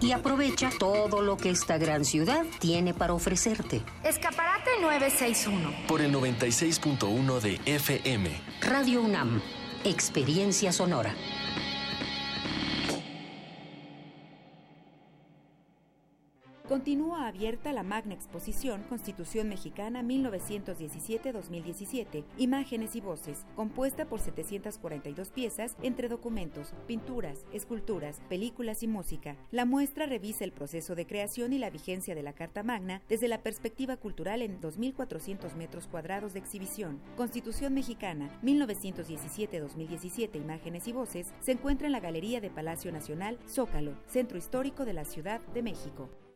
Y aprovecha todo lo que esta gran ciudad tiene para ofrecerte. Escaparate 961. Por el 96.1 de FM. Radio UNAM. Experiencia sonora. Continúa abierta la magna exposición Constitución Mexicana 1917-2017, Imágenes y Voces, compuesta por 742 piezas entre documentos, pinturas, esculturas, películas y música. La muestra revisa el proceso de creación y la vigencia de la Carta Magna desde la perspectiva cultural en 2.400 metros cuadrados de exhibición. Constitución Mexicana 1917-2017, Imágenes y Voces, se encuentra en la Galería de Palacio Nacional, Zócalo, Centro Histórico de la Ciudad de México.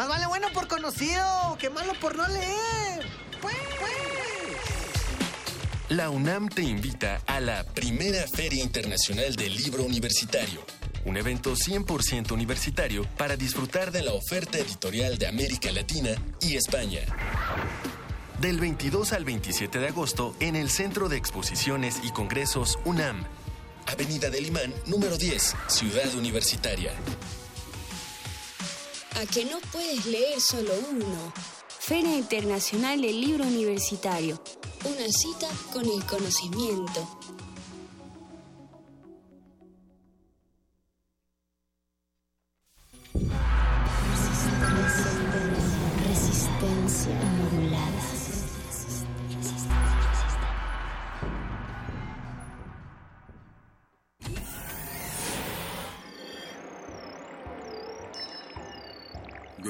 Más vale bueno por conocido que malo por no leer. La UNAM te invita a la primera Feria Internacional del Libro Universitario, un evento 100% universitario para disfrutar de la oferta editorial de América Latina y España. Del 22 al 27 de agosto en el Centro de Exposiciones y Congresos UNAM, Avenida del Imán, número 10, Ciudad Universitaria. ¿A que no puedes leer solo uno? Feria Internacional del Libro Universitario. Una cita con el conocimiento.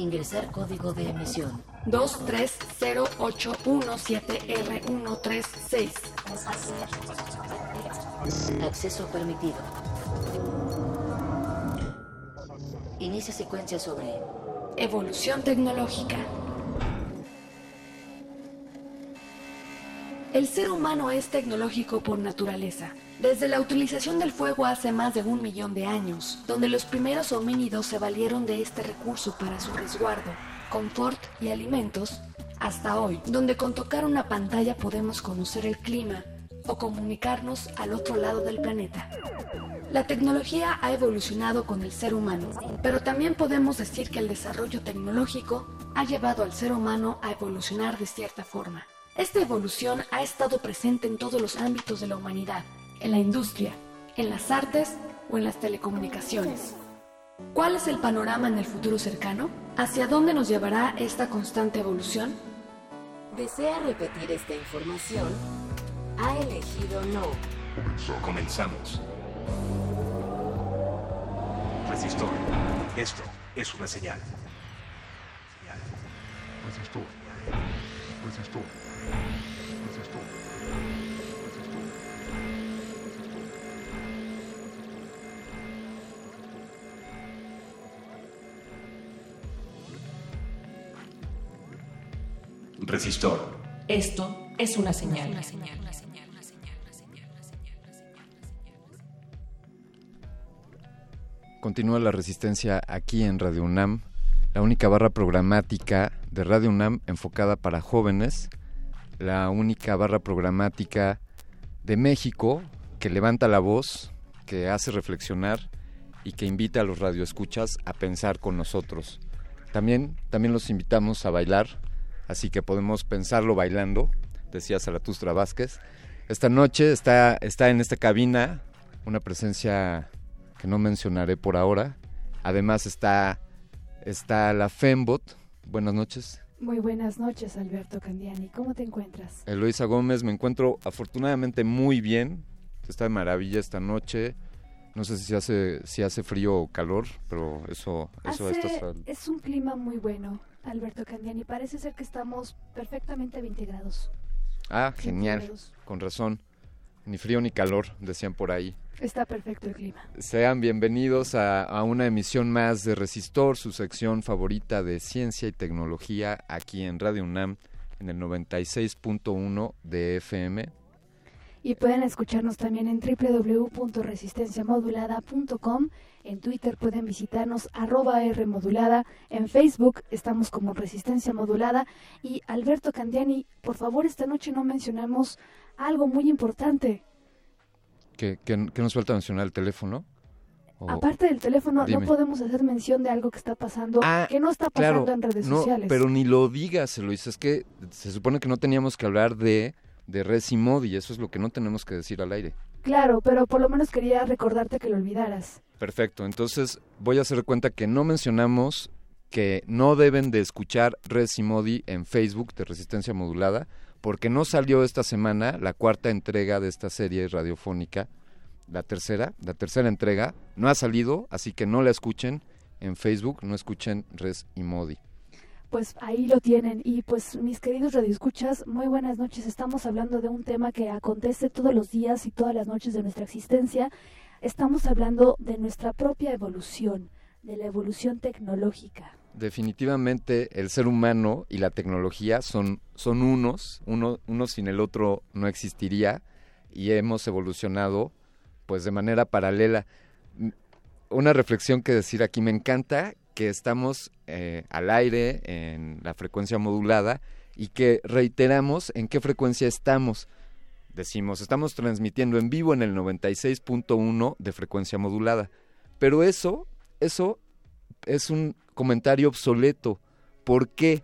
Ingresar código de emisión. 2308117R136. Acceso permitido. Inicia secuencia sobre Evolución tecnológica. El ser humano es tecnológico por naturaleza. Desde la utilización del fuego hace más de un millón de años, donde los primeros homínidos se valieron de este recurso para su resguardo, confort y alimentos, hasta hoy, donde con tocar una pantalla podemos conocer el clima o comunicarnos al otro lado del planeta. La tecnología ha evolucionado con el ser humano, pero también podemos decir que el desarrollo tecnológico ha llevado al ser humano a evolucionar de cierta forma. Esta evolución ha estado presente en todos los ámbitos de la humanidad, en la industria, en las artes o en las telecomunicaciones. ¿Cuál es el panorama en el futuro cercano? ¿Hacia dónde nos llevará esta constante evolución? ¿Desea repetir esta información? Ha elegido no. Comenzamos. Resistor. Esto es una señal. Resistor. Resistor. Resistor. Esto es una señal. Continúa la resistencia aquí en Radio UNAM, la única barra programática de Radio UNAM enfocada para jóvenes, la única barra programática de México que levanta la voz, que hace reflexionar y que invita a los radioescuchas a pensar con nosotros. También, también los invitamos a bailar, así que podemos pensarlo bailando, decía Zaratustra Vázquez. esta noche está, está en esta cabina una presencia que no mencionaré por ahora. Además está, está la Fembot. Buenas noches. Muy buenas noches, Alberto Candiani. ¿Cómo te encuentras? Eloisa Gómez, me encuentro afortunadamente muy bien. Está de maravilla esta noche. No sé si hace, si hace frío o calor, pero eso, eso hace, Es un clima muy bueno, Alberto Candiani. Parece ser que estamos perfectamente a 20 grados. Ah, genial. Con razón. Ni frío ni calor, decían por ahí. Está perfecto el clima. Sean bienvenidos a, a, una emisión más de Resistor, su sección favorita de ciencia y tecnología aquí en Radio UNAM en el 96.1 de FM. Y pueden escucharnos también en www.resistenciamodulada.com. En Twitter pueden visitarnos arroba Rmodulada. En Facebook estamos como Resistencia Modulada. Y Alberto Candiani, por favor, esta noche no mencionamos algo muy importante ¿Qué, nos falta mencionar? ¿El teléfono? Aparte del teléfono, no podemos hacer mención de algo que está pasando, ah, que no está pasando en redes no, sociales. Pero ni lo digas, lo Es que se supone que no teníamos que hablar de, de Res y Modi, eso es lo que no tenemos que decir al aire. Claro, pero por lo menos quería recordarte que lo olvidaras. Perfecto, entonces voy a hacer cuenta que no mencionamos que no deben de escuchar Res y Modi en Facebook de Resistencia Modulada, porque no salió esta semana la cuarta entrega de esta serie radiofónica, la tercera, la tercera entrega, no ha salido, así que no la escuchen en Facebook, no escuchen Res y Modi. Pues ahí lo tienen. Y pues mis queridos radioescuchas, muy buenas noches. Estamos hablando de un tema que acontece todos los días y todas las noches de nuestra existencia. Estamos hablando de nuestra propia evolución, de la evolución tecnológica definitivamente el ser humano y la tecnología son, son unos, uno, uno sin el otro no existiría y hemos evolucionado pues de manera paralela. Una reflexión que decir aquí, me encanta que estamos eh, al aire en la frecuencia modulada y que reiteramos en qué frecuencia estamos. Decimos, estamos transmitiendo en vivo en el 96.1 de frecuencia modulada. Pero eso, eso es un comentario obsoleto. ¿Por qué?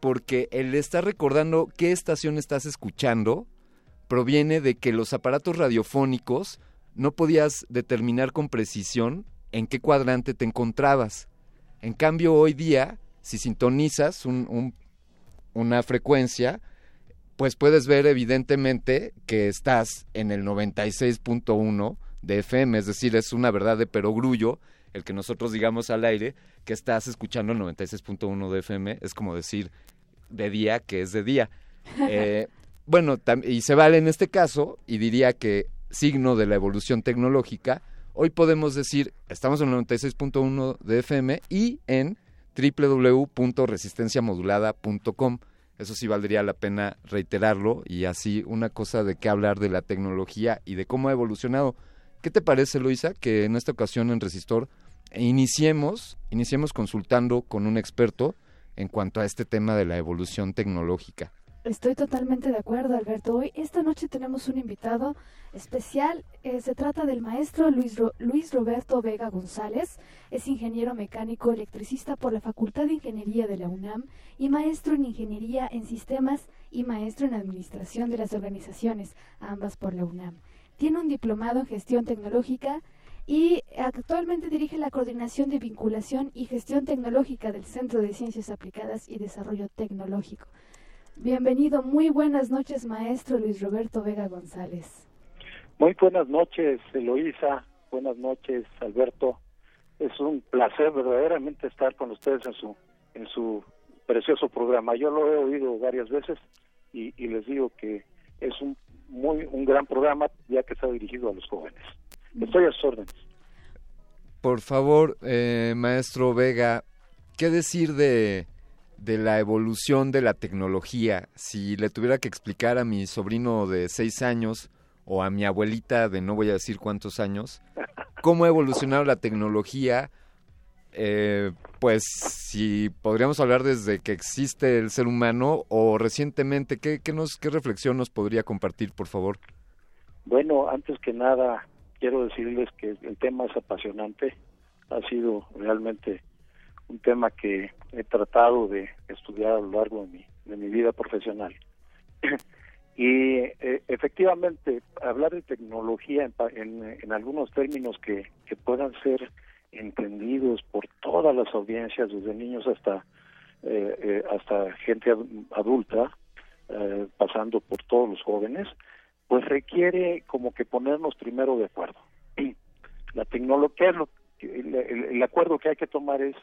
Porque el estar recordando qué estación estás escuchando proviene de que los aparatos radiofónicos no podías determinar con precisión en qué cuadrante te encontrabas. En cambio, hoy día, si sintonizas una frecuencia, pues puedes ver evidentemente que estás en el 96.1 de FM, es decir, es una verdad de perogrullo el que nosotros digamos al aire que estás escuchando el 96.1 de FM, es como decir de día que es de día. Eh, bueno, y se vale en este caso, y diría que signo de la evolución tecnológica, hoy podemos decir, estamos en el 96.1 de FM y en www.resistenciamodulada.com. Eso sí valdría la pena reiterarlo y así una cosa de qué hablar de la tecnología y de cómo ha evolucionado. ¿Qué te parece, Luisa, que en esta ocasión en Resistor iniciemos, iniciemos consultando con un experto en cuanto a este tema de la evolución tecnológica. Estoy totalmente de acuerdo, Alberto. Hoy, esta noche tenemos un invitado especial. Eh, se trata del maestro Luis, Luis Roberto Vega González. Es ingeniero mecánico electricista por la Facultad de Ingeniería de la UNAM y maestro en Ingeniería en Sistemas y maestro en Administración de las Organizaciones, ambas por la UNAM. Tiene un diplomado en Gestión Tecnológica y actualmente dirige la Coordinación de Vinculación y Gestión Tecnológica del Centro de Ciencias Aplicadas y Desarrollo Tecnológico. Bienvenido, muy buenas noches, maestro Luis Roberto Vega González. Muy buenas noches, Eloísa, buenas noches, Alberto. Es un placer verdaderamente estar con ustedes en su, en su precioso programa. Yo lo he oído varias veces y, y les digo que es un, muy, un gran programa ya que está dirigido a los jóvenes. Estoy a sus órdenes. Por favor, eh, maestro Vega, ¿qué decir de, de la evolución de la tecnología? Si le tuviera que explicar a mi sobrino de seis años o a mi abuelita de no voy a decir cuántos años, cómo ha evolucionado la tecnología, eh, pues si podríamos hablar desde que existe el ser humano o recientemente, ¿qué, qué, nos, qué reflexión nos podría compartir, por favor? Bueno, antes que nada, quiero decirles que el tema es apasionante, ha sido realmente un tema que he tratado de estudiar a lo largo de mi, de mi vida profesional. Y eh, efectivamente, hablar de tecnología en, algunos términos que, que, puedan ser entendidos por todas las audiencias, desde niños hasta, eh, eh, hasta gente adulta, pasando por todos los jóvenes, pues requiere como que ponernos primero de acuerdo. La tecnología, el, el, acuerdo que hay que tomar es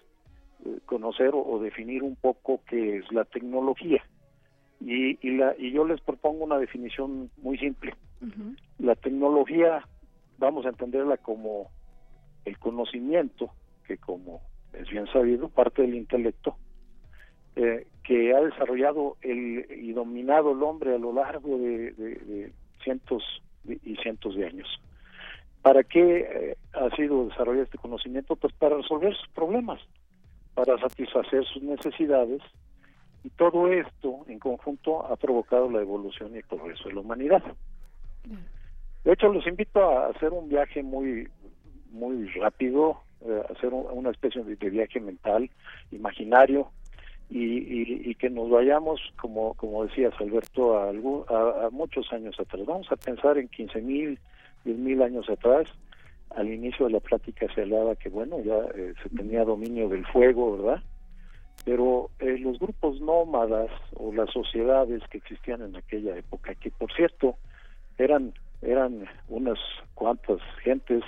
conocer o definir un poco qué es la tecnología y, y, la, y yo les propongo una definición muy simple. La tecnología, vamos a entenderla como el conocimiento, que como es bien sabido, parte del intelecto, eh, que ha desarrollado el, y dominado el hombre a lo largo de, cientos y cientos de años. ¿Para qué eh, ha sido desarrollado este conocimiento? Pues para resolver sus problemas, para satisfacer sus necesidades y todo esto en conjunto ha provocado la evolución y el progreso de la humanidad. De hecho, los invito a hacer un viaje muy muy rápido, eh, hacer una especie de, viaje mental, imaginario, y, y, que nos vayamos, como, como decías, Alberto, a, a, muchos años atrás. Vamos a pensar en 15.000, mil, mil años atrás. Al inicio de la plática se hablaba que, bueno, ya eh, se tenía dominio del fuego, ¿verdad? pero eh, los grupos nómadas o las sociedades que existían en aquella época, que por cierto eran eran unas cuantas gentes,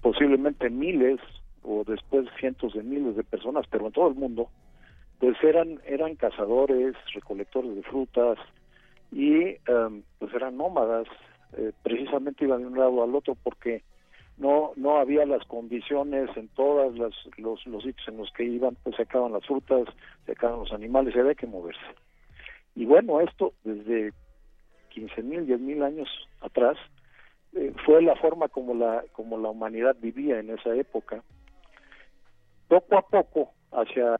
posiblemente miles o después cientos de miles de personas, pero en todo el mundo, pues eran eran cazadores, recolectores de frutas y em, pues eran nómadas, eh, precisamente iban de un lado al otro porque no no había las condiciones en todos los, los sitios en los que iban, pues se acaban las frutas, se acaban los animales, había que moverse. Y bueno, esto desde 15.000, mil, mil años atrás eh, fue la forma como la como la humanidad vivía en esa época. Poco a poco, hacia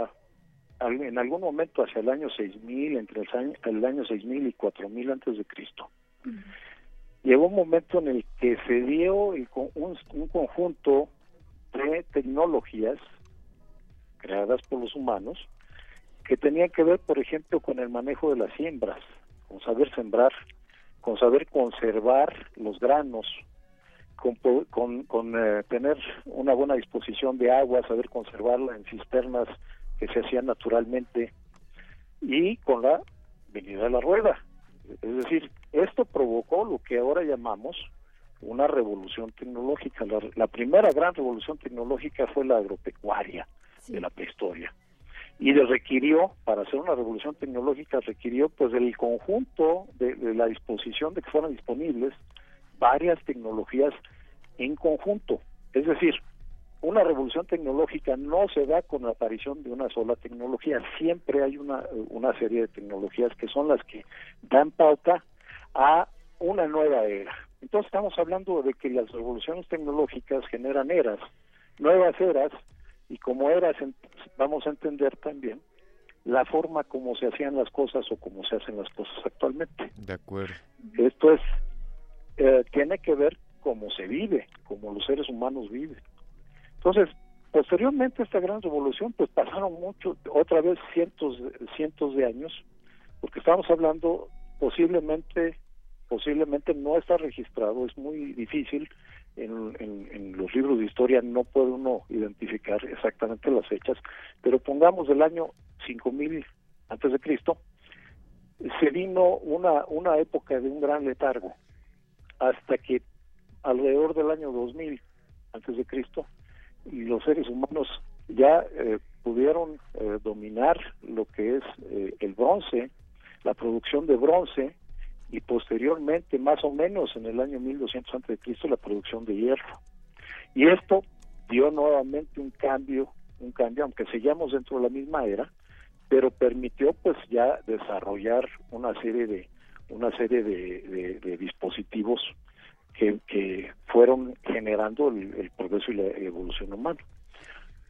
en algún momento hacia el año 6000, entre el año, el año 6000 y 4000 antes de Cristo llegó un momento en el que se dio un, un conjunto de tecnologías creadas por los humanos que tenían que ver, por ejemplo, con el manejo de las siembras, con saber sembrar, con saber conservar los granos, con, con, eh, tener una buena disposición de agua, saber conservarla en cisternas que se hacían naturalmente y con la venida de la rueda. Es decir, esto provocó lo que ahora llamamos una revolución tecnológica. La, primera gran revolución tecnológica fue la agropecuaria de la prehistoria. Y le requirió, para hacer una revolución tecnológica, requirió pues el conjunto de, de la disposición de que fueran disponibles varias tecnologías en conjunto. Es decir, una revolución tecnológica no se da con la aparición de una sola tecnología, siempre hay una, una serie de tecnologías que son las que dan pauta a una nueva era. Entonces estamos hablando de que las revoluciones tecnológicas generan eras, nuevas eras, y como eras vamos a entender también la forma como se hacían las cosas o cómo se hacen las cosas actualmente. De acuerdo. Esto es, eh, tiene que ver cómo se vive, cómo los seres humanos viven. Entonces, posteriormente a esta gran revolución, pues pasaron mucho, otra vez cientos, cientos de años, porque estamos hablando posiblemente, posiblemente no está registrado, es muy difícil en, en, los libros de historia no puede uno identificar exactamente las fechas, pero pongamos el año 5000 antes de Cristo, se vino una, una época de un gran letargo, hasta que alrededor del año 2000 antes de Cristo y los seres humanos ya eh, pudieron eh, dominar lo que es eh, el bronce, la producción de bronce y posteriormente, más o menos en el año 1200 antes de Cristo, la producción de hierro. Y esto dio nuevamente un cambio, un cambio, aunque seguíamos dentro de la misma era, pero permitió pues ya desarrollar una serie de una serie de dispositivos que, fueron generando el, progreso y la evolución humana.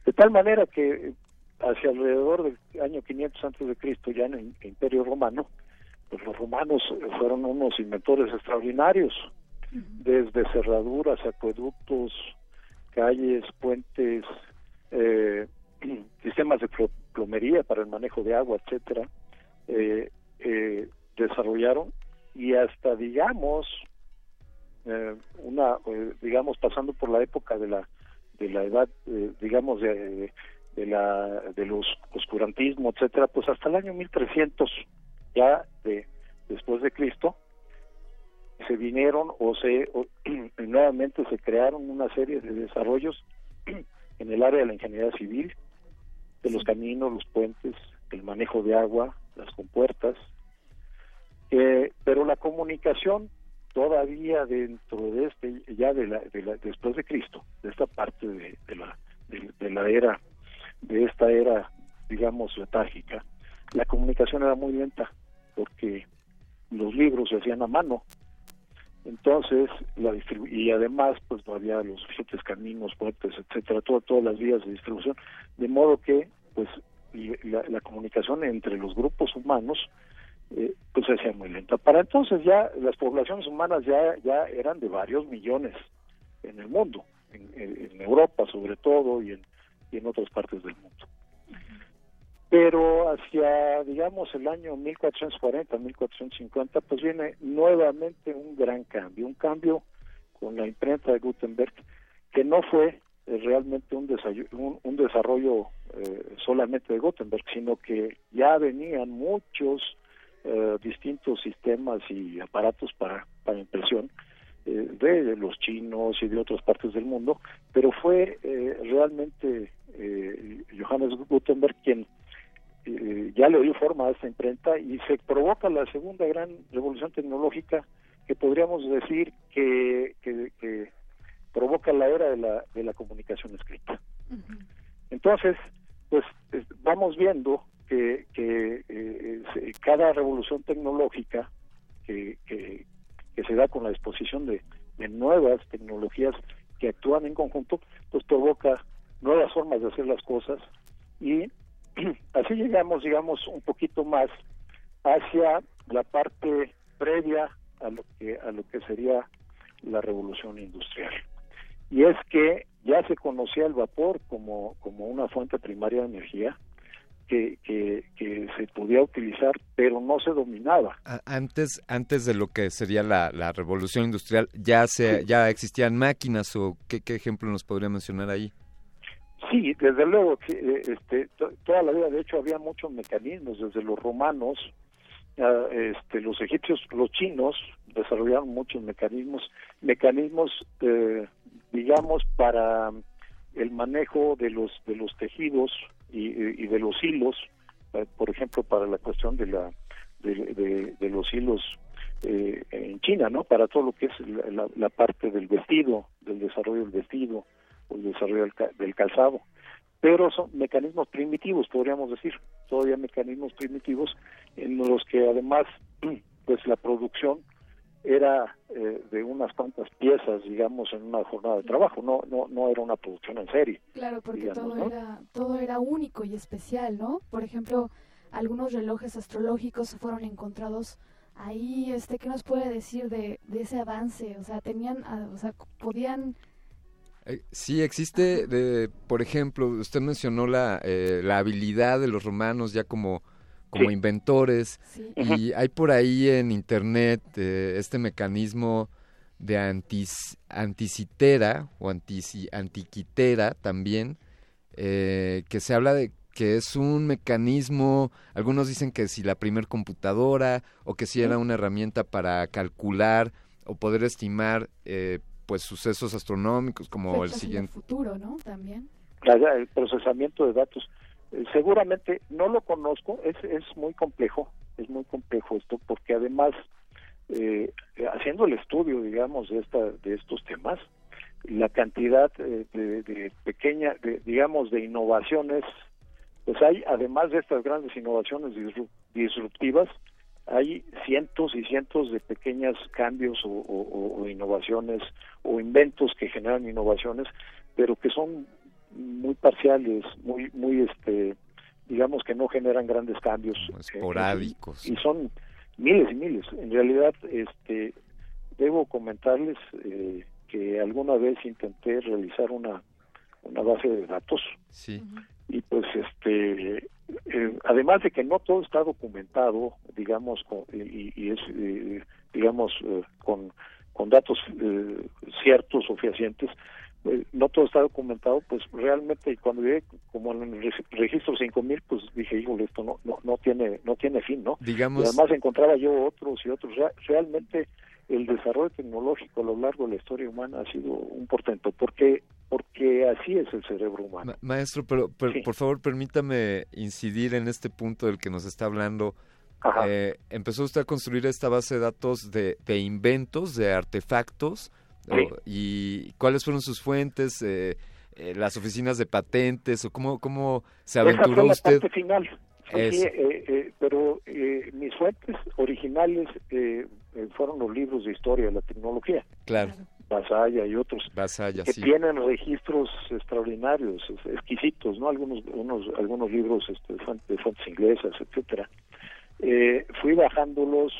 De tal manera que hacia alrededor del año 500 antes de Cristo, ya en el Imperio Romano, pues los romanos fueron unos inventores extraordinarios, desde cerraduras, acueductos, calles, puentes, eh, sistemas de plomería para el manejo de agua, etcétera, eh, eh, desarrollaron y hasta digamos eh, una eh, digamos pasando por la época de la de la edad eh, digamos de, de la de los oscurantismo etcétera pues hasta el año 1300 ya de después de Cristo se vinieron o se nuevamente se crearon una serie de desarrollos en el área de la ingeniería civil de los caminos los puentes el manejo de agua las compuertas eh, pero la comunicación todavía dentro de este ya de la, de la después de Cristo de esta parte de, la de, la era de esta era digamos letárgica la comunicación era muy lenta porque los libros se hacían a mano. Entonces la y además pues no había los suficientes caminos puentes etcétera todas las vías de distribución de modo que pues la, la comunicación entre los grupos humanos eh, pues se hacía muy lenta. Para entonces ya las poblaciones humanas ya, ya eran de varios millones en el mundo, en, Europa sobre todo y en, y en otras partes del mundo. Pero hacia, digamos, el año 1440, 1450, pues viene nuevamente un gran cambio, un cambio con la imprenta de Gutenberg, que no fue eh, realmente un, un, un desarrollo eh, solamente de Gutenberg, sino que ya venían muchos eh, distintos sistemas y aparatos para, para impresión eh, de los chinos y de otras partes del mundo, pero fue eh, realmente Johannes Gutenberg quien ya le dio forma a esta imprenta y se provoca la segunda gran revolución tecnológica que podríamos decir que, que, provoca la era de la, de la comunicación escrita. Entonces, pues vamos viendo que, que eh, cada revolución tecnológica que, se da con la exposición de, nuevas tecnologías que actúan en conjunto, pues provoca nuevas formas de hacer las cosas y así llegamos, digamos, un poquito más hacia la parte previa a lo que a lo que sería la revolución industrial. Y es que ya se conocía el vapor como, como una fuente primaria de energía, que, que, se podía utilizar, pero no se dominaba. Antes, antes de lo que sería la, la revolución industrial, ¿ya, se, ¿ya existían máquinas o qué, qué ejemplo nos podría mencionar ahí? Sí, desde luego, eh, este, toda la vida, de hecho, había muchos mecanismos, desde los romanos, este, los egipcios, los chinos desarrollaron muchos mecanismos, mecanismos, eh, digamos, para el manejo de los de los tejidos y, de los hilos, eh, por ejemplo, para la cuestión de la de, de, los hilos eh, en China, ¿no? Para todo lo que es la, parte del vestido, del desarrollo del vestido o el desarrollo del, calzado. Pero son mecanismos primitivos, podríamos decir, todavía mecanismos primitivos en los que además, pues la producción era eh, de unas cuantas piezas, digamos, en una jornada de trabajo, no no no era una producción en serie. Claro, porque todo era todo era único y especial, ¿no? Por ejemplo, algunos relojes astrológicos fueron encontrados ahí, este, ¿qué nos puede decir de, de ese avance? O sea, tenían, ah, o sea, podían eh, Sí, existe, de, por ejemplo, usted mencionó la, eh, la habilidad de los romanos ya como como inventores y hay por ahí en internet eh, este mecanismo de antis, anticitera o antiquitera también eh, que se habla de que es un mecanismo, algunos dicen que si la primer computadora o que si era una herramienta para calcular o poder estimar eh, pues sucesos astronómicos como el siguiente futuro, ¿no? También. El procesamiento de datos seguramente no lo conozco, es, es muy complejo, es muy complejo esto, porque además, eh, haciendo el estudio, digamos, de, esta, de estos temas, la cantidad eh, de, de pequeña, de, digamos, de innovaciones, pues hay, además de estas grandes innovaciones disruptivas, hay cientos y cientos de pequeños cambios o, innovaciones o inventos que generan innovaciones, pero que son muy parciales, muy, muy, este, digamos que no generan grandes cambios. Esporádicos. y son miles y miles. En realidad, este, debo comentarles eh, que alguna vez intenté realizar una, una base de datos. Sí. Y pues, este, eh, además de que no todo está documentado, digamos, con, y, y, es, eh, digamos, eh, con, con datos eh, ciertos o fehacientes, eh, no todo está documentado, pues realmente cuando llegué como en el reg- registro 5000, pues dije, híjole, esto no, no, no tiene no tiene fin, ¿no? Digamos- Y además encontraba yo otros y otros. Rea- realmente el desarrollo tecnológico a lo largo de la historia humana ha sido un portento, porque porque así es el cerebro humano. Ma- maestro, pero, pero Sí. por favor permítame incidir en este punto del que nos está hablando. Eh, empezó usted a construir esta base de datos de, de inventos, de artefactos, Sí. y cuáles fueron sus fuentes, eh, eh, las oficinas de patentes, o cómo, cómo se Esa aventuró fue la usted. parte final. Sí, eh, eh, pero eh, mis fuentes originales fueron los libros de historia de la tecnología, Claro, Basaya y otros, Vasalla, que sí. tienen registros extraordinarios, exquisitos, ¿no? Algunos unos, algunos libros este, de, fuentes, de fuentes inglesas, etcétera. Eh, fui bajándolos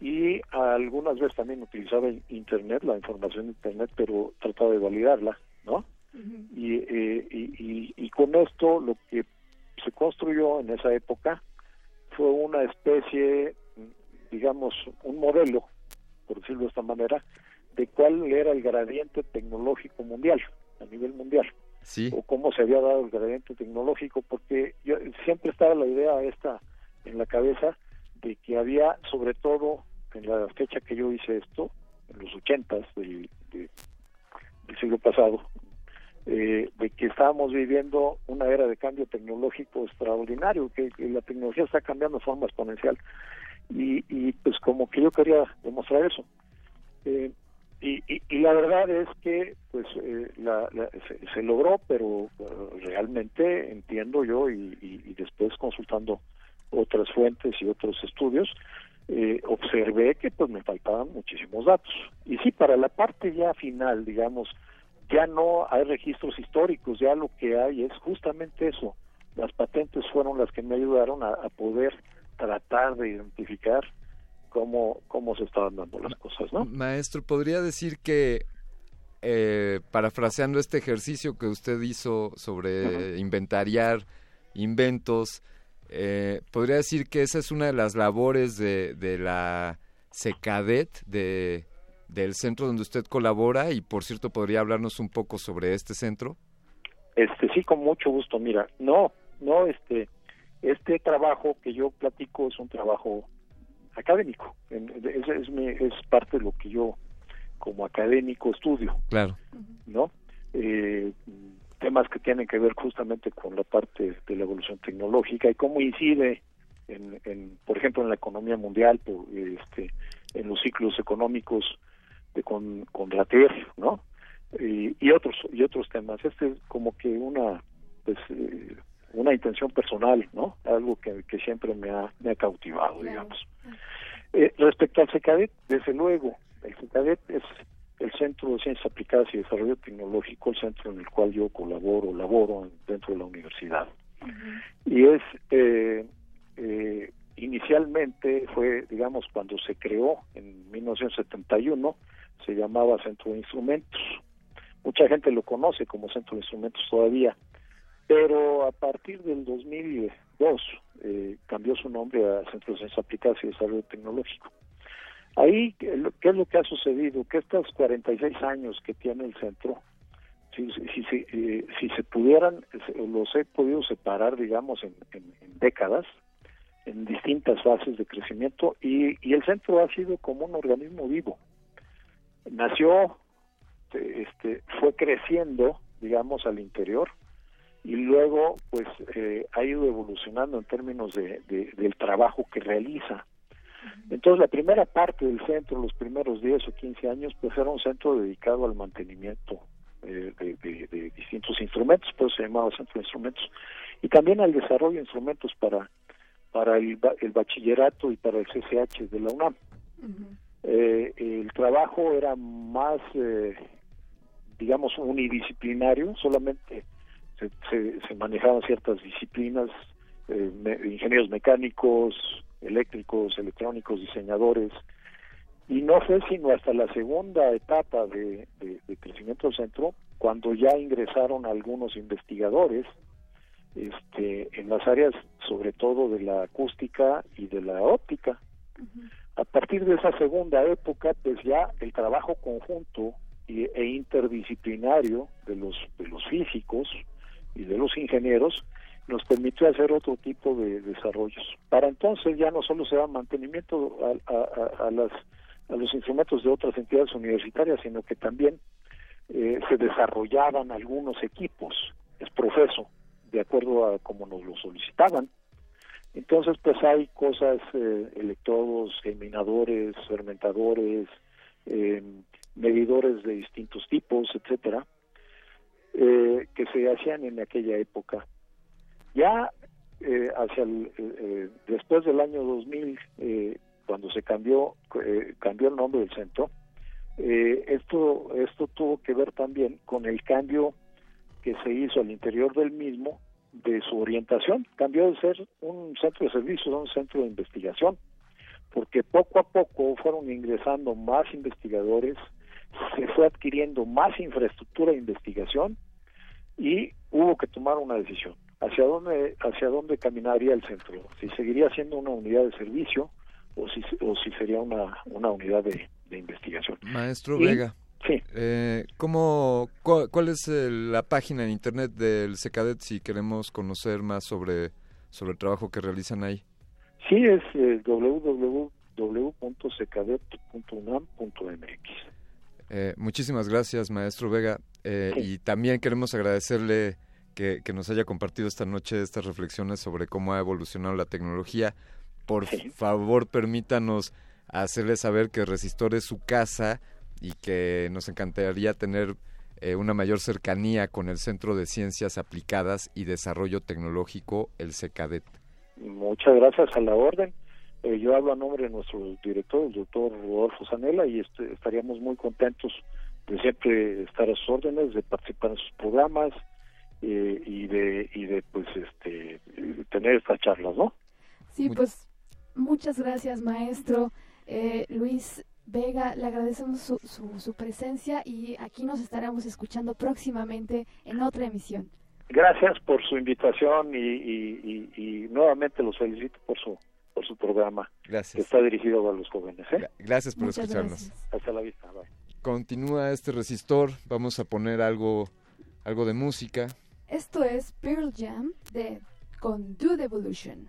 y algunas veces también utilizaba el internet, la información de internet, pero trataba de validarla, ¿no? y, eh, y, y- y con esto lo que se construyó en esa época fue una especie, digamos, un modelo, por decirlo de esta manera, de cuál era el gradiente tecnológico mundial, a nivel mundial, Sí. o cómo se había dado el gradiente tecnológico, porque yo siempre estaba la idea esta en la cabeza de que había, sobre todo en la fecha que yo hice esto, en los ochentas del, de- del siglo pasado, eh, de que estábamos viviendo una era de cambio tecnológico extraordinario, que, la tecnología está cambiando de forma exponencial. Y, y pues como que yo quería demostrar eso. Eh, y, la verdad es que pues eh, la, se, se logró, pero eh, realmente entiendo yo y- y después consultando otras fuentes y otros estudios, eh, observé que pues me faltaban muchísimos datos. Y sí, para la parte ya final, digamos, ya no hay registros históricos, ya lo que hay es justamente eso. Las patentes fueron las que me ayudaron a, a poder tratar de identificar cómo, cómo se estaban dando las cosas, ¿no? Maestro, ¿podría decir que, eh, parafraseando este ejercicio que usted hizo sobre inventariar inventos, eh, podría decir que esa es una de las labores de, de la SECADET, de, del centro donde usted colabora, y por cierto, ¿podría hablarnos un poco sobre este centro? Este sí, con mucho gusto. Mira, no, no, este, este trabajo que yo platico es un trabajo académico. Es parte de lo que yo como académico estudio, Claro. ¿no? Eh, temas que tienen que ver justamente con la parte de la evolución tecnológica y cómo incide en, en por ejemplo, en la economía mundial, por, este, en los ciclos económicos de con, con la Tierra, ¿no? Y, y otros y otros temas. Este es como que una pues eh, una intención personal, ¿no? Algo que, que siempre me ha, me ha cautivado, digamos. Eh, respecto al SECADET, desde luego, el SECADET es el Centro de Ciencias Aplicadas y Desarrollo Tecnológico, el centro en el cual yo colaboro, laboro en- dentro de la universidad. Y es, eh, eh, inicialmente fue, digamos, cuando se creó en 1971, se llamaba Centro de Instrumentos. Mucha gente lo conoce como Centro de Instrumentos todavía, pero a partir del 2002 eh, cambió su nombre a Centro de Ciencias Aplicadas y Desarrollo Tecnológico. Ahí, ¿qué es lo- que ha sucedido? Que estos 46 años que tiene el centro, si, si, si, eh, si se pudieran, los he podido separar, digamos, en, en- décadas, en distintas fases de crecimiento, y, y el centro ha sido como un organismo vivo. Nació, eh, este, fue creciendo, digamos, al interior, y luego, pues, eh, ha ido evolucionando en términos de- del trabajo que realiza. Entonces, la primera parte del centro, los primeros 10 o 15 años, pues era un centro dedicado al mantenimiento eh, de, de- de distintos instrumentos, pues se llamaba Centro de Instrumentos, y también al desarrollo de instrumentos para, para el, el bachillerato y para el CCH de la UNAM. Eh, el trabajo era más, eh, digamos, unidisciplinario, solamente se, se, se manejaban ciertas disciplinas, eh, me- ingenieros mecánicos, eléctricos, electrónicos, diseñadores, y no fue sino hasta la segunda etapa de, de- de crecimiento del centro, cuando ya ingresaron algunos investigadores este, en las áreas sobre todo de la acústica y de la óptica. A partir de esa segunda época, pues ya el trabajo conjunto e interdisciplinario de los, de los físicos y de los ingenieros nos permitió hacer otro tipo de desarrollos. Para entonces ya no solo se da mantenimiento a, a, las, a los instrumentos de otras entidades universitarias, sino que también eh, se desarrollaban algunos equipos, es profeso, de acuerdo a como nos lo solicitaban. Entonces, pues hay cosas, eh, electrodos, geminadores, fermentadores, eh, medidores de distintos tipos, etcétera, eh, que se hacían en aquella época. Ya eh, hacia el, eh, después del año 2000, cuando se cambió cambió el nombre del centro, esto esto tuvo que ver también con el cambio que se hizo al interior del mismo de su orientación, cambió de ser un centro de servicios a un centro de investigación, porque poco a poco fueron ingresando más investigadores, se fue adquiriendo más infraestructura de investigación y hubo que tomar una decisión. ¿Hacia dónde, hacia dónde caminaría el centro? Si seguiría siendo una unidad de servicio o si, o si sería una, una unidad de, investigación. Maestro Vega. Sí. Eh, ¿cómo, cuál, es la página en internet del SECADET si queremos conocer más sobre, sobre el trabajo que realizan ahí? Sí, es eh, www.secadet.unam.mx. Eh, muchísimas gracias, maestro Vega. Eh, y también queremos agradecerle que, nos haya compartido esta noche estas reflexiones sobre cómo ha evolucionado la tecnología. Por favor, permítanos hacerle saber que Resistor es su casa y que nos encantaría tener eh, una mayor cercanía con el Centro de Ciencias Aplicadas y Desarrollo Tecnológico, el CECADET. Muchas gracias a la orden. Eh, yo hablo a nombre de nuestro director, el doctor Rodolfo Zanella, y este, estaríamos muy contentos de siempre estar a sus órdenes, de participar en sus programas eh, y de y de pues este tener estas charlas, ¿no? Sí, pues muchas gracias, maestro eh, Luis Vega. Le agradecemos su, su, presencia y aquí nos estaremos escuchando próximamente en otra emisión. Gracias por su invitación y, y, y nuevamente los felicito por su por su programa. Gracias. está dirigido a los jóvenes. ¿eh? Gracias por escucharnos. Hasta la vista. Continúa este resistor. Vamos a poner algo, algo de música. Esto es Pearl Jam de con Do Evolution.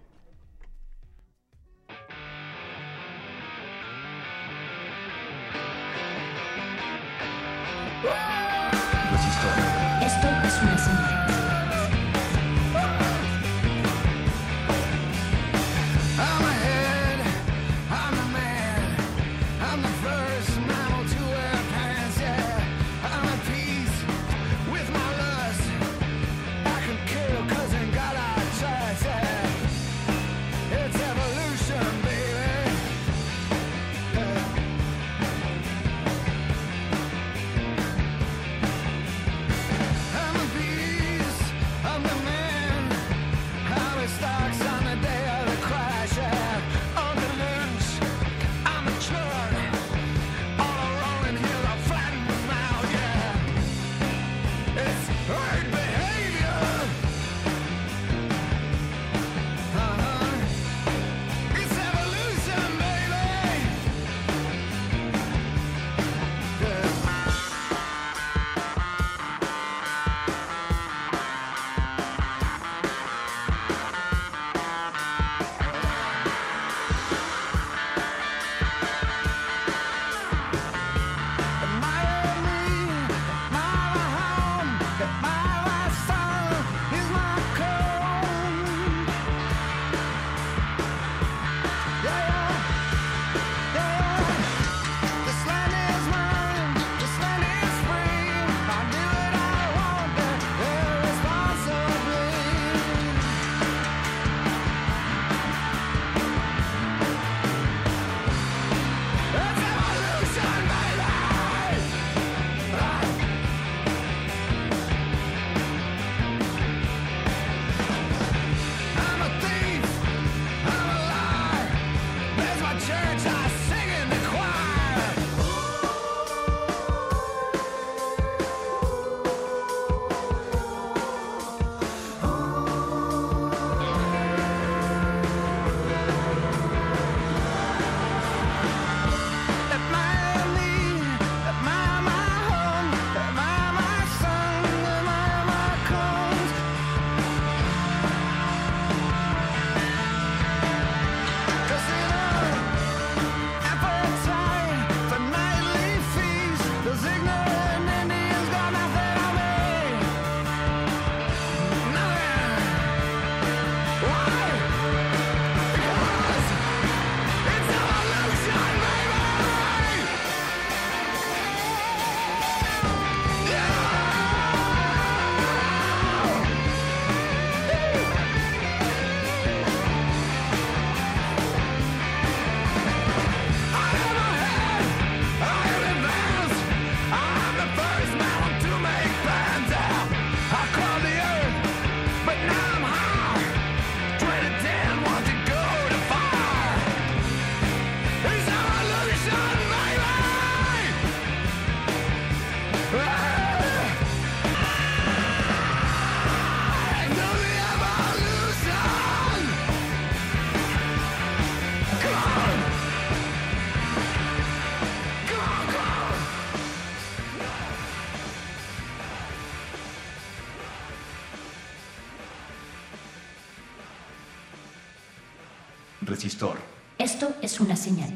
Una señal.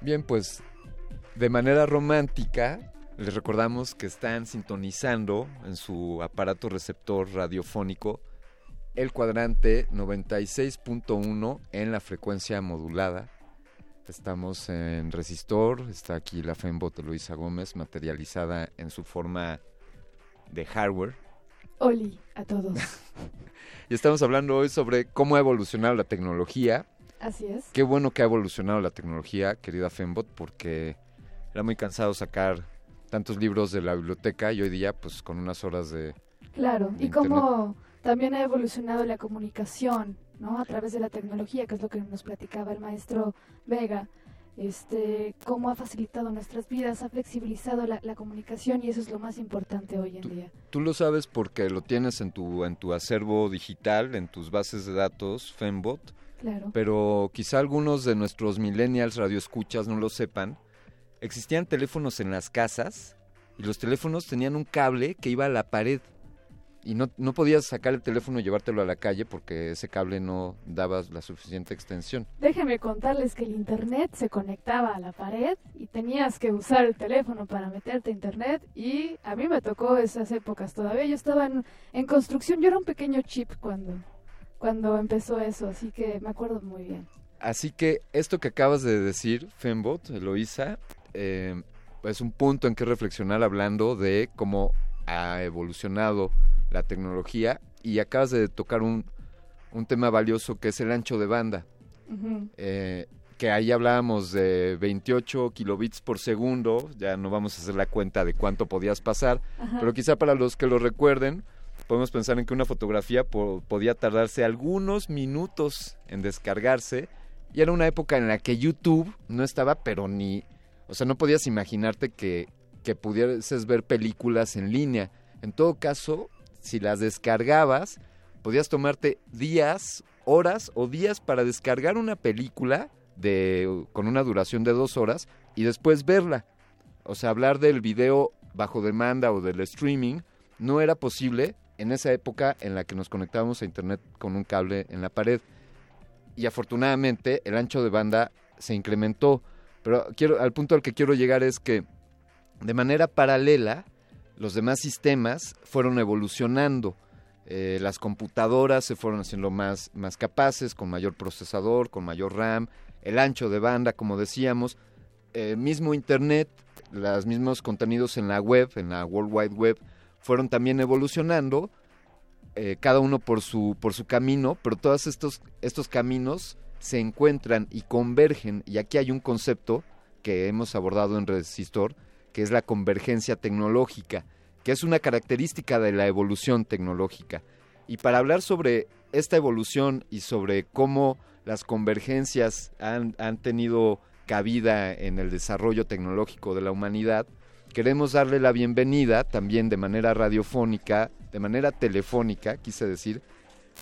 Bien, pues de manera romántica les recordamos que están sintonizando en su aparato receptor radiofónico el cuadrante 96.1 en la frecuencia modulada. Estamos en Resistor, está aquí la Fembot de Luisa Gómez materializada en su forma de hardware. Oli a todos. y estamos hablando hoy sobre cómo ha evolucionado la tecnología. Así es. Qué bueno que ha evolucionado la tecnología, querida Fembot, porque era muy cansado sacar tantos libros de la biblioteca y hoy día pues con unas horas de... Claro, de y cómo también ha evolucionado la comunicación, ¿no? A través de la tecnología, que es lo que nos platicaba el maestro Vega. Este, cómo ha facilitado nuestras vidas, ha flexibilizado la, la comunicación y eso es lo más importante hoy en día. Tú lo sabes porque lo tienes en tu, en tu acervo digital, en tus bases de datos, Fembot. Claro. Pero quizá algunos de nuestros millennials radioescuchas no lo sepan. Existían teléfonos en las casas y los teléfonos tenían un cable que iba a la pared. Y no, no podías sacar el teléfono y llevártelo a la calle porque ese cable no daba la suficiente extensión. Déjenme contarles que el internet se conectaba a la pared y tenías que usar el teléfono para meterte a internet y a mí me tocó esas épocas todavía. Yo estaba en, en construcción, yo era un pequeño chip cuando, cuando empezó eso, así que me acuerdo muy bien. Así que esto que acabas de decir, Fembot, Eloisa, eh, es un punto en que reflexionar hablando de cómo ha evolucionado la tecnología y acabas de tocar un, un tema valioso que es el ancho de banda. Eh, que ahí hablábamos de 28 kilobits por segundo, ya no vamos a hacer la cuenta de cuánto podías pasar, Ajá. pero quizá para los que lo recuerden, podemos pensar en que una fotografía po- podía tardarse algunos minutos en descargarse y era una época en la que YouTube no estaba, pero ni, o sea, no podías imaginarte que, que pudieses ver películas en línea. En todo caso, si las descargabas, podías tomarte días, horas o días para descargar una película de, con una duración de dos horas y después verla. O sea, hablar del video bajo demanda o del streaming no era posible en esa época en la que nos conectábamos a internet con un cable en la pared. Y afortunadamente el ancho de banda se incrementó. Pero quiero, al punto al que quiero llegar es que de manera paralela los demás sistemas fueron evolucionando. Eh, las computadoras se fueron haciendo más, más capaces, con mayor procesador, con mayor RAM, el ancho de banda, como decíamos, el mismo Internet, los mismos contenidos en la web, en la World Wide Web, fueron también evolucionando, eh, cada uno por su, por su camino, pero todos estos, estos caminos se encuentran y convergen, y aquí hay un concepto que hemos abordado en Resistor, que es la convergencia tecnológica, que es una característica de la evolución tecnológica. Y para hablar sobre esta evolución y sobre cómo las convergencias han, han tenido cabida en el desarrollo tecnológico de la humanidad, queremos darle la bienvenida también de manera radiofónica, de manera telefónica, quise decir,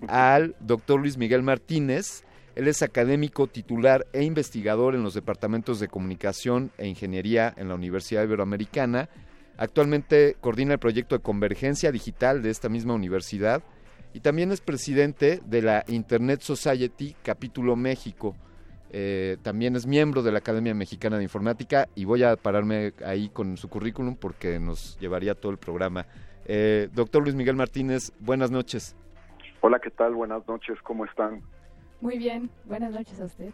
al doctor Luis Miguel Martínez. Él es académico titular e investigador en los departamentos de comunicación e ingeniería en la Universidad Iberoamericana. Actualmente coordina el proyecto de convergencia digital de esta misma universidad y también es presidente de la Internet Society Capítulo México. Eh, también es miembro de la Academia Mexicana de Informática y voy a pararme ahí con su currículum porque nos llevaría todo el programa. Eh, doctor Luis Miguel Martínez, buenas noches. Hola, ¿qué tal? Buenas noches, ¿cómo están? Muy bien, buenas noches a usted.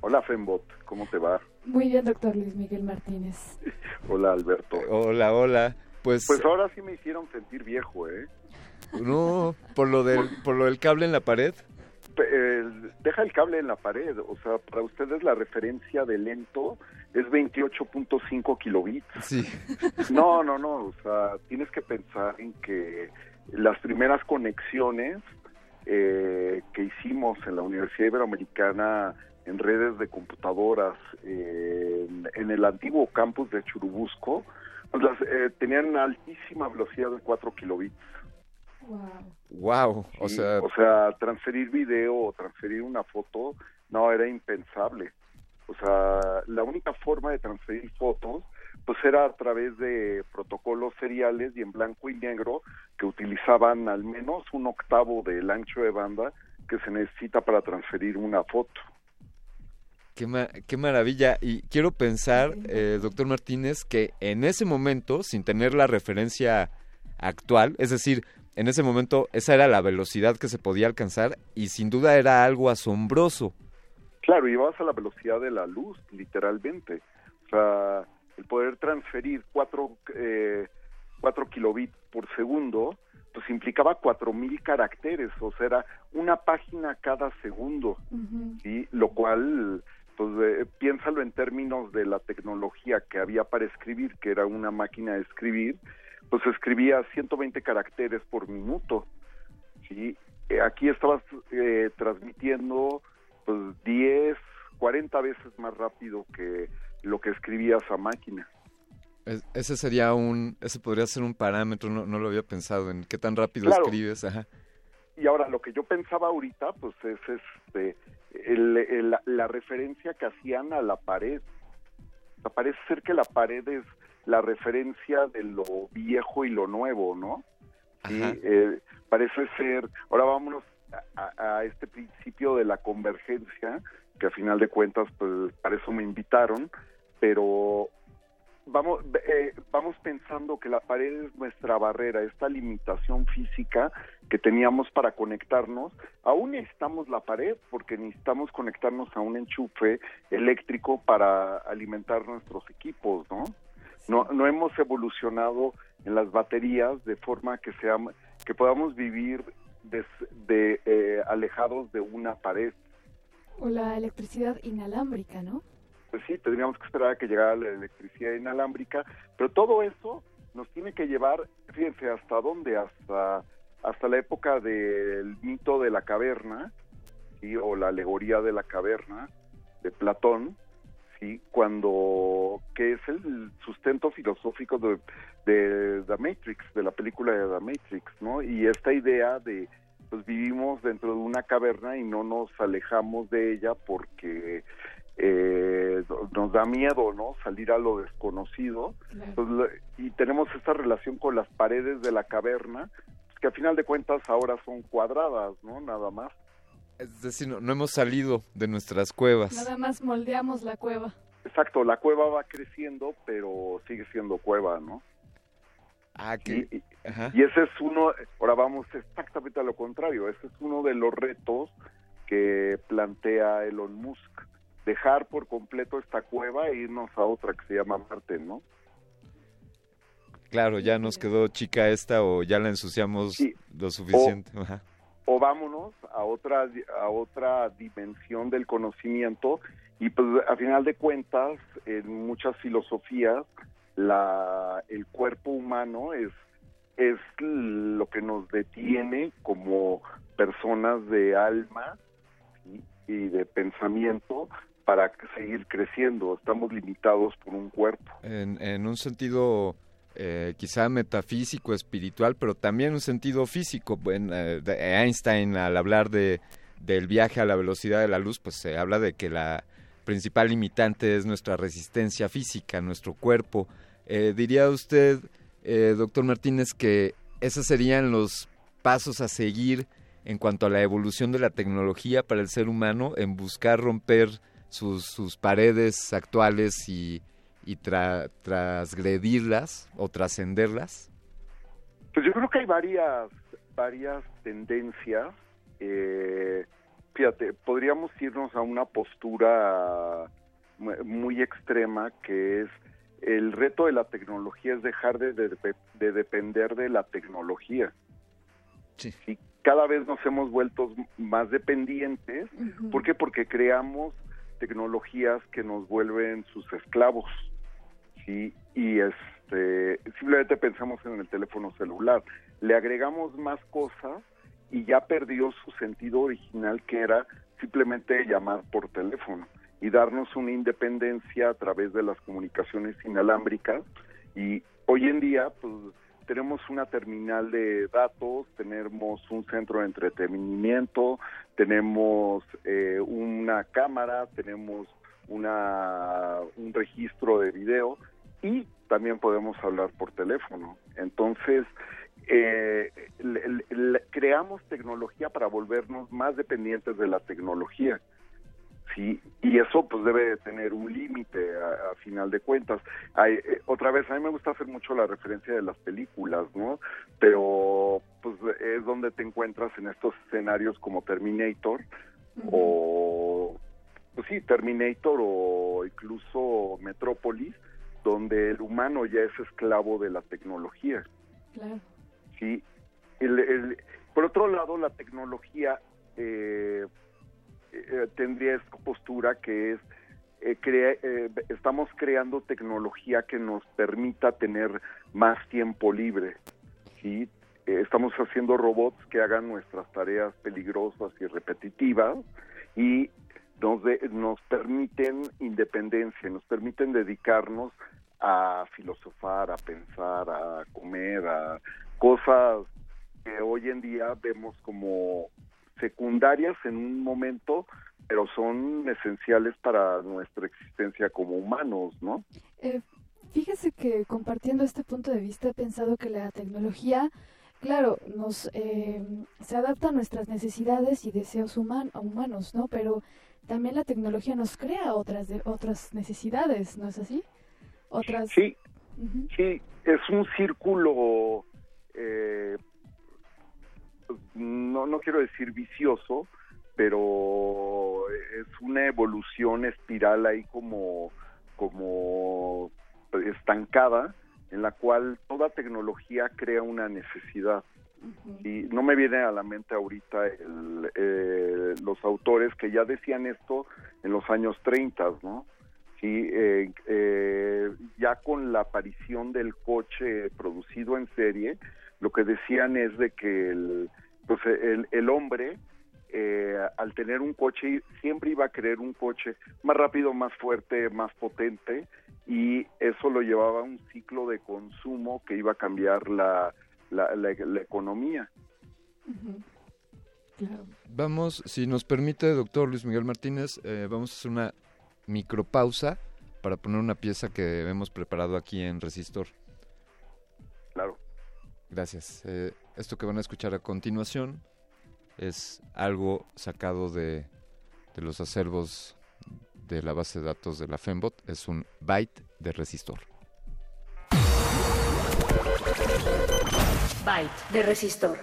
Hola, Fembot, ¿cómo te va? Muy bien, doctor Luis Miguel Martínez. Hola, Alberto. Hola, hola. Pues, Pues ahora sí me hicieron sentir viejo, ¿eh? no, por lo del, por lo del cable en la pared. Deja el cable en la pared, o sea, para ustedes la referencia de lento es 28.5 kilobits. Sí. No, no, no, o sea, tienes que pensar en que las primeras conexiones eh, que hicimos en la Universidad Iberoamericana en redes de computadoras eh, en, en el antiguo campus de Churubusco, pues las, eh, tenían altísima velocidad de 4 kilobits. Wow, o Sí, sea, o sea, transferir video o transferir una foto, no, era impensable. O sea, la única forma de transferir fotos, pues era a través de protocolos seriales y en blanco y negro que utilizaban al menos un octavo del ancho de banda que se necesita para transferir una foto. Qué, qué maravilla. Y quiero pensar, eh, doctor Martínez, que en ese momento, sin tener la referencia actual, es decir, en ese momento esa era la velocidad que se podía alcanzar y sin duda era algo asombroso. Claro, ibas a la velocidad de la luz, literalmente. O sea, el poder transferir cuatro, eh, cuatro kilobits por segundo, pues implicaba cuatro mil caracteres, o sea, era una página cada segundo, y lo cual, pues eh, piénsalo en términos de la tecnología que había para escribir, que era una máquina de escribir, pues escribía 120 caracteres por minuto, ¿sí? Eh, aquí estabas eh, transmitiendo pues 10, 40 veces más rápido que lo que escribías a máquina. ese sería un, ese podría ser un parámetro, no, no lo había pensado, en qué tan rápido escribes, ajá. Y ahora lo que yo pensaba ahorita, pues es este, el, la referencia que hacían a la pared. O parece ser que la pared es la referencia de lo viejo y lo nuevo, ¿no? Sí, eh, parece ser, ahora vámonos a, a, este principio de la convergencia, que a final de cuentas, pues para eso me invitaron, pero vamos, eh, vamos pensando que la pared es nuestra barrera, esta limitación física que teníamos para conectarnos. Aún necesitamos la pared porque necesitamos conectarnos a un enchufe eléctrico para alimentar nuestros equipos, ¿no? No, no hemos evolucionado en las baterías de forma que sea, que podamos vivir de, eh, alejados de una pared. O la electricidad inalámbrica, ¿no? Pues sí, tendríamos que esperar a que llegara la electricidad inalámbrica, pero todo eso nos tiene que llevar, fíjense, ¿hasta dónde? Hasta, hasta la época del mito de la caverna, ¿sí? o la alegoría de la caverna de Platón, ¿sí? cuando que es el sustento filosófico de, de The Matrix, de la película de The Matrix, ¿no? Y esta idea de pues vivimos dentro de una caverna y no nos alejamos de ella porque eh, nos da miedo, ¿no? Salir a lo desconocido. y tenemos esta relación con las paredes de la caverna, que a final de cuentas ahora son cuadradas, ¿no? Nada más. Es decir, no, hemos salido de nuestras cuevas. Nada más moldeamos la cueva. Exacto, la cueva va creciendo, pero sigue siendo cueva, ¿no? Ah, y, y, ese es uno, ahora vamos exactamente a lo contrario, ese es uno de los retos que plantea Elon Musk, dejar por completo esta cueva e irnos a otra que se llama Marte, ¿no? Claro, ya nos quedó chica esta o ya la ensuciamos lo suficiente. Ajá o vámonos a otra a otra dimensión del conocimiento y pues a final de cuentas en muchas filosofías la el cuerpo humano es es lo que nos detiene como personas de alma y de pensamiento para seguir creciendo estamos limitados por un cuerpo en, en un sentido eh, quizá metafísico, espiritual, pero también un sentido físico. Bueno, eh, Einstein al hablar de, del viaje a la velocidad de la luz, pues se habla de que la principal limitante es nuestra resistencia física, nuestro cuerpo. Eh, ¿Diría usted, doctor Martínez, que esos serían los pasos a seguir en cuanto a la evolución de la tecnología para el ser humano en buscar romper sus, sus paredes actuales y y trasgredirlas o trascenderlas? Pues yo creo que hay varias, varias tendencias. Eh, fíjate, podríamos irnos a una postura muy extrema que es el reto de la tecnología es dejar de, de, depender de la tecnología. Sí. Y cada vez nos hemos vuelto más dependientes. ¿Por qué? Porque creamos tecnologías que nos vuelven sus esclavos. ¿sí? Y este, simplemente pensamos en el teléfono celular. Le agregamos más cosas y ya perdió su sentido original que era simplemente llamar por teléfono y darnos una independencia a través de las comunicaciones inalámbricas y hoy en día pues tenemos una terminal de datos, tenemos un centro de entretenimiento, tenemos eh, una cámara, tenemos una un registro de video y también podemos hablar por teléfono. Entonces, eh, creamos tecnología para volvernos más dependientes de la tecnología. Sí, y eso pues debe tener un límite a, final de cuentas. Hay, eh, otra vez, a mí me gusta hacer mucho la referencia de las películas, ¿no? Pero pues es donde te encuentras en estos escenarios como Terminator o, pues sí, Terminator o incluso Metrópolis, donde el humano ya es esclavo de la tecnología. Claro. Sí. El, por otro lado, la tecnología eh, eh, tendría esta postura que es eh, eh, estamos creando tecnología que nos permita tener más tiempo libre. ¿sí? estamos haciendo robots que hagan nuestras tareas peligrosas y repetitivas y nos, nos permiten independencia, nos permiten dedicarnos a filosofar, a pensar, a comer, a cosas que hoy en día vemos como secundarias en un momento, pero son esenciales para nuestra existencia como humanos, ¿no? Eh, fíjese que compartiendo este punto de vista he pensado que la tecnología, claro, nos eh, se adapta a nuestras necesidades y deseos humanos, ¿no? Pero también la tecnología nos crea otras de, otras necesidades, ¿no es así? Otras. Sí, sí, es un círculo eh, no, no quiero decir vicioso, pero es una evolución espiral ahí como, como estancada en la cual toda tecnología crea una necesidad. Y no me viene a la mente ahorita eh, los autores que ya decían esto en los años 30, ¿no? Sí, eh, eh, ya con la aparición del coche producido en serie, lo que decían es de que el, pues el, el hombre eh, al tener un coche siempre iba a querer un coche más rápido, más fuerte, más potente y eso lo llevaba a un ciclo de consumo que iba a cambiar la, la, la, economía. Vamos, si nos permite, doctor Luis Miguel Martínez, eh, vamos a hacer una micropausa para poner una pieza que hemos preparado aquí en Resistor. Gracias. Eh, esto que van a escuchar a continuación es algo sacado de, de los acervos de la base de datos de la Fembot. Es un byte de resistor. Byte de resistor.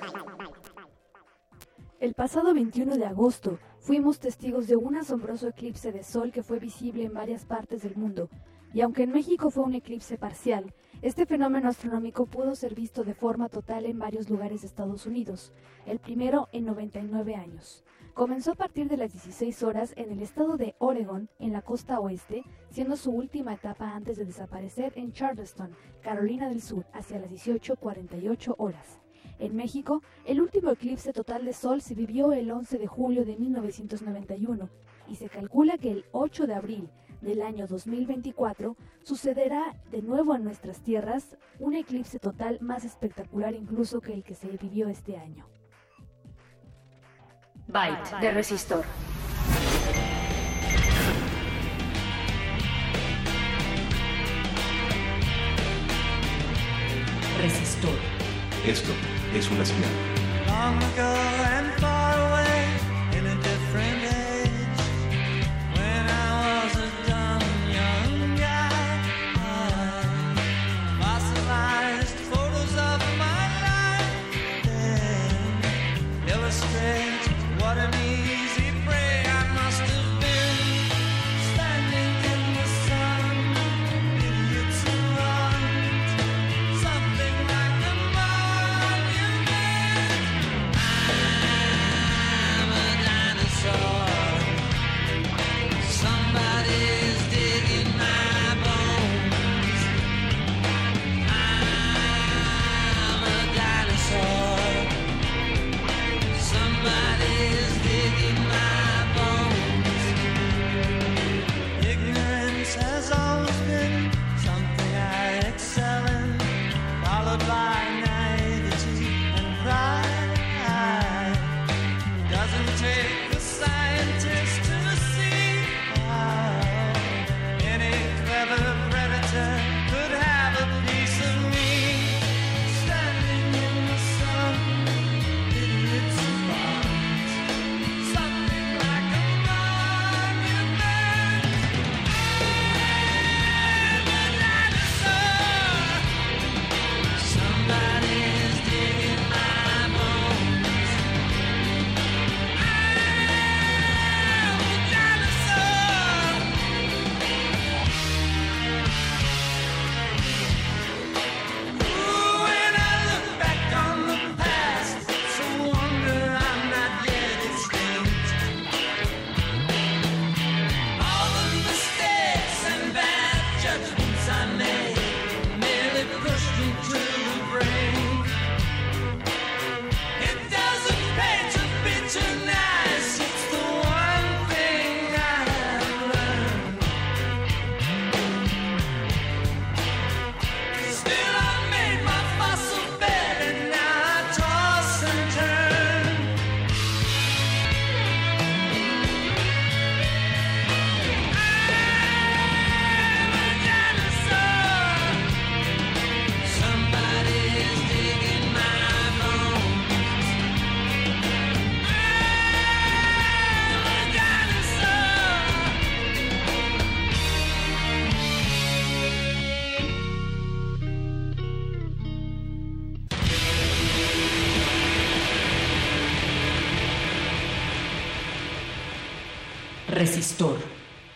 El pasado 21 de agosto fuimos testigos de un asombroso eclipse de sol que fue visible en varias partes del mundo. Y aunque en México fue un eclipse parcial, este fenómeno astronómico pudo ser visto de forma total en varios lugares de Estados Unidos, el primero en 99 años. Comenzó a partir de las 16 horas en el estado de Oregon, en la costa oeste, siendo su última etapa antes de desaparecer en Charleston, Carolina del Sur, hacia las 18.48 horas. En México, el último eclipse total de Sol se vivió el 11 de julio de 1991 y se calcula que el 8 de abril del año 2024 sucederá de nuevo en nuestras tierras un eclipse total más espectacular incluso que el que se vivió este año. Byte de resistor. Resistor. Esto es una señal.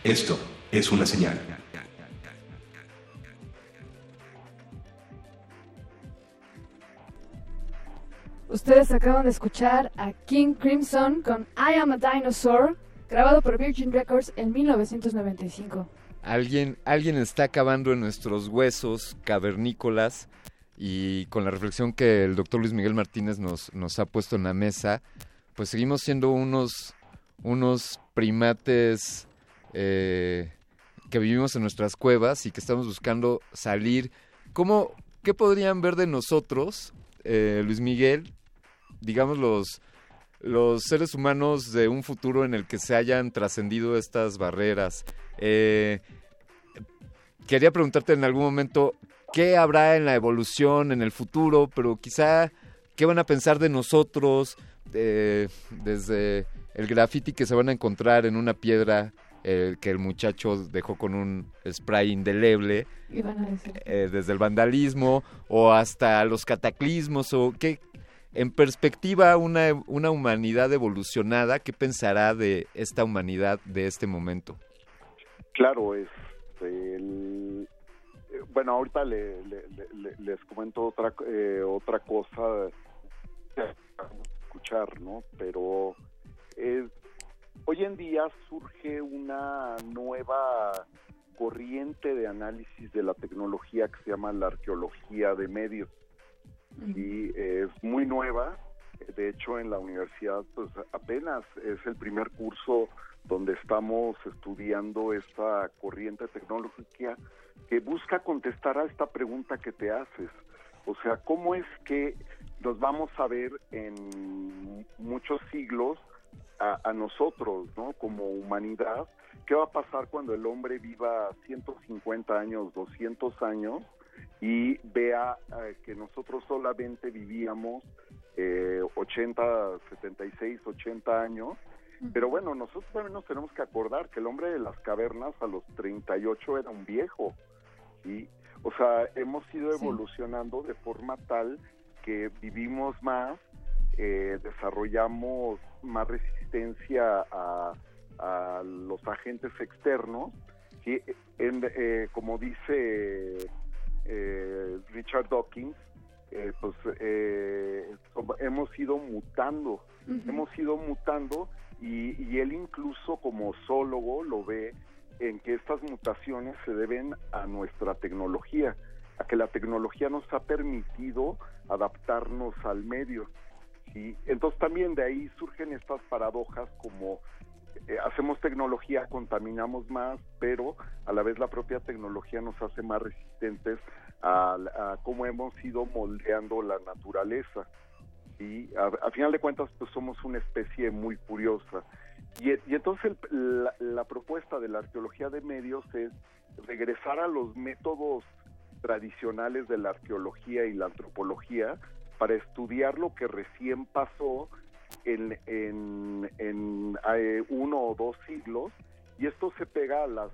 Esto es una señal. Ustedes acaban de escuchar a King Crimson con I Am a Dinosaur, grabado por Virgin Records en 1995. Alguien, alguien está acabando en nuestros huesos cavernícolas y con la reflexión que el doctor Luis Miguel Martínez nos, nos ha puesto en la mesa, pues seguimos siendo unos, unos primates eh, que vivimos en nuestras cuevas y que estamos buscando salir. ¿Cómo, ¿Qué podrían ver de nosotros, eh, Luis Miguel, digamos los, los seres humanos de un futuro en el que se hayan trascendido estas barreras? Eh, quería preguntarte en algún momento, ¿qué habrá en la evolución, en el futuro? Pero quizá, ¿qué van a pensar de nosotros eh, desde el graffiti que se van a encontrar en una piedra eh, que el muchacho dejó con un spray indeleble, eh, desde el vandalismo o hasta los cataclismos o qué, en perspectiva una, una humanidad evolucionada, ¿qué pensará de esta humanidad de este momento? Claro, es el, eh, bueno, ahorita le, le- le- les comento otra eh, otra cosa escuchar, ¿no? Pero eh, hoy en día surge una nueva corriente de análisis de la tecnología que se llama la arqueología de medios y es muy nueva. De hecho, en la universidad, pues apenas es el primer curso donde estamos estudiando esta corriente tecnológica que busca contestar a esta pregunta que te haces. O sea, ¿cómo es que nos vamos a ver en muchos siglos a, a nosotros, ¿no? Como humanidad, ¿qué va a pasar cuando el hombre viva 150 años, 200 años y vea eh, que nosotros solamente vivíamos eh, 80, 76, 80 años? Pero bueno, nosotros también nos tenemos que acordar que el hombre de las cavernas a los 38 era un viejo, ¿sí? O sea, hemos ido evolucionando de forma tal que vivimos más, eh, desarrollamos más resistencia a, a los agentes externos, ¿sí? En- eh, como dice eh, Richard Dawkins, eh, pues eh, hemos ido mutando, hemos ido mutando y, y él incluso como zoólogo lo ve en que estas mutaciones se deben a nuestra tecnología, a que la tecnología nos ha permitido adaptarnos al medio. ¿Sí? Entonces también de ahí surgen estas paradojas como eh, hacemos tecnología, contaminamos más, pero a la vez la propia tecnología nos hace más resistentes a, a cómo hemos ido moldeando la naturaleza. Y a, final de cuentas, pues somos una especie muy curiosa. Y, y entonces la propuesta de la arqueología de medios es regresar a los métodos tradicionales de la arqueología y la antropología para estudiar lo que recién pasó en, en, en, eh, uno o dos siglos y esto se pega a las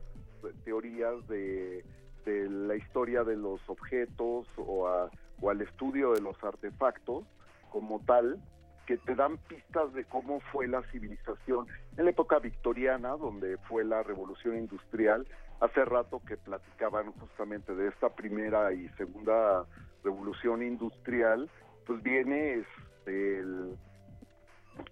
teorías de, de la historia de los objetos o, a- o al estudio de los artefactos como tal que te dan pistas de cómo fue la civilización en la época victoriana, donde fue la revolución industrial. Hace rato que platicaban justamente de esta primera y segunda revolución industrial, pues viene este,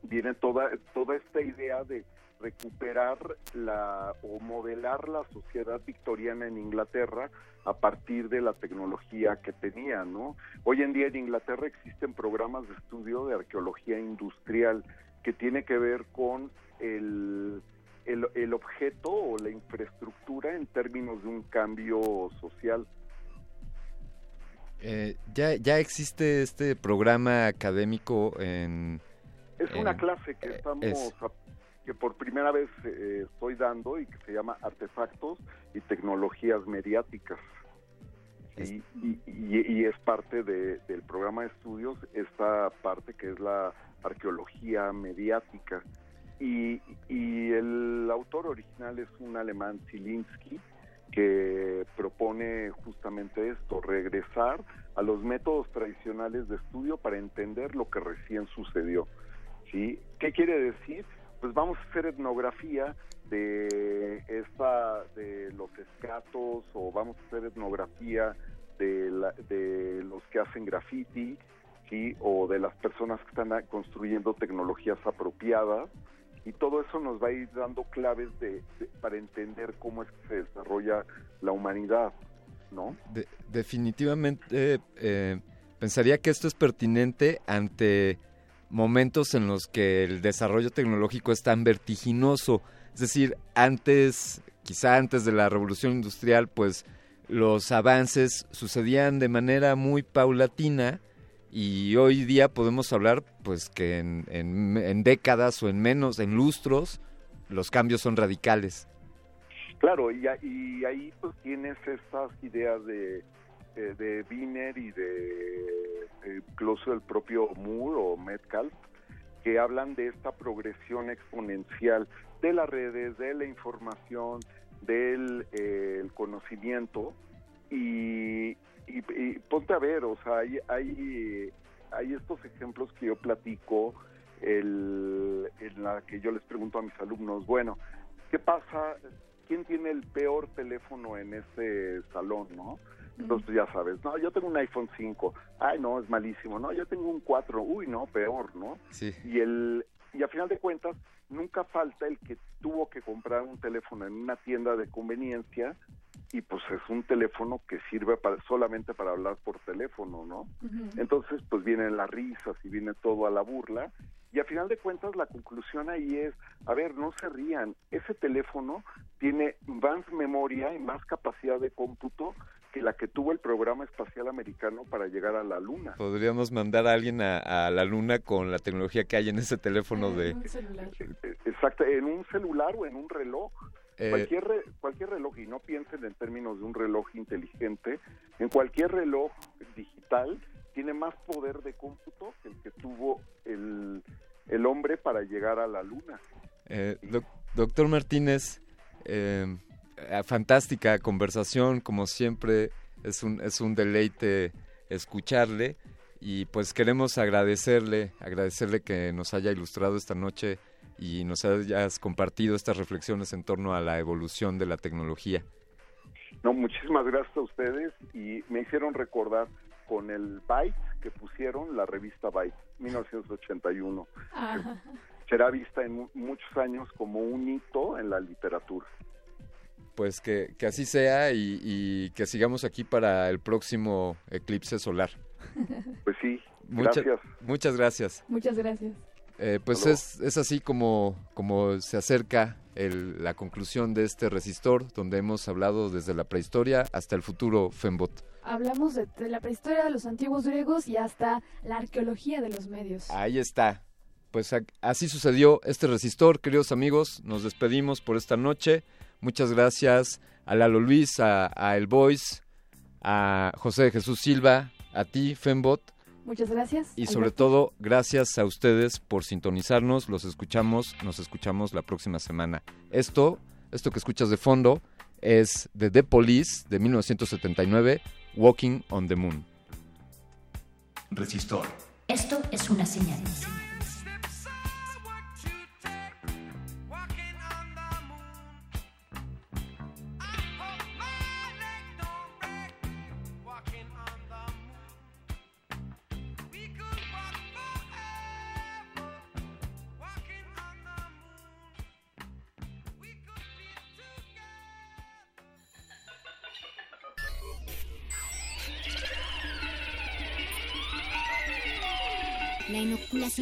viene toda toda esta idea de recuperar la o modelar la sociedad victoriana en Inglaterra a partir de la tecnología que tenía, ¿no? Hoy en día en Inglaterra existen programas de estudio de arqueología industrial que tiene que ver con el, el objeto o la infraestructura en términos de un cambio social. Eh, ya, ya existe este programa académico en... Es una clase que estamos es- a- que por primera vez eh, estoy dando y que se llama Artefactos y Tecnologías Mediáticas. Y, y- y- y es parte de- del programa de estudios esta parte que es la arqueología mediática. Y, y el autor original es un alemán, Zielinski, que propone justamente esto, regresar a los métodos tradicionales de estudio para entender lo que recién sucedió. ¿sí? ¿Qué quiere decir? pues vamos a hacer etnografía de esta de los escatos o vamos a hacer etnografía de, la- de los que hacen graffiti sí o de las personas que están construyendo tecnologías apropiadas y todo eso nos va a ir dando claves de, para entender cómo es que se desarrolla la humanidad no De- definitivamente eh, pensaría que esto es pertinente ante momentos en los que el desarrollo tecnológico es tan vertiginoso. Es decir, antes, quizá antes de la revolución industrial, pues los avances sucedían de manera muy paulatina y hoy día podemos hablar pues que en, en- en décadas o en menos, en lustros, los cambios son radicales. Claro, y, y ahí pues tienes estas ideas de, de, de Wiener y de eh, incluso el propio Moore o Metcalf, que hablan de esta progresión exponencial de las redes, de la información, del eh, conocimiento, y, y- y ponte a ver, o sea, hay, hay, hay estos ejemplos que yo platico, el, en la que yo les pregunto a mis alumnos, bueno, ¿qué pasa? ¿Quién tiene el peor teléfono en ese salón, no? Entonces ya sabes, no, yo tengo un iPhone 5, ay no, es malísimo, no, yo tengo un 4, uy no, peor, ¿no? Sí. Y el y a final de cuentas nunca falta el que tuvo que comprar un teléfono en una tienda de conveniencia y pues es un teléfono que sirve para solamente para hablar por teléfono, ¿no? Entonces, pues vienen las risas y viene todo a la burla. Y a final de cuentas, la conclusión ahí es, a ver, no se rían, ese teléfono tiene más memoria y más capacidad de cómputo que la que tuvo el programa espacial americano para llegar a la Luna. Podríamos mandar a alguien a, a la luna con la tecnología que hay en ese teléfono de... Exacto, en un celular o en un reloj. Eh, Cualquier, re- cualquier reloj, y no piensen en términos de un reloj inteligente, en cualquier reloj digital tiene más poder de cómputo que el que tuvo el, el hombre para llegar a la luna. Eh, doc- doctor Martínez, eh, eh, fantástica conversación, como siempre, es un, es un deleite escucharle y pues queremos agradecerle, agradecerle que nos haya ilustrado esta noche y nos hayas compartido estas reflexiones en torno a la evolución de la tecnología. No, muchísimas gracias a ustedes y me hicieron recordar con el Byte que pusieron la revista Byte, 1981. Será vista en mu- muchos años como un hito en la literatura. Pues que, que así sea y, y que sigamos aquí para el próximo eclipse solar. Pues sí, Mucha- gracias. muchas gracias. Muchas gracias. Eh, pues es, es así como, como se acerca el- la conclusión de este resistor, donde hemos hablado desde la prehistoria hasta el futuro Fembot. Hablamos de, de la prehistoria de los antiguos griegos y hasta la arqueología de los medios. Ahí está. Pues así sucedió este resistor, queridos amigos. Nos despedimos por esta noche. Muchas gracias a Lalo Luis, a, a El Voice, a José de Jesús Silva, a ti, Fembot. Muchas gracias. Y sobre Alberto. todo, gracias a ustedes por sintonizarnos. Los escuchamos, nos escuchamos la próxima semana. Esto, esto que escuchas de fondo, es de The Police de 1979, Walking on the Moon. Resistor. Esto es una señal.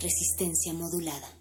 resistencia modulada.